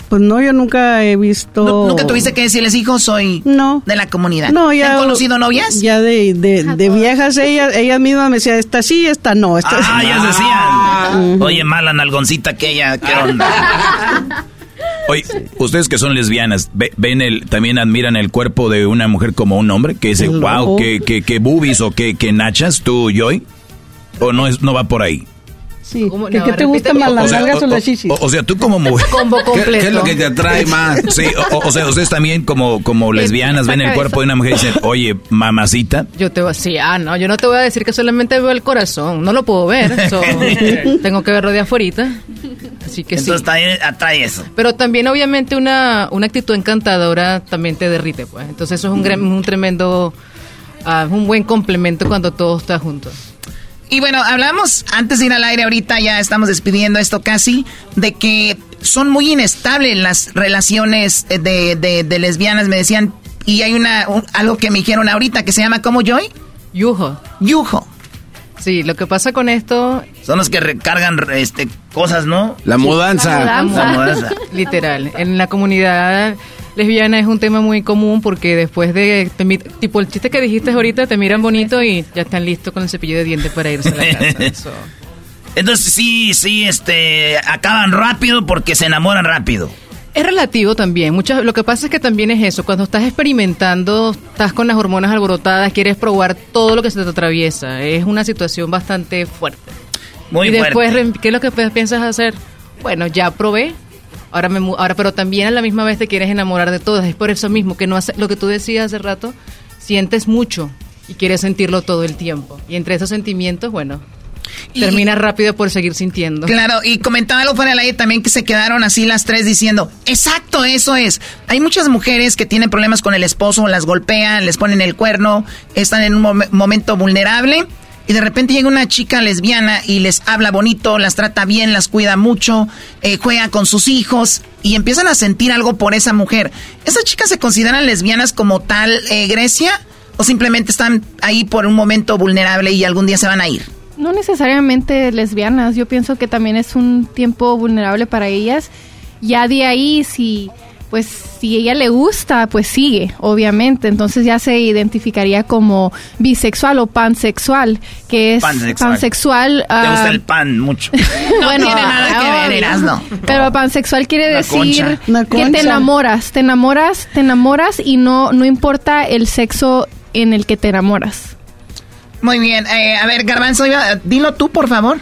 pues no, yo nunca he visto... Nu- ¿Nunca tuviste que decirles, hijo, soy No. de la comunidad? No, ¿Te ya. ¿Han conocido novias? Ya de, de, de viejas, ellas, ellas mismas me decían, esta sí, esta no. Esta Ah, ya decían. Oye, mala nalgoncita aquella, ¿qué onda? (laughs) Oye, ustedes que son lesbianas, ve- ven el, también admiran el cuerpo de una mujer como un hombre, que dice, wow, que, que, que boobies o que, que nachas, tú, Joy, o no es, no va por ahí. Sí. ¿Cómo? ¿Qué, No, qué te gusta más, las O sea, nalgas o, o- las chichis? O, o sea, tú como mujer. Combo completo. ¿Qué es lo que te atrae más? Sí, o, o sea, ustedes también como, como lesbianas ven el cuerpo de una mujer y dicen, oye, mamacita. Yo te voy a decir, ah, no, yo no te voy a decir que solamente veo el corazón, no lo puedo ver, so, (laughs) tengo que verlo de afuera. Así que Entonces sí. también atrae eso. Pero también obviamente una, una actitud encantadora también te derrite, pues. Entonces eso es un, gran- un tremendo, ah, un buen complemento cuando todo está junto. Y bueno, hablamos antes de ir al aire ahorita, ya estamos despidiendo esto casi, de que son muy inestables las relaciones de, de- de lesbianas, me decían, y hay una un- algo que me dijeron ahorita que se llama ¿cómo Joy? Yujo. Yujo. Sí, lo que pasa con esto... Son los que recargan este, cosas, ¿no? La mudanza. La mudanza. (laughs) Literal. En la comunidad lesbiana es un tema muy común porque después de, te mi- tipo el chiste que dijiste ahorita, te miran bonito y ya están listos con el cepillo de dientes para irse a la casa. (laughs) So, Entonces sí, sí, este, acaban rápido porque se enamoran rápido. Es relativo también. Muchas, lo que pasa es que también es eso. Cuando estás experimentando, estás con las hormonas alborotadas, quieres probar todo lo que se te atraviesa. Es una situación bastante fuerte. Muy y después, fuerte. ¿qué es lo que piensas hacer? Bueno, ya probé. Ahora, me, ahora, pero también a la misma vez te quieres enamorar de todas. Es por eso mismo que no hace, lo que tú decías hace rato, sientes mucho y quieres sentirlo todo el tiempo. Y entre esos sentimientos, bueno, terminas rápido por seguir sintiendo. Claro, y comentaba algo fuera del aire también que se quedaron así las tres diciendo, exacto, eso es. Hay muchas mujeres que tienen problemas con el esposo, las golpean, les ponen el cuerno, están en un mom- momento vulnerable y de repente llega una chica lesbiana y les habla bonito, las trata bien, las cuida mucho, eh, juega con sus hijos y empiezan a sentir algo por esa mujer. ¿Esas chicas se consideran lesbianas como tal, eh, Grecia? ¿O simplemente están ahí por un momento vulnerable y algún día se van a ir? No necesariamente lesbianas, yo pienso que también es un tiempo vulnerable para ellas. Ya de ahí, si pues si ella le gusta, pues sigue, obviamente. Entonces ya se identificaría como bisexual o pansexual, que es Pansexual. pansexual. Te ah, gusta el pan mucho. (laughs) bueno, tiene nada que ver. Erasno. Pero pansexual quiere Una decir concha. Que te enamoras, te enamoras, te enamoras y no no importa el sexo en el que te enamoras. Muy bien, eh, a ver, Garbanzo, iba- dilo tú, por favor.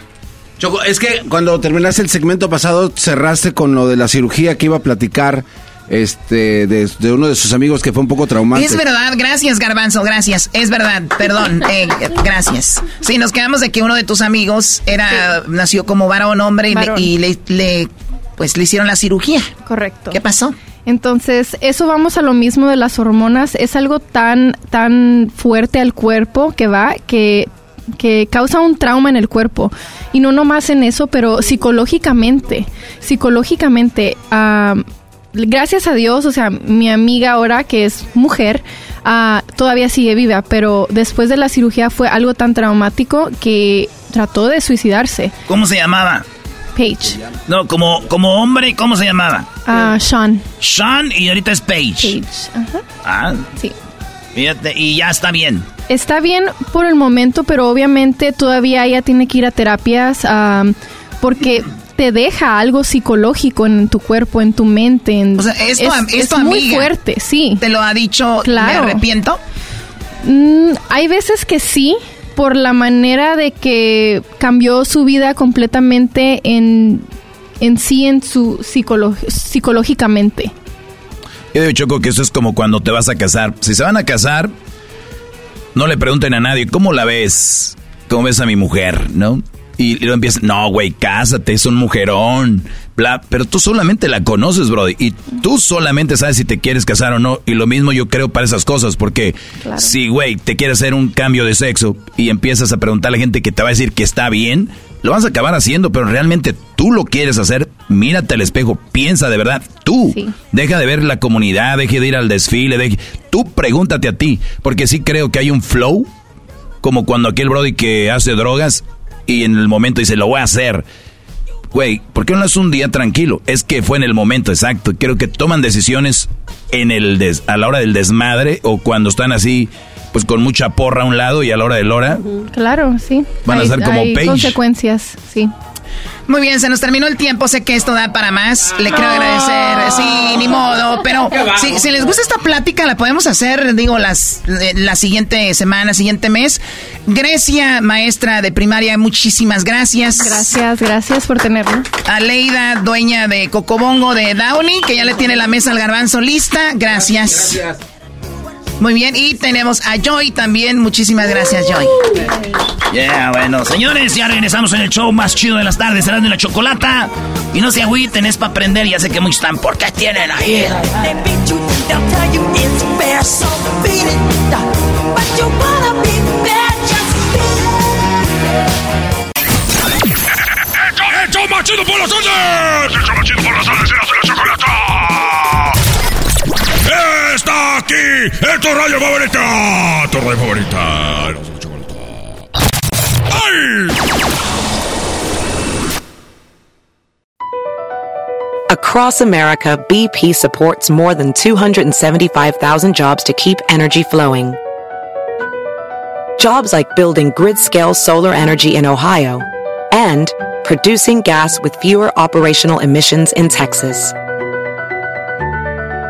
Choco, es que cuando terminaste el segmento pasado cerraste con lo de la cirugía que iba a platicar este de, de uno de sus amigos que fue un poco traumante. Es verdad, gracias Garbanzo, gracias. Es verdad, perdón, (laughs) eh, gracias. Sí, nos quedamos de que uno de tus amigos era nació como varón hombre y, le- Varón. y le, le, pues le hicieron la cirugía. Correcto. ¿Qué pasó? Entonces, eso vamos a lo mismo de las hormonas. Es algo tan, tan fuerte al cuerpo que va, que, que causa un trauma en el cuerpo. Y no nomás en eso, pero psicológicamente. Psicológicamente, gracias a Dios, o sea, mi amiga ahora, que es mujer, ah, todavía sigue viva, pero después de la cirugía fue algo tan traumático que trató de suicidarse. ¿Cómo se llamaba? Paige. No, como, como hombre, ¿cómo se llamaba? Ah, Sean. Sean y ahorita es Paige. Paige. Ajá. Ah, Sí. fíjate, y ya está bien. Está bien por el momento, pero obviamente todavía ella tiene que ir a terapias am, porque te deja algo psicológico en tu cuerpo, en tu mente. En, O sea, es tu, am- es muy fuerte, sí. ¿Te lo ha dicho, Claro. me arrepiento? Mm, hay veces que sí, por la manera de que cambió su vida completamente en, en sí, en su psicológicamente. Yo digo, Choco, que eso es como cuando te vas a casar. Si se van a casar, no le pregunten a nadie, ¿cómo la ves? ¿Cómo ves a mi mujer? ¿No? Y, y luego empiezan, no, güey, cásate, es un mujerón. Bla, pero tú solamente la conoces, Brody. Y tú solamente sabes si te quieres casar o no. Y lo mismo yo creo para esas cosas. Porque Claro. si, güey, te quieres hacer un cambio de sexo y empiezas a preguntar a la gente que te va a decir que está bien, lo vas a acabar haciendo. Pero realmente tú lo quieres hacer, mírate al espejo, piensa de verdad, tú. Sí. Deja de ver la comunidad, deje de ir al desfile, deje- tú pregúntate a ti, porque sí creo que hay un flow, como cuando aquel Brody que hace drogas y en el momento dice, lo voy a hacer. Güey, ¿por qué no es un día tranquilo? Es que fue en el momento exacto. Creo que toman decisiones en el des- a la hora del desmadre o cuando están así, pues con mucha porra a un lado y a la hora del hora. Claro, sí. Van a ser como hay Paige. consecuencias, sí. Muy bien, se nos terminó el tiempo. Sé que esto da para más. Le quiero agradecer. Sí, ni modo. Pero si, si les gusta esta plática, la podemos hacer, digo, las, eh, la siguiente semana, siguiente mes. Grecia, maestra de primaria, muchísimas gracias. Gracias, gracias por tenerlo. A Leida, dueña de Cocobongo de Downey, que ya le tiene la mesa al garbanzo lista. Gracias. Muy bien, y tenemos a Joy también. Muchísimas gracias, Joy. Yeah, bueno, señores, ya regresamos en el show más chido de las tardes, será de la chocolata. Y no se agüiten, es para aprender, ya sé que muchos están, ¿por qué tienen ahí? ¡Hecho más chido por las tardes! ¡Hecho más chido por las tardes! Aquí! ¡En tu radio favorita! ¡Tu radio favorita! ¡Ay! Across America, BP supports more than 275,000 jobs to keep energy flowing. Jobs like building grid scale solar energy in Ohio and producing gas with fewer operational emissions in Texas.